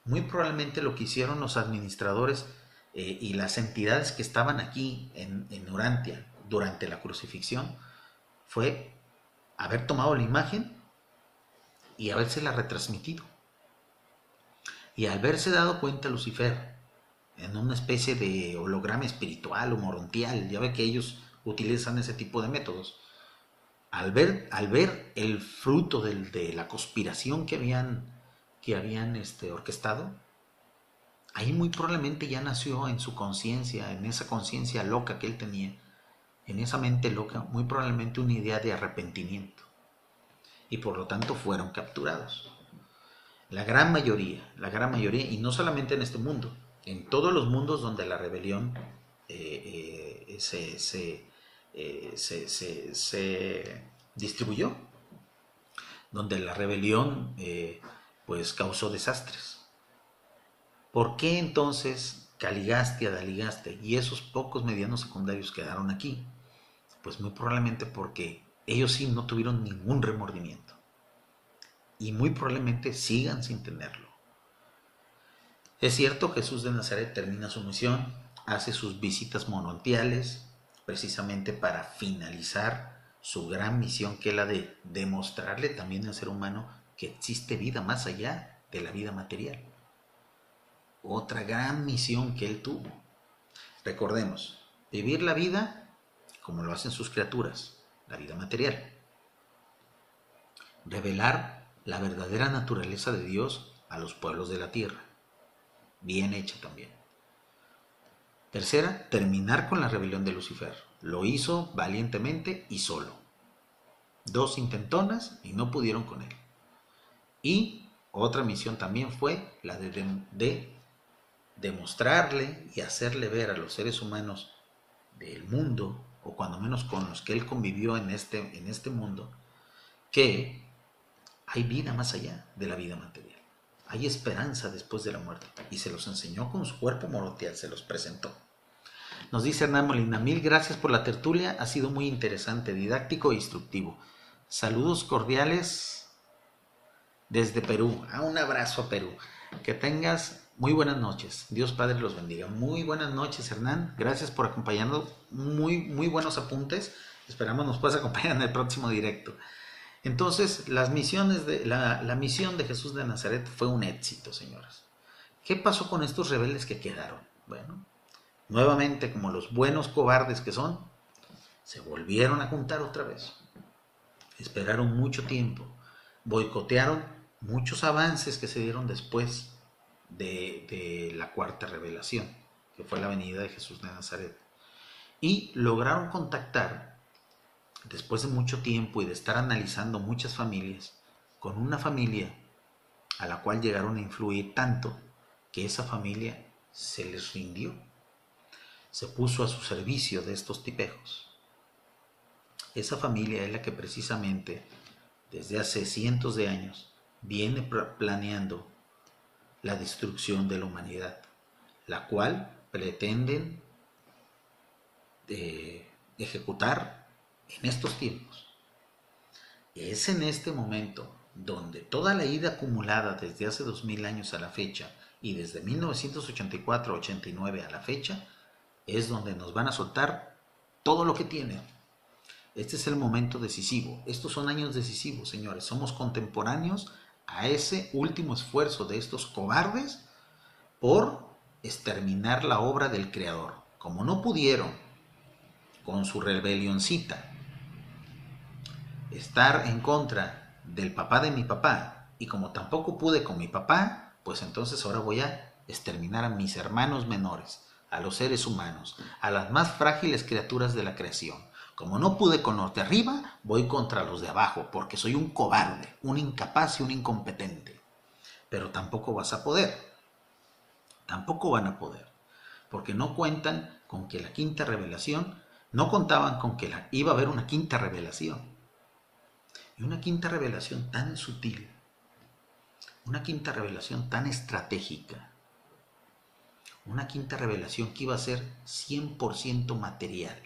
Muy probablemente lo que hicieron los administradores eh, y las entidades que estaban aquí en, en durante la crucifixión fue haber tomado la imagen y habérsela retransmitido. Y al verse dado cuenta Lucifer, en una especie de holograma espiritual o morontial, ya ve que ellos utilizan ese tipo de métodos, al ver, al ver el fruto de la conspiración que habían, que habían este, orquestado, ahí muy probablemente ya nació en su conciencia, en esa conciencia loca que él tenía, en esa mente loca, muy probablemente una idea de arrepentimiento. Y por lo tanto fueron capturados. La gran mayoría, la gran mayoría, y no solamente en este mundo, en todos los mundos donde la rebelión eh, eh, eh, se, se, distribuyó, donde la rebelión pues causó desastres. ¿Por qué entonces Caligastia, Daligaste y esos pocos medianos secundarios quedaron aquí? Pues muy probablemente porque ellos sí no tuvieron ningún remordimiento. Y muy probablemente sigan sin tenerlo. Es cierto, Jesús de Nazaret termina su misión, hace sus visitas monontiales, precisamente para finalizar su gran misión, que es la de demostrarle también al ser humano que existe vida más allá de la vida material. Otra gran misión que él tuvo. Recordemos, vivir la vida como lo hacen sus criaturas, la vida material. Revelar la verdadera naturaleza de Dios a los pueblos de la tierra. Bien hecha también. Tercera, terminar con la rebelión de Lucifer. Lo hizo valientemente y solo. Dos intentonas y no pudieron con él. Y otra misión también fue la de, de demostrarle y hacerle ver a los seres humanos del mundo o cuando menos con los que él convivió en este, en este mundo, que hay vida más allá de la vida material. Hay esperanza después de la muerte. Y se los enseñó con su cuerpo moroteal, se los presentó. Nos dice Hernán Molina, mil gracias por la tertulia, ha sido muy interesante, didáctico e instructivo. Saludos cordiales desde Perú. Ah, un abrazo a Perú. Que tengas muy buenas noches. Dios Padre los bendiga. Muy buenas noches, Hernán. Gracias por acompañarnos. Muy, muy buenos apuntes. Esperamos nos puedas acompañar en el próximo directo. Entonces, las misiones de, la, la misión de Jesús de Nazaret fue un éxito, señoras. ¿Qué pasó con estos rebeldes que quedaron? Bueno, nuevamente, como los buenos cobardes que son, se volvieron a juntar otra vez. Esperaron mucho tiempo. Boicotearon muchos avances que se dieron después de, la cuarta revelación, que fue la venida de Jesús de Nazaret. Y lograron contactar, después de mucho tiempo y de estar analizando muchas familias, con una familia a la cual llegaron a influir tanto que esa familia se les rindió, se puso a su servicio de estos tipejos. Esa familia es la que precisamente desde hace cientos de años viene planeando la destrucción de la humanidad, la cual pretenden eh, ejecutar en estos tiempos. Es en este momento donde toda la ida acumulada desde hace 2000 años a la fecha y desde 1984-89 a la fecha es donde nos van a soltar todo lo que tienen. Este es el momento decisivo. Estos son años decisivos, señores. Somos contemporáneos a ese último esfuerzo de estos cobardes por exterminar la obra del Creador. Como no pudieron con su rebelioncita estar en contra del papá de mi papá y como tampoco pude con mi papá, pues entonces ahora voy a exterminar a mis hermanos menores, a los seres humanos, a las más frágiles criaturas de la creación. Como no pude con los de arriba, voy contra los de abajo, porque soy un cobarde, un incapaz y un incompetente. Pero tampoco vas a poder. Tampoco van a poder. Porque no cuentan con que la quinta revelación, no contaban con que iba a haber una quinta revelación. Y una quinta revelación tan sutil, una quinta revelación tan estratégica, una quinta revelación que iba a ser 100% material.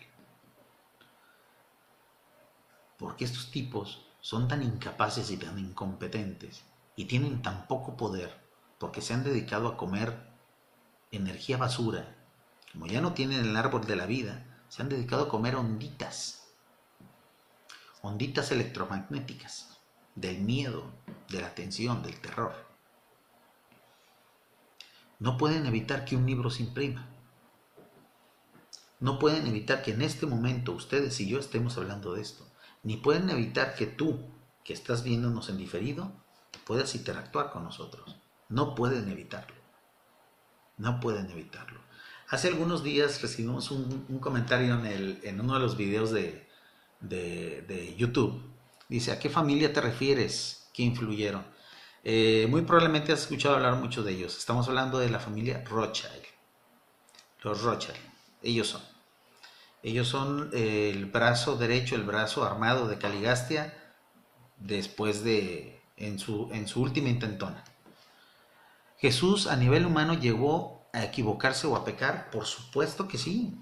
Porque estos tipos son tan incapaces y tan incompetentes y tienen tan poco poder porque se han dedicado a comer energía basura. Como ya no tienen el árbol de la vida, se han dedicado a comer onditas. Onditas electromagnéticas del miedo, de la tensión, del terror. No pueden evitar que un libro se imprima. No pueden evitar que en este momento ustedes y yo estemos hablando de esto ni pueden evitar que tú, que estás viéndonos en diferido, puedas interactuar con nosotros. No pueden evitarlo. No pueden evitarlo. Hace algunos días recibimos un, comentario en, uno de los videos de, de, YouTube. Dice, ¿a qué familia te refieres que influyeron? Eh, muy probablemente has escuchado hablar mucho de ellos. Estamos hablando de la familia Rothschild. Los Rothschild. Ellos son. Ellos son el brazo derecho, el brazo armado de Caligastia después de, en su, en su última intentona. Jesús a nivel humano llegó a equivocarse o a pecar, por supuesto que sí.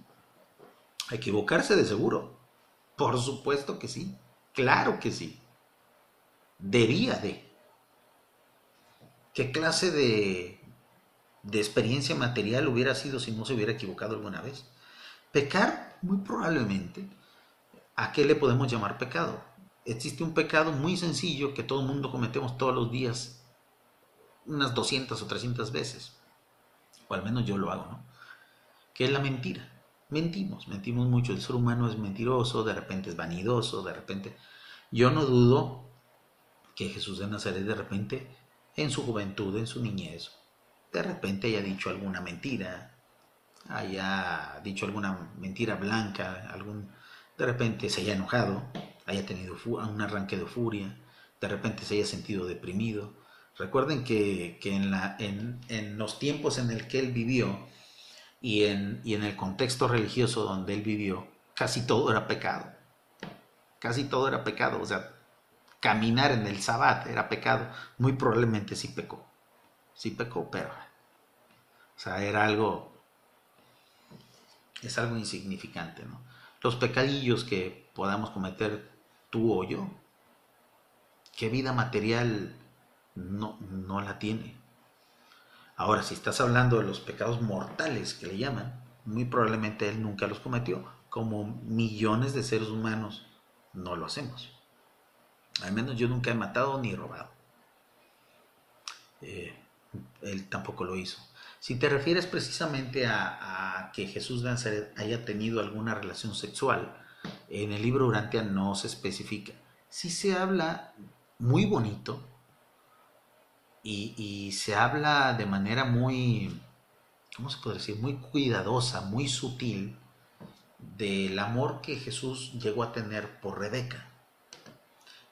A equivocarse de seguro, por supuesto que sí. Claro que sí. Debía de. ¿Qué clase de, de experiencia material hubiera sido si no se hubiera equivocado alguna vez? Pecar, muy probablemente, ¿a qué le podemos llamar pecado? Existe un pecado muy sencillo que todo el mundo cometemos todos los días, unas 200 o 300 veces, o al menos yo lo hago, ¿no? Que es la mentira. Mentimos, mentimos mucho. El ser humano es mentiroso, de repente es vanidoso, de repente... Yo no dudo que Jesús de Nazaret de repente, en su juventud, en su niñez, de repente haya dicho alguna mentira, haya dicho alguna mentira blanca, algún, de repente se haya enojado, haya tenido un arranque de furia, de repente se haya sentido deprimido. Recuerden que, en, la, en, en, los tiempos en el que él vivió y en, y en el contexto religioso donde él vivió, casi todo era pecado. Casi todo era pecado. O sea, caminar en el sabbat era pecado. Muy probablemente sí pecó. Sí pecó, pero... O sea, era algo es algo insignificante. Los pecadillos que podamos cometer tú o yo, ¿qué vida material no, no la tiene? Ahora, si estás hablando de los pecados mortales que le llaman, muy probablemente él nunca los cometió, como millones de seres humanos no lo hacemos. Al menos yo nunca he matado ni robado. Eh, él tampoco lo hizo. Si te refieres precisamente a, que Jesús de Nazaret haya tenido alguna relación sexual, en el libro Urantia no se especifica. Sí se habla muy bonito y, se habla de manera muy, ¿cómo se puede decir? Muy cuidadosa, muy sutil del amor que Jesús llegó a tener por Rebeca,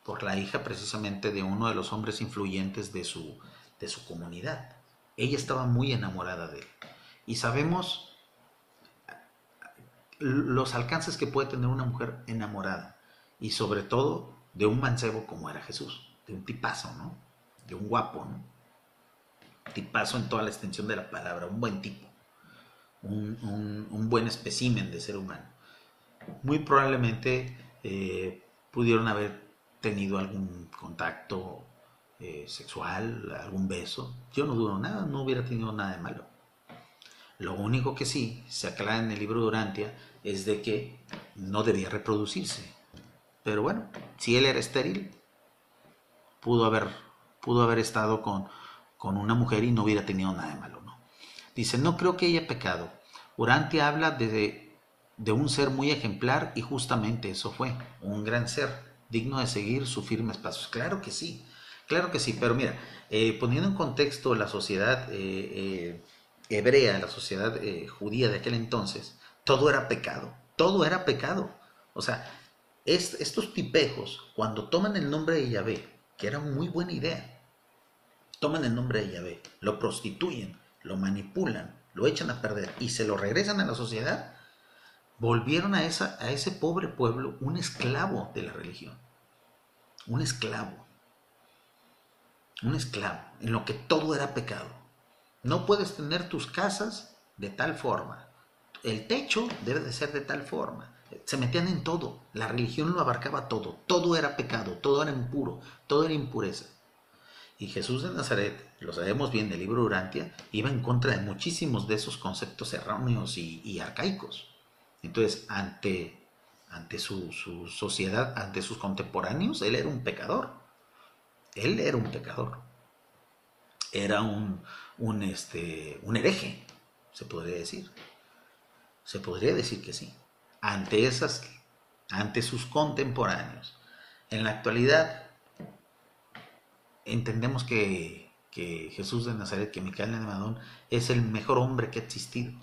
por la hija precisamente de uno de los hombres influyentes de su, de su comunidad ella estaba muy enamorada de él. Y sabemos los alcances que puede tener una mujer enamorada. Y sobre todo de un mancebo como era Jesús. De un tipazo, ¿no? De un guapo, ¿no? Tipazo en toda la extensión de la palabra. Un buen tipo. Un, buen espécimen de ser humano. Muy probablemente eh, pudieron haber tenido algún contacto eh, sexual, algún beso, yo no dudo nada, no hubiera tenido nada de malo. Lo único que sí se aclara en el libro de Urantia es de que no debía reproducirse. Pero bueno, si él era estéril, pudo haber, pudo haber estado con, con una mujer y no hubiera tenido nada de malo. ¿no? Dice, no creo que haya pecado. Urantia habla de, de un ser muy ejemplar y justamente eso fue, un gran ser digno de seguir sus firmes pasos. Claro que sí, claro que sí, pero mira, eh, poniendo en contexto la sociedad eh, eh, hebrea, la sociedad judía de aquel entonces, todo era pecado, todo era pecado. O sea, estos tipejos, cuando toman el nombre de Yahvé, que era muy buena idea, toman el nombre de Yahvé, lo prostituyen, lo manipulan, lo echan a perder y se lo regresan a la sociedad, volvieron a, esa, a ese pobre pueblo un esclavo de la religión. Un esclavo. Un esclavo, en lo que todo era pecado. No puedes tener tus casas de tal forma. El techo debe de ser de tal forma. Se metían en todo. La religión lo abarcaba todo. Todo era pecado, todo era impuro, todo era impureza. Y Jesús de Nazaret, lo sabemos bien del libro Urantia, iba en contra de muchísimos de esos conceptos erróneos y, arcaicos. Entonces, ante, ante su, sociedad, ante sus contemporáneos, él era un pecador. Él era un pecador. Era un, un, este, un hereje, se podría decir. Se podría decir que sí. Ante esas, ante sus contemporáneos. En la actualidad, entendemos que, Jesús de Nazaret, que Micael de Madón, es el mejor hombre que ha existido.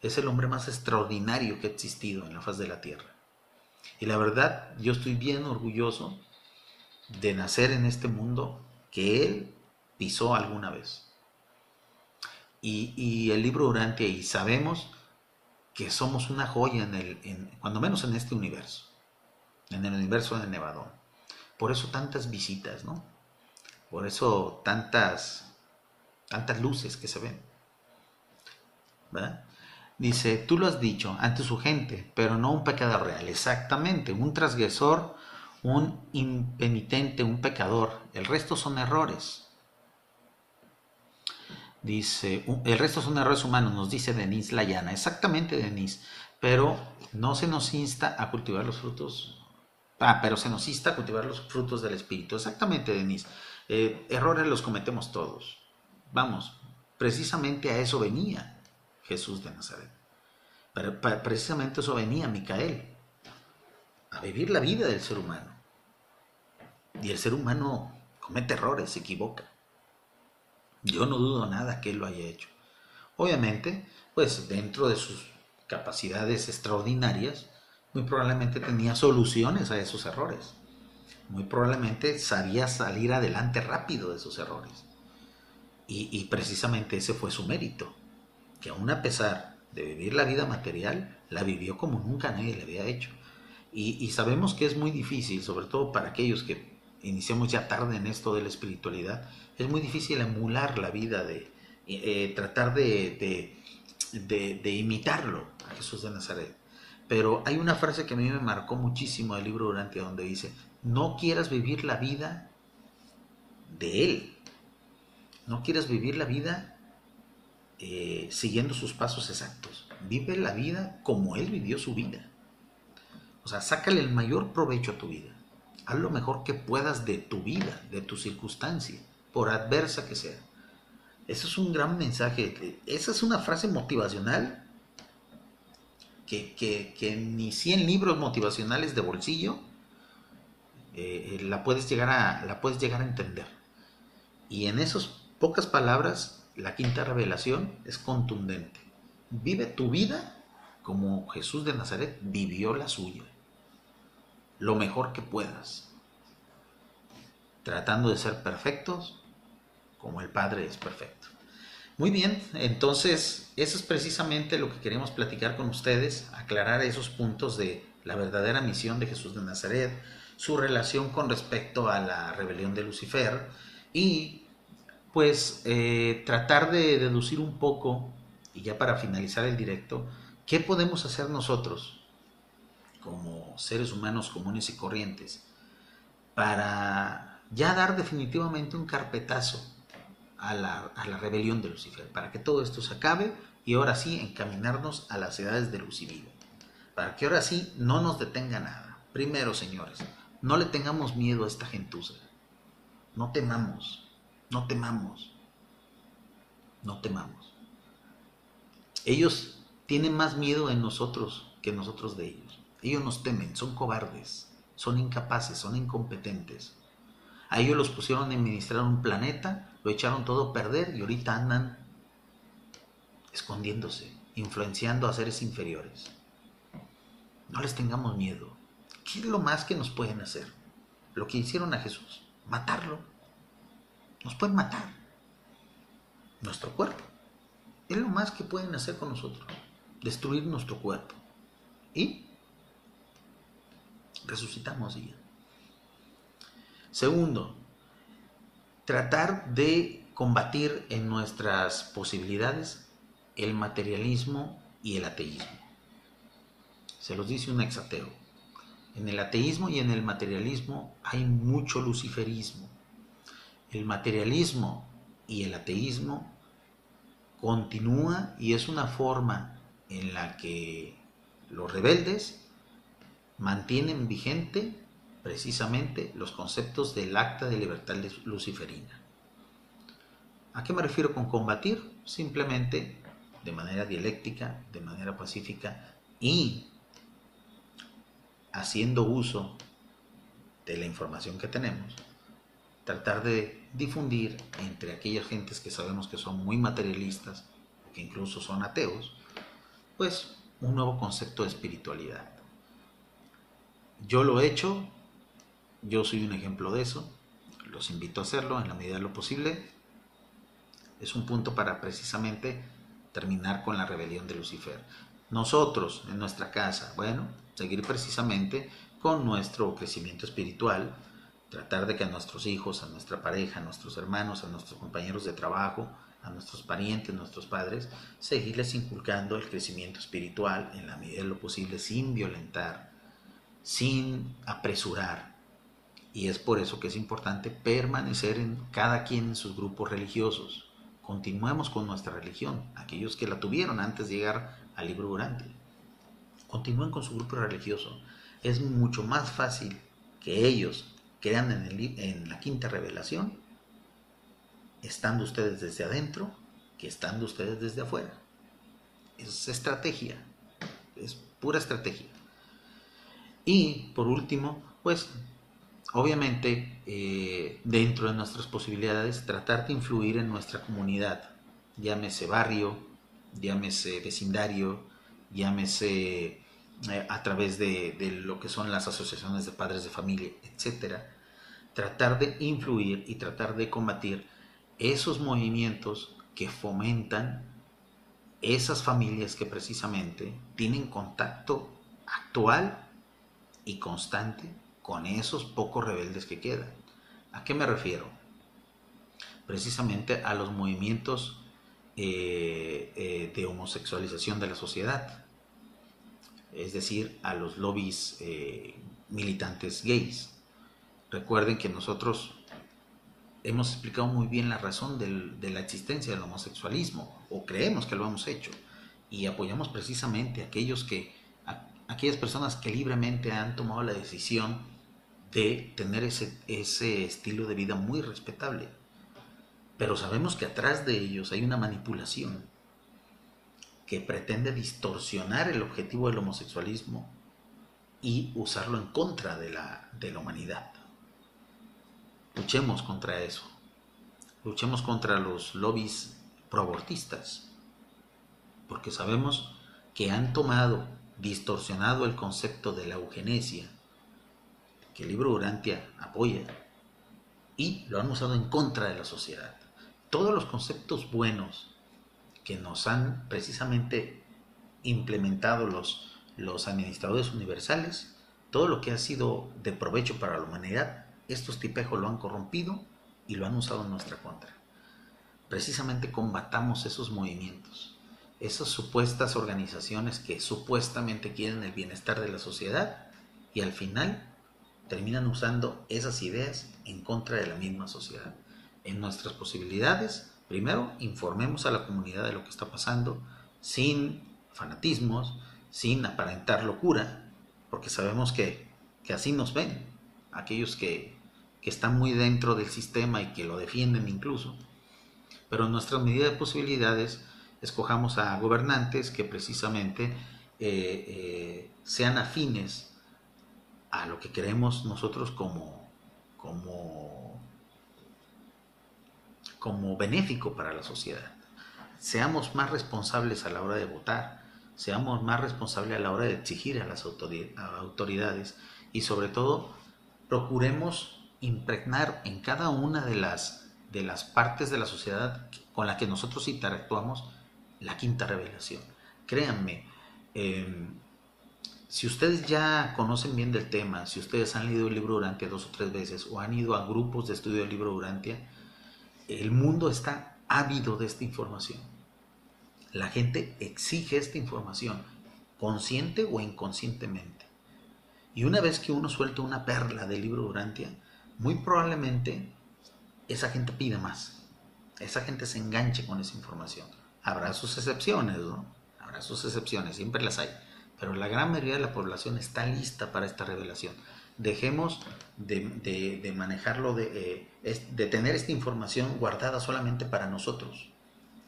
Es el hombre más extraordinario que ha existido en la faz de la tierra. Y la verdad, yo estoy bien orgulloso de nacer en este mundo que él pisó alguna vez. Y, el libro durante y sabemos que somos una joya en el, cuando menos en este universo, en el universo de Nevadón. Por eso tantas visitas, ¿no? Por eso tantas, tantas luces que se ven. Dice, tú lo has dicho ante su gente, pero no un pecador real. Exactamente, un transgresor, un impenitente, un pecador. El resto son errores. Dice, el resto son errores humanos, nos dice Denise Layana. Exactamente, Denise. Pero no se nos insta a cultivar los frutos. Ah, pero se nos insta a cultivar los frutos del Espíritu. Exactamente, Denise. Eh, errores los cometemos todos. Vamos, precisamente a eso venía Jesús de Nazaret. Pero, precisamente eso venía Micael, a vivir la vida del ser humano. Y el ser humano comete errores, se equivoca. Yo no dudo nada que él lo haya hecho. Obviamente, pues dentro de sus capacidades extraordinarias, muy probablemente tenía soluciones a esos errores muy probablemente sabía salir adelante rápido de esos errores. Y, precisamente ese fue su mérito, que aún a pesar de vivir la vida material, la vivió como nunca nadie le había hecho. Y, sabemos que es muy difícil, sobre todo para aquellos que iniciamos ya tarde en esto de la espiritualidad, es muy difícil emular la vida de, eh, tratar de, de, imitarlo a Jesús de Nazaret. Pero hay una frase que a mí me marcó muchísimo del libro Durante, donde dice, no quieras vivir la vida de Él. No quieras vivir la vida eh, siguiendo sus pasos exactos. Vive la vida como Él vivió su vida. O sea, sácale el mayor provecho a tu vida. Haz lo mejor que puedas de tu vida, de tu circunstancia, por adversa que sea. Eso es un gran mensaje. Esa es una frase motivacional que, que ni 100 libros motivacionales de bolsillo eh, la, puedes llegar a, la puedes llegar a entender. Y en esas pocas palabras, la quinta revelación es contundente. Vive tu vida como Jesús de Nazaret vivió la suya. Lo mejor que puedas. Tratando de ser perfectos como el Padre es perfecto. Muy bien, entonces eso es precisamente lo que queremos platicar con ustedes, aclarar esos puntos de la verdadera misión de Jesús de Nazaret, su relación con respecto a la rebelión de Lucifer y pues eh, tratar de deducir un poco, y ya para finalizar el directo, qué podemos hacer nosotros como seres humanos comunes y corrientes para ya dar definitivamente un carpetazo a la, a la rebelión de Lucifer, para que todo esto se acabe y ahora sí encaminarnos a las edades de vida, para que ahora sí no nos detenga nada. Primero, señores, no le tengamos miedo a esta gentuza. No temamos, no temamos, no temamos. Ellos tienen más miedo en nosotros que nosotros de ellos. Ellos nos temen, son cobardes, son incapaces, son incompetentes. A ellos los pusieron a administrar un planeta, lo echaron todo a perder y ahorita andan escondiéndose, influenciando a seres inferiores. No les tengamos miedo. ¿Qué es lo más que nos pueden hacer? Lo que hicieron a Jesús, matarlo. Nos pueden matar. Nuestro cuerpo. Es lo más que pueden hacer con nosotros. Destruir nuestro cuerpo. Y resucitamos y Segundo, tratar de combatir en nuestras posibilidades el materialismo y el ateísmo. Se los dice un exateo. En el ateísmo y en el materialismo hay mucho luciferismo. El materialismo y el ateísmo continúa y es una forma en la que los rebeldes mantienen vigente precisamente los conceptos del acta de libertad luciferina. ¿A qué me refiero con combatir? Simplemente de manera dialéctica, de manera pacífica y haciendo uso de la información que tenemos, tratar de difundir entre aquellas gentes que sabemos que son muy materialistas, que incluso son ateos, pues un nuevo concepto de espiritualidad. Yo lo he hecho, yo soy un ejemplo de eso, los invito a hacerlo en la medida de lo posible. Es un punto para precisamente terminar con la rebelión de Lucifer. Nosotros, en nuestra casa, bueno, seguir precisamente con nuestro crecimiento espiritual, tratar de que a nuestros hijos, a nuestra pareja, a nuestros hermanos, a nuestros compañeros de trabajo, a nuestros parientes, nuestros padres, seguirles inculcando el crecimiento espiritual en la medida de lo posible sin violentar, sin apresurar. Y es por eso que es importante permanecer en cada quien en sus grupos religiosos. Continuemos con nuestra religión, aquellos que la tuvieron antes de llegar al libro durante. Continúen con su grupo religioso. Es mucho más fácil que ellos crean en, en la quinta revelación estando ustedes desde adentro que estando ustedes desde afuera. Es estrategia, es pura estrategia. Y por último, pues obviamente eh, dentro de nuestras posibilidades tratar de influir en nuestra comunidad, llámese barrio, llámese vecindario, llámese eh, a través de, lo que son las asociaciones de padres de familia, etcétera, tratar de influir y tratar de combatir esos movimientos que fomentan esas familias que precisamente tienen contacto actual y constante con esos pocos rebeldes que quedan. ¿A qué me refiero? Precisamente a los movimientos eh, eh, de homosexualización de la sociedad, es decir, a los lobbies eh, militantes gays. Recuerden que nosotros hemos explicado muy bien la razón de la existencia del homosexualismo, o creemos que lo hemos hecho, y apoyamos precisamente a aquellos que, aquellas personas que libremente han tomado la decisión de tener ese, ese estilo de vida muy respetable. Pero sabemos que atrás de ellos hay una manipulación que pretende distorsionar el objetivo del homosexualismo y usarlo en contra de la, de la humanidad. Luchemos contra eso. Luchemos contra los lobbies proabortistas. Porque sabemos que han tomado, distorsionado el concepto de la eugenesia, que el libro Urantia apoya, y lo han usado en contra de la sociedad. Todos los conceptos buenos que nos han precisamente implementado los, los administradores universales, todo lo que ha sido de provecho para la humanidad, estos tipejos lo han corrompido y lo han usado en nuestra contra. Precisamente combatamos esos movimientos, esas supuestas organizaciones que supuestamente quieren el bienestar de la sociedad y al final terminan usando esas ideas en contra de la misma sociedad. En nuestras posibilidades, primero informemos a la comunidad de lo que está pasando sin fanatismos, sin aparentar locura, porque sabemos que, que así nos ven aquellos que que están muy dentro del sistema y que lo defienden incluso. Pero en nuestras medidas de posibilidades, escojamos a gobernantes que precisamente eh, eh, sean afines a lo que queremos nosotros como, como, como benéfico para la sociedad. Seamos más responsables a la hora de votar, seamos más responsables a la hora de exigir a las autoridades y sobre todo procuremos impregnar en cada una de las, de las partes de la sociedad con la que nosotros interactuamos la quinta revelación. Créanme, em, si ustedes ya conocen bien del tema, si ustedes han leído el libro Durantia dos o tres veces o han ido a grupos de estudio del libro Durantia, el mundo está ávido de esta información. La gente exige esta información, consciente o inconscientemente. Y una vez que uno suelta una perla del libro Durantia, muy probablemente esa gente pide más. Esa gente se enganche con esa información. Habrá sus excepciones, ¿no? Habrá sus excepciones, siempre las hay pero la gran mayoría de la población está lista para esta revelación. Dejemos de, manejarlo, de, eh, de tener esta información guardada solamente para nosotros.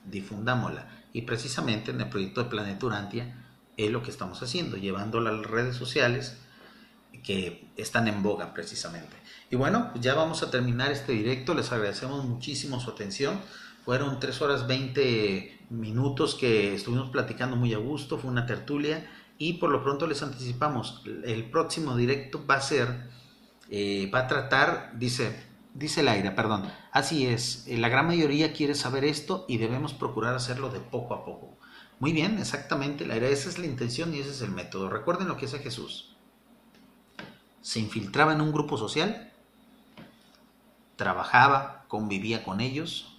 Difundámosla. Y precisamente en el proyecto de Planeta Urantia es lo que estamos haciendo, llevándola a las redes sociales que están en boga precisamente. Y bueno, ya vamos a terminar este directo. Les agradecemos muchísimo su atención. Fueron 3 horas 20 minutos que estuvimos platicando muy a gusto. Fue una tertulia y por lo pronto les anticipamos, el próximo directo va a ser, eh, va a tratar, dice, dice Laira, perdón, así es, eh, la gran mayoría quiere saber esto y debemos procurar hacerlo de poco a poco. Muy bien, exactamente, Laira, esa es la intención y ese es el método. Recuerden lo que hace Jesús. Se infiltraba en un grupo social, trabajaba, convivía con ellos,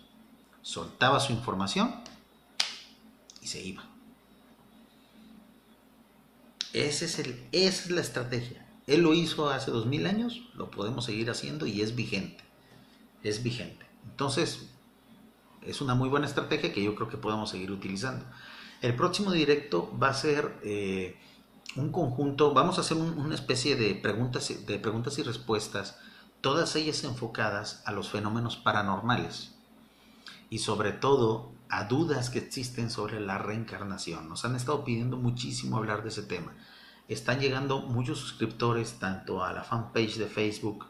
soltaba su información y se iba. Ese es el, esa es la estrategia. Él lo hizo hace dos mil años, lo podemos seguir haciendo y es vigente. Es vigente. Entonces, es una muy buena estrategia que yo creo que podemos seguir utilizando. El próximo directo va a ser eh, un conjunto, vamos a hacer una especie de preguntas, de preguntas y respuestas, todas ellas enfocadas a los fenómenos paranormales y sobre todo a dudas que existen sobre la reencarnación. Nos han estado pidiendo muchísimo hablar de ese tema. Están llegando muchos suscriptores tanto a la fanpage de Facebook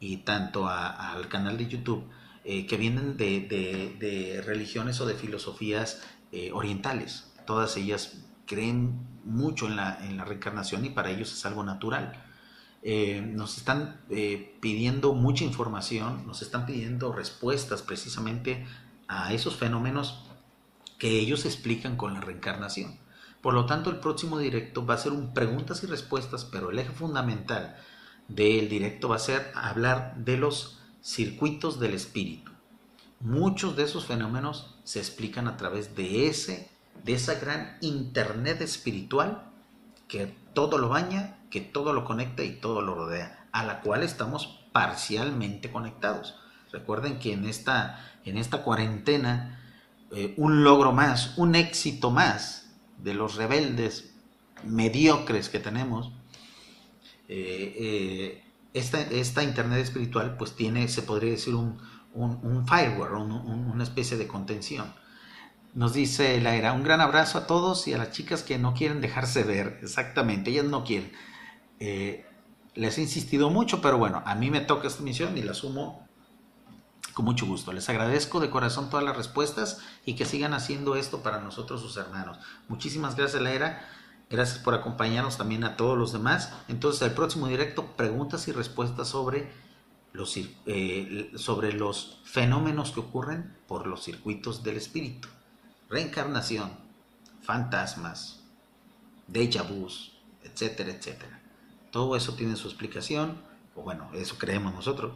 y tanto al canal de YouTube eh, que vienen de, religiones o de filosofías eh, orientales. Todas ellas creen mucho en la, en reencarnación y para ellos es algo natural. Eh, nos están pidiendo mucha información, nos están pidiendo respuestas precisamente a esos fenómenos que ellos explican con la reencarnación. Por lo tanto, el próximo directo va a ser un preguntas y respuestas, pero el eje fundamental del directo va a ser hablar de los circuitos del espíritu. Muchos de esos fenómenos se explican a través de ese de esa gran internet espiritual que todo lo baña, que todo lo conecta y todo lo rodea, a la cual estamos parcialmente conectados. Recuerden que en esta en esta cuarentena eh, un logro más, un éxito más de los rebeldes mediocres que tenemos, eh, eh, esta, Internet espiritual pues tiene, se podría decir, un, un, firewall, una especie de contención. Nos dice la era, un gran abrazo a todos y a las chicas que no quieren dejarse ver, exactamente, ellas no quieren. les he insistido mucho, pero bueno, a mí me toca esta misión y la asumo con mucho gusto. Les agradezco de corazón todas las respuestas y que sigan haciendo esto para nosotros, sus hermanos. Muchísimas gracias, Laera. Gracias por acompañarnos también a todos los demás. Entonces, el próximo directo, preguntas y respuestas sobre los, eh, sobre los fenómenos que ocurren por los circuitos del espíritu. Reencarnación, fantasmas, déjà vus, etcétera, etcétera. Todo eso tiene su explicación, o bueno, eso creemos nosotros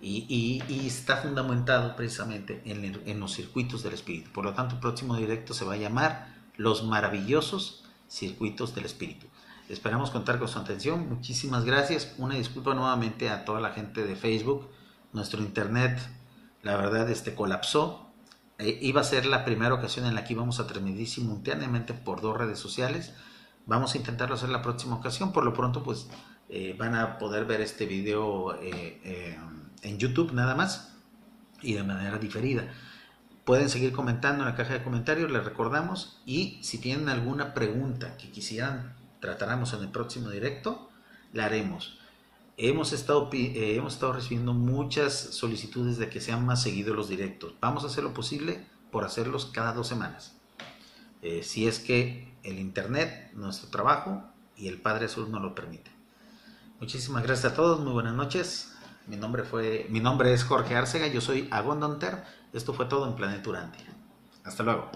y, está fundamentado precisamente en, los circuitos del espíritu. Por lo tanto, el próximo directo se va a llamar Los maravillosos circuitos del espíritu. Esperamos contar con su atención. Muchísimas gracias. Una disculpa nuevamente a toda la gente de Facebook. Nuestro internet, la verdad, este colapsó. E, iba a ser la primera ocasión en la que íbamos a transmitir simultáneamente por dos redes sociales. Vamos a intentarlo hacer la próxima ocasión. Por lo pronto, pues eh, van a poder ver este video. Eh, eh, en YouTube nada más y de manera diferida. Pueden seguir comentando en la caja de comentarios, les recordamos, y si tienen alguna pregunta que quisieran tratáramos en el próximo directo, la haremos. hemos estado, eh, hemos estado recibiendo muchas solicitudes de que sean más seguidos los directos. Vamos a hacer lo posible por hacerlos cada dos semanas. Eh, si es que el Internet, nuestro trabajo y el Padre Azul no lo permite. Muchísimas gracias a todos, muy buenas noches. Mi nombre, fue, mi nombre es Jorge Arcega, yo soy Agondonter. Esto fue todo en Planeta Urantia. Hasta luego.